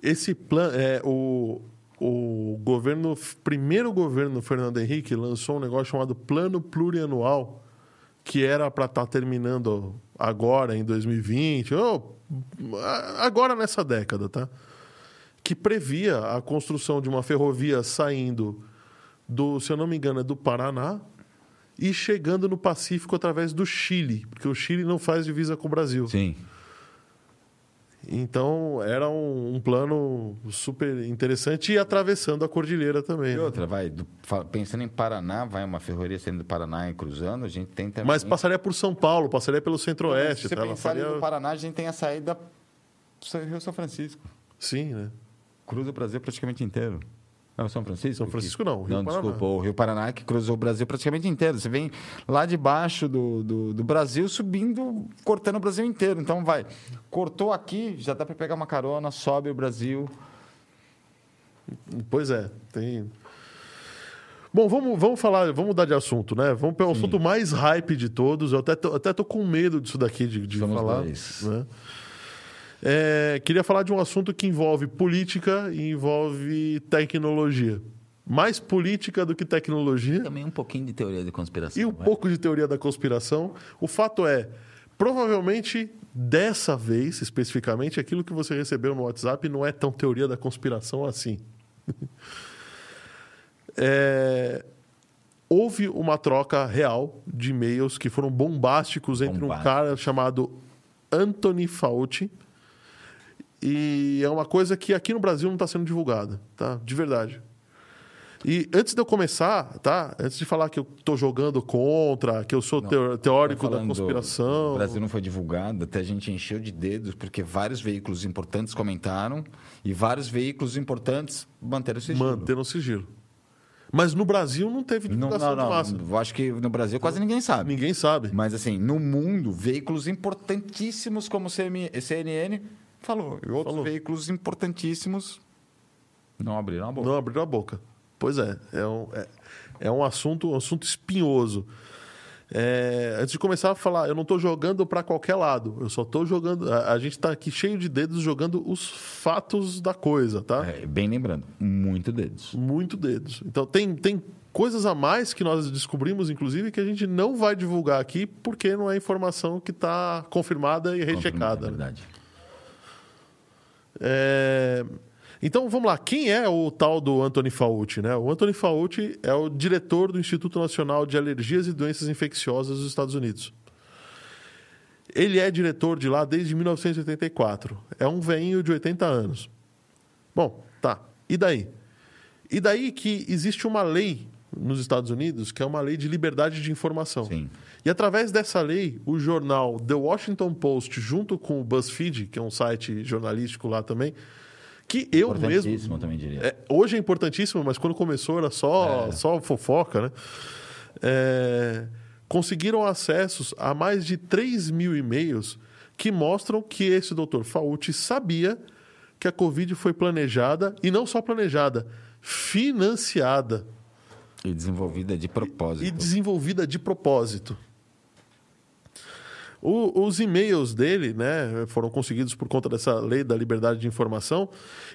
Esse plano, é, o, o governo, primeiro governo Fernando Henrique lançou um negócio chamado Plano Plurianual, que era para estar terminando agora em 2020, ou agora nessa década, tá? Que previa a construção de uma ferrovia saindo do, se eu não me engano, é do Paraná e chegando no Pacífico através do Chile, porque o Chile não faz divisa com o Brasil. Sim. Então era um, um plano super interessante e atravessando a cordilheira também. E né? outra, vai, do- pensando em Paraná, vai uma ferrovia saindo do Paraná e cruzando, a gente tem também... Mas passaria por São Paulo, passaria pelo Se Centro-Oeste. você tá? Pensar faria... no Paraná, a gente tem a saída do Rio São Francisco. Sim, né? Cruza o Brasil praticamente inteiro. Não, São Francisco? São Francisco não, Rio não, Paraná. desculpa, o Rio Paraná que cruzou o Brasil praticamente inteiro. Você vem lá de baixo do, do, do Brasil subindo, cortando o Brasil inteiro. Então vai, cortou aqui, já dá para pegar uma carona, sobe o Brasil. Pois é, tem. Bom, vamos, vamos falar, vamos mudar de assunto, né? Vamos pelo assunto mais hype de todos. Eu até tô, até tô com medo disso daqui de, de Somos falar. dois. né? É, queria falar de um assunto que envolve política e envolve tecnologia. Mais política do que tecnologia Também um pouquinho de teoria de conspiração. e um vai. pouco de teoria da conspiração. O fato é, provavelmente dessa vez, especificamente, aquilo que você recebeu no WhatsApp não é tão teoria da conspiração assim. É, houve uma troca real de e-mails que foram bombásticos entre um Bombástico. cara chamado Anthony Fauci. E é uma coisa que aqui no Brasil não está sendo divulgada, tá? De verdade. E antes de eu começar, tá? Antes de falar que eu estou jogando contra, que eu sou teo- teórico da conspiração. O Brasil não foi divulgado, até a gente encheu de dedos, porque vários veículos importantes comentaram e vários veículos importantes manteram o sigilo. Manter no sigilo. Mas no Brasil não teve Não, divulgação não, de massa. não. Eu acho que no Brasil quase ninguém sabe. Ninguém sabe. Mas assim, no mundo, veículos importantíssimos como o CM CNN falou. E outros Falou. veículos importantíssimos não abriram a boca. Não abriram a boca. Pois é, é um, é, é um assunto, um assunto espinhoso. É, antes de começar a falar, eu não estou jogando para qualquer lado. Eu só estou jogando. A, a gente está aqui cheio de dedos jogando os fatos da coisa, tá? É, bem lembrando, muito dedos. Muito dedos. Então tem, tem coisas a mais que nós descobrimos, inclusive, que a gente não vai divulgar aqui porque não é informação que está confirmada e rechecada. É né? É, Então vamos lá, quem é o tal do Anthony Fauci? Né? O Anthony Fauci é o diretor do Instituto Nacional de Alergias e Doenças Infecciosas dos Estados Unidos. Ele é diretor de lá desde 1984. É um veinho de 80 anos. Bom, tá. E daí? E daí que existe uma lei nos Estados Unidos que é uma lei de liberdade de informação. Sim. E através dessa lei, o jornal The Washington Post, junto com o BuzzFeed, que é um site jornalístico lá também, que eu mesmo. Importantíssimo, também diria. É, hoje é importantíssimo, mas quando começou era só, É. só fofoca, né? É, conseguiram acessos a mais de 3 mil e-mails que mostram que esse doutor Fauci sabia que a Covid foi planejada, e não só planejada, financiada E desenvolvida de propósito. e desenvolvida de propósito. O- os e-mails dele né, foram conseguidos por conta dessa lei da liberdade de informação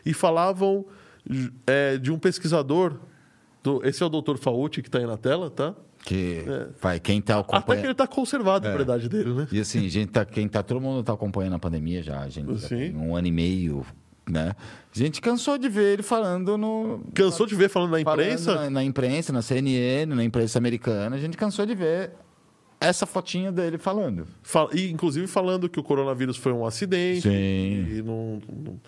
e falavam é, de um pesquisador. do- esse é o Dr. Fauci que está aí na tela, tá? Que vai, quem tá Até que ele acompanhando. está conservado a É. verdade dele, né? E assim, gente tá, quem tá, todo mundo tá acompanhando a pandemia já, a gente já um ano e meio, né? A gente cansou de ver ele falando no. Cansou de ver falando na falando imprensa? Na, na imprensa, na CNN, na imprensa americana, a gente cansou de ver essa fotinha dele falando. Fal- e, inclusive falando que o coronavírus foi um acidente. Sim. E não, não-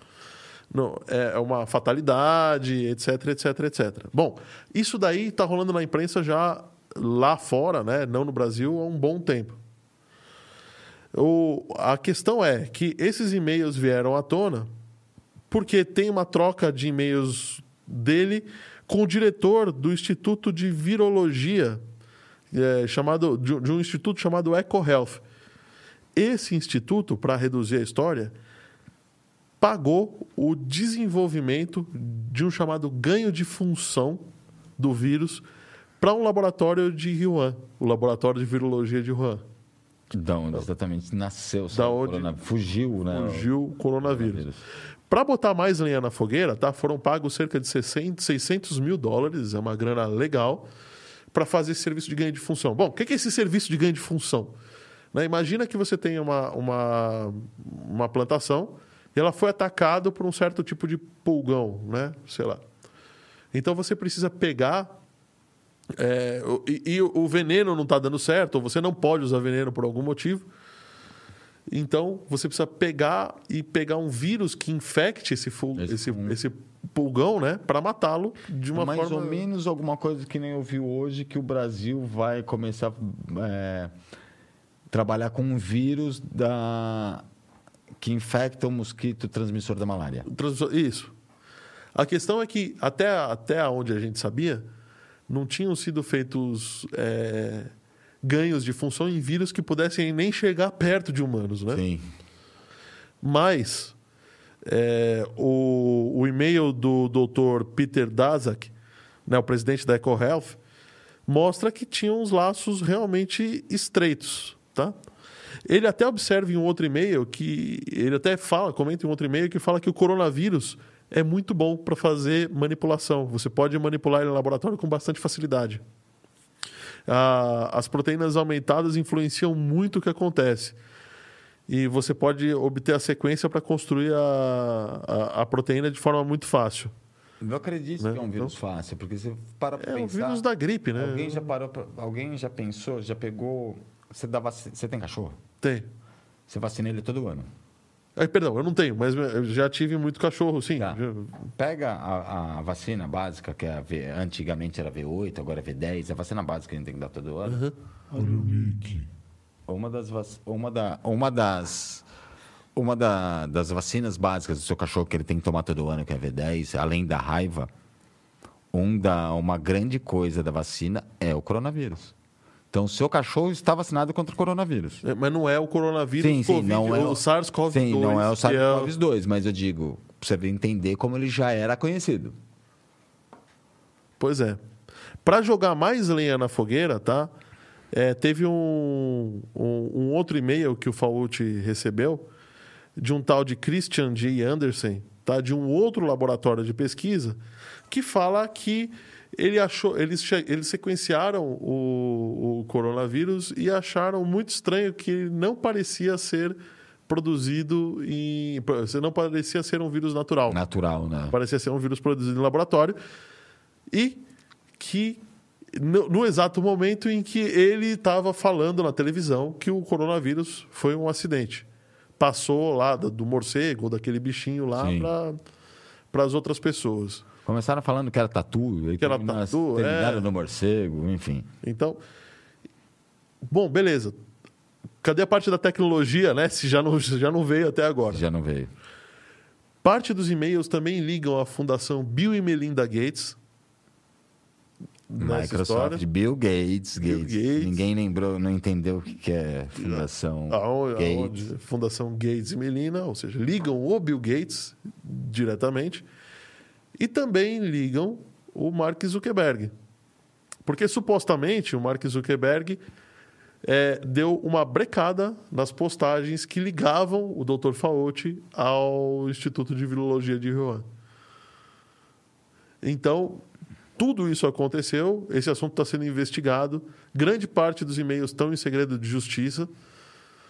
não- é uma fatalidade, etc, etc, etc. Bom, isso daí está rolando na imprensa já lá fora, né? não no Brasil, há um bom tempo. O, a questão é que esses e-mails vieram à tona porque tem uma troca de e-mails dele com o diretor do Instituto de Virologia, é, chamado, de, de um instituto chamado EcoHealth. Esse instituto, para reduzir a história, pagou o desenvolvimento de um chamado ganho de função do vírus para um laboratório de Wuhan, o laboratório de virologia de Wuhan. Da onde exatamente nasceu. Da onde- corona- Fugiu, né? Surgiu o coronavírus. coronavírus. Para botar mais lenha na fogueira, tá? foram pagos cerca de 600, 600 mil dólares, é uma grana legal, para fazer esse serviço de ganho de função. Bom, o que é esse serviço de ganho de função? Né, Imagina que você tem uma, uma, uma plantação e ela foi atacada por um certo tipo de pulgão, né? sei lá. Então você precisa pegar é, e, e o veneno não está dando certo, ou você não pode usar veneno por algum motivo. Então, você precisa pegar e pegar um vírus que infecte esse, Esse esse, esse pulgão, né? Para matá-lo de uma mais forma. ou menos alguma coisa que nem eu vi hoje que o Brasil vai começar a é, trabalhar com um vírus da que infecta o mosquito transmissor da malária. Isso. A questão é que, até, até onde a gente sabia, não tinham sido feitos é, ganhos de função em vírus que pudessem nem chegar perto de humanos, né? Sim. Mas é, o, o e-mail do Dr. Peter Daszak, né, o presidente da EcoHealth, mostra que tinha uns laços realmente estreitos, tá? Ele até observa em um outro e-mail que ele até fala, comenta em um outro e-mail que fala que o coronavírus é muito bom para fazer manipulação. Você pode manipular ele em laboratório com bastante facilidade. Ah, as proteínas aumentadas influenciam muito o que acontece. E você pode obter a sequência para construir a, a, a proteína de forma muito fácil. Eu acredito Né? que é um vírus fácil, porque você para pra É pensar... vírus da gripe, né? Alguém já parou, pra- alguém já pensou, já pegou... Você, dá vaci- você tem cachorro? Tem. Você vacina ele todo ano. Ai, perdão, eu não tenho, mas eu já tive muito cachorro, sim. Tá. Já- Pega a, a vacina básica, que é a V, antigamente era V8, agora é V10, a vacina básica que a gente tem que dar todo ano. Olha o. Uma das vac- uma da uma das uma da- das vacinas básicas do seu cachorro que ele tem que tomar todo ano, que é V10, além da raiva, um da uma grande coisa da vacina é o coronavírus. Então, o seu cachorro está vacinado contra o coronavírus. É, Mas não é o coronavírus Sim, sim, Covid, não é o SARS-CoV-2. Sim, não é o que é SARS-CoV-2, mas eu digo, você entender como ele já era conhecido. Pois é. Para jogar mais lenha na fogueira, tá? É, teve um, um, um outro e-mail que o Fauci recebeu de um tal de Christian J. Anderson, tá? De um outro laboratório de pesquisa que fala que ele achou, eles, eles sequenciaram o, o coronavírus e acharam muito estranho que não parecia ser produzido em, não parecia ser um vírus natural. Natural, né? Parecia ser um vírus produzido em laboratório. E que, no, no exato momento em que ele estava falando na televisão que o coronavírus foi um acidente. Passou lá do, do morcego, daquele bichinho lá, para as outras pessoas. Começaram falando que era tatu, Que era terminaram- tatu, é. no morcego, enfim. Então, bom, beleza. Cadê a parte da tecnologia, né? Se já não, já não veio até agora. Já não veio. Parte dos e-mails também ligam à Fundação Bill e Melinda Gates. Microsoft, história. Bill Gates, Bill Gates. Gates. Ninguém lembrou, não entendeu o que que é fundação Aonde, Gates. aonde Fundação Gates e Melina, ou seja, ligam o Bill Gates diretamente e também ligam o Mark Zuckerberg. Porque supostamente o Mark Zuckerberg é, deu uma brecada nas postagens que ligavam o Dr. Fauci ao Instituto de Virologia de Wuhan. Então, tudo isso aconteceu, esse assunto está sendo investigado, grande parte dos e-mails estão em segredo de justiça.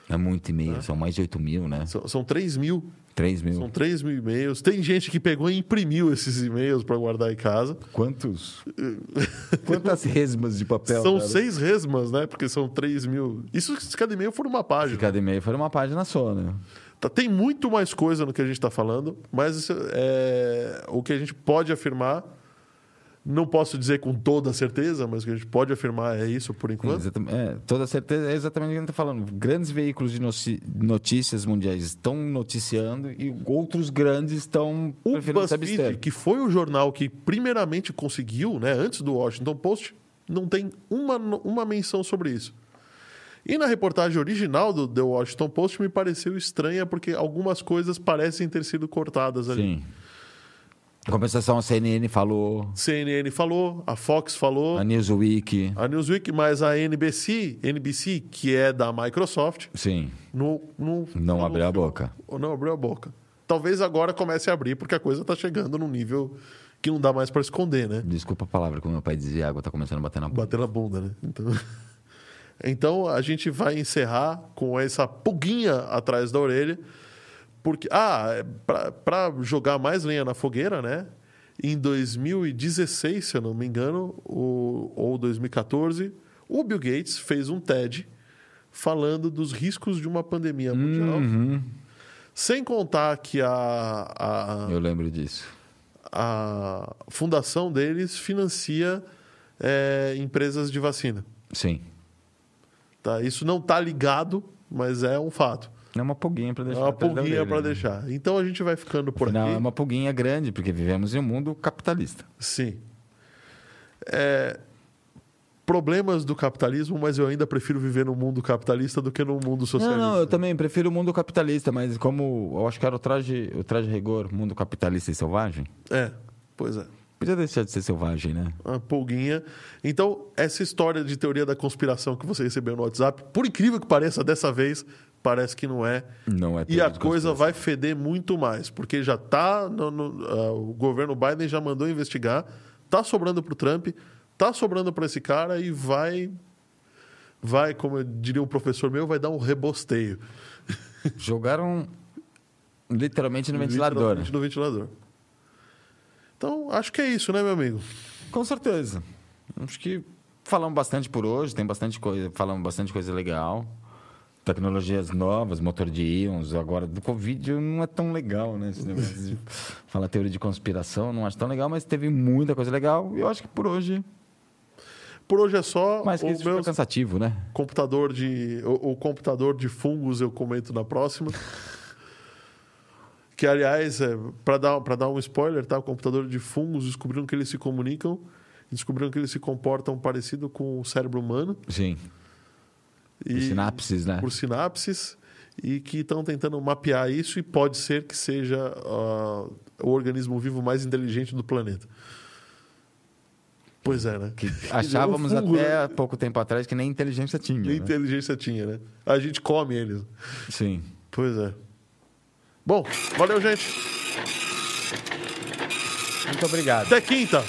É muito e-mail, são mais de 8 mil, né? São, são 3 mil. 3 mil. São 3 mil e-mails. Tem gente que pegou e imprimiu esses e-mails para guardar em casa. Quantos? Quantas resmas de papel? são cara? seis resmas, né? Porque são 3 mil. Isso se cada e-mail for uma página. Cada e-mail foi uma página só, né? Tá, tem muito mais coisa no que a gente está falando, mas isso é, o que a gente pode afirmar, não posso dizer com toda certeza, mas o que a gente pode afirmar é isso por enquanto. Exatamente, é, toda certeza, é exatamente o que a gente está falando. Grandes veículos de notícias mundiais estão noticiando e outros grandes estão O BuzzFeed, que foi o jornal que primeiramente conseguiu, né, antes do Washington Post, não tem uma, uma menção sobre isso. E na reportagem original do The Washington Post me pareceu estranha porque algumas coisas parecem ter sido cortadas ali. Sim. Em compensação, a CNN falou, CNN falou, a Fox falou, a Newsweek, a Newsweek, mas a NBC, NBC, que é da Microsoft, sim, não, não, não abriu a boca. não abriu a boca. Talvez agora comece a abrir, porque a coisa está chegando num nível que não dá mais para esconder, né? Desculpa a palavra, como meu pai dizia, a água está começando a bater na boca. Bater na bunda, né? Então... então a gente vai encerrar com essa pulguinha atrás da orelha, porque ah, para jogar mais lenha na fogueira, né? Em 2016, se eu não me engano, o, ou 2014, o Bill Gates fez um TED falando dos riscos de uma pandemia mundial. Uhum. Sem contar que a, a, Eu lembro disso. a fundação deles financia é, empresas de vacina. Sim. Tá? Isso não está ligado, mas é um fato. É uma pulguinha para É deixar. uma na tela pulguinha para né? deixar. Então a gente vai ficando por Não, aqui. é uma pulguinha grande, porque vivemos em um mundo capitalista. Sim. É, Problemas do capitalismo, mas eu ainda prefiro viver num mundo capitalista do que num mundo socialista. Não, não, eu também prefiro o mundo capitalista, mas como eu acho que era o traje, o traje rigor, mundo capitalista e selvagem, É, pois é. podia deixar de ser selvagem, né? Uma pulguinha. Então, essa história de teoria da conspiração que você recebeu no WhatsApp, por incrível que pareça, dessa vez, parece que não é. Não é E a coisa vai feder muito mais, porque já tá. no- no- ah, o governo Biden já mandou investigar, tá sobrando pro Trump, tá sobrando para esse cara e vai. Vai, como eu diria um professor meu, vai dar um rebosteio. Jogaram literalmente no ventilador. né? Literalmente no ventilador. Então, acho que é isso, né, meu amigo? Com certeza. Acho que falamos bastante por hoje, tem bastante coisa, falamos bastante coisa legal. Tecnologias novas, motor de íons. Agora, do Covid não é tão legal, né? Esse negócio de falar teoria de conspiração, não acho tão legal, mas teve muita coisa legal. E eu acho que por hoje, Por hoje é só. mais que o isso, meu cansativo, né? computador de. O, o computador de fungos eu comento na próxima. que, aliás, é, para dar, pra dar um spoiler, tá? O computador de fungos descobriram que eles se comunicam. Descobriram que eles se comportam parecido com o cérebro humano. Sim. E, Por sinapses, né? Por sinapses. E que estão tentando mapear isso e pode ser que seja ah, o organismo vivo mais inteligente do planeta. Pois é, né? Que achávamos fungo, até né? pouco tempo atrás que nem inteligência tinha. Nem né? inteligência tinha, né? A gente come eles. Sim. Pois é. Bom, valeu, gente. Muito obrigado. Até quinta.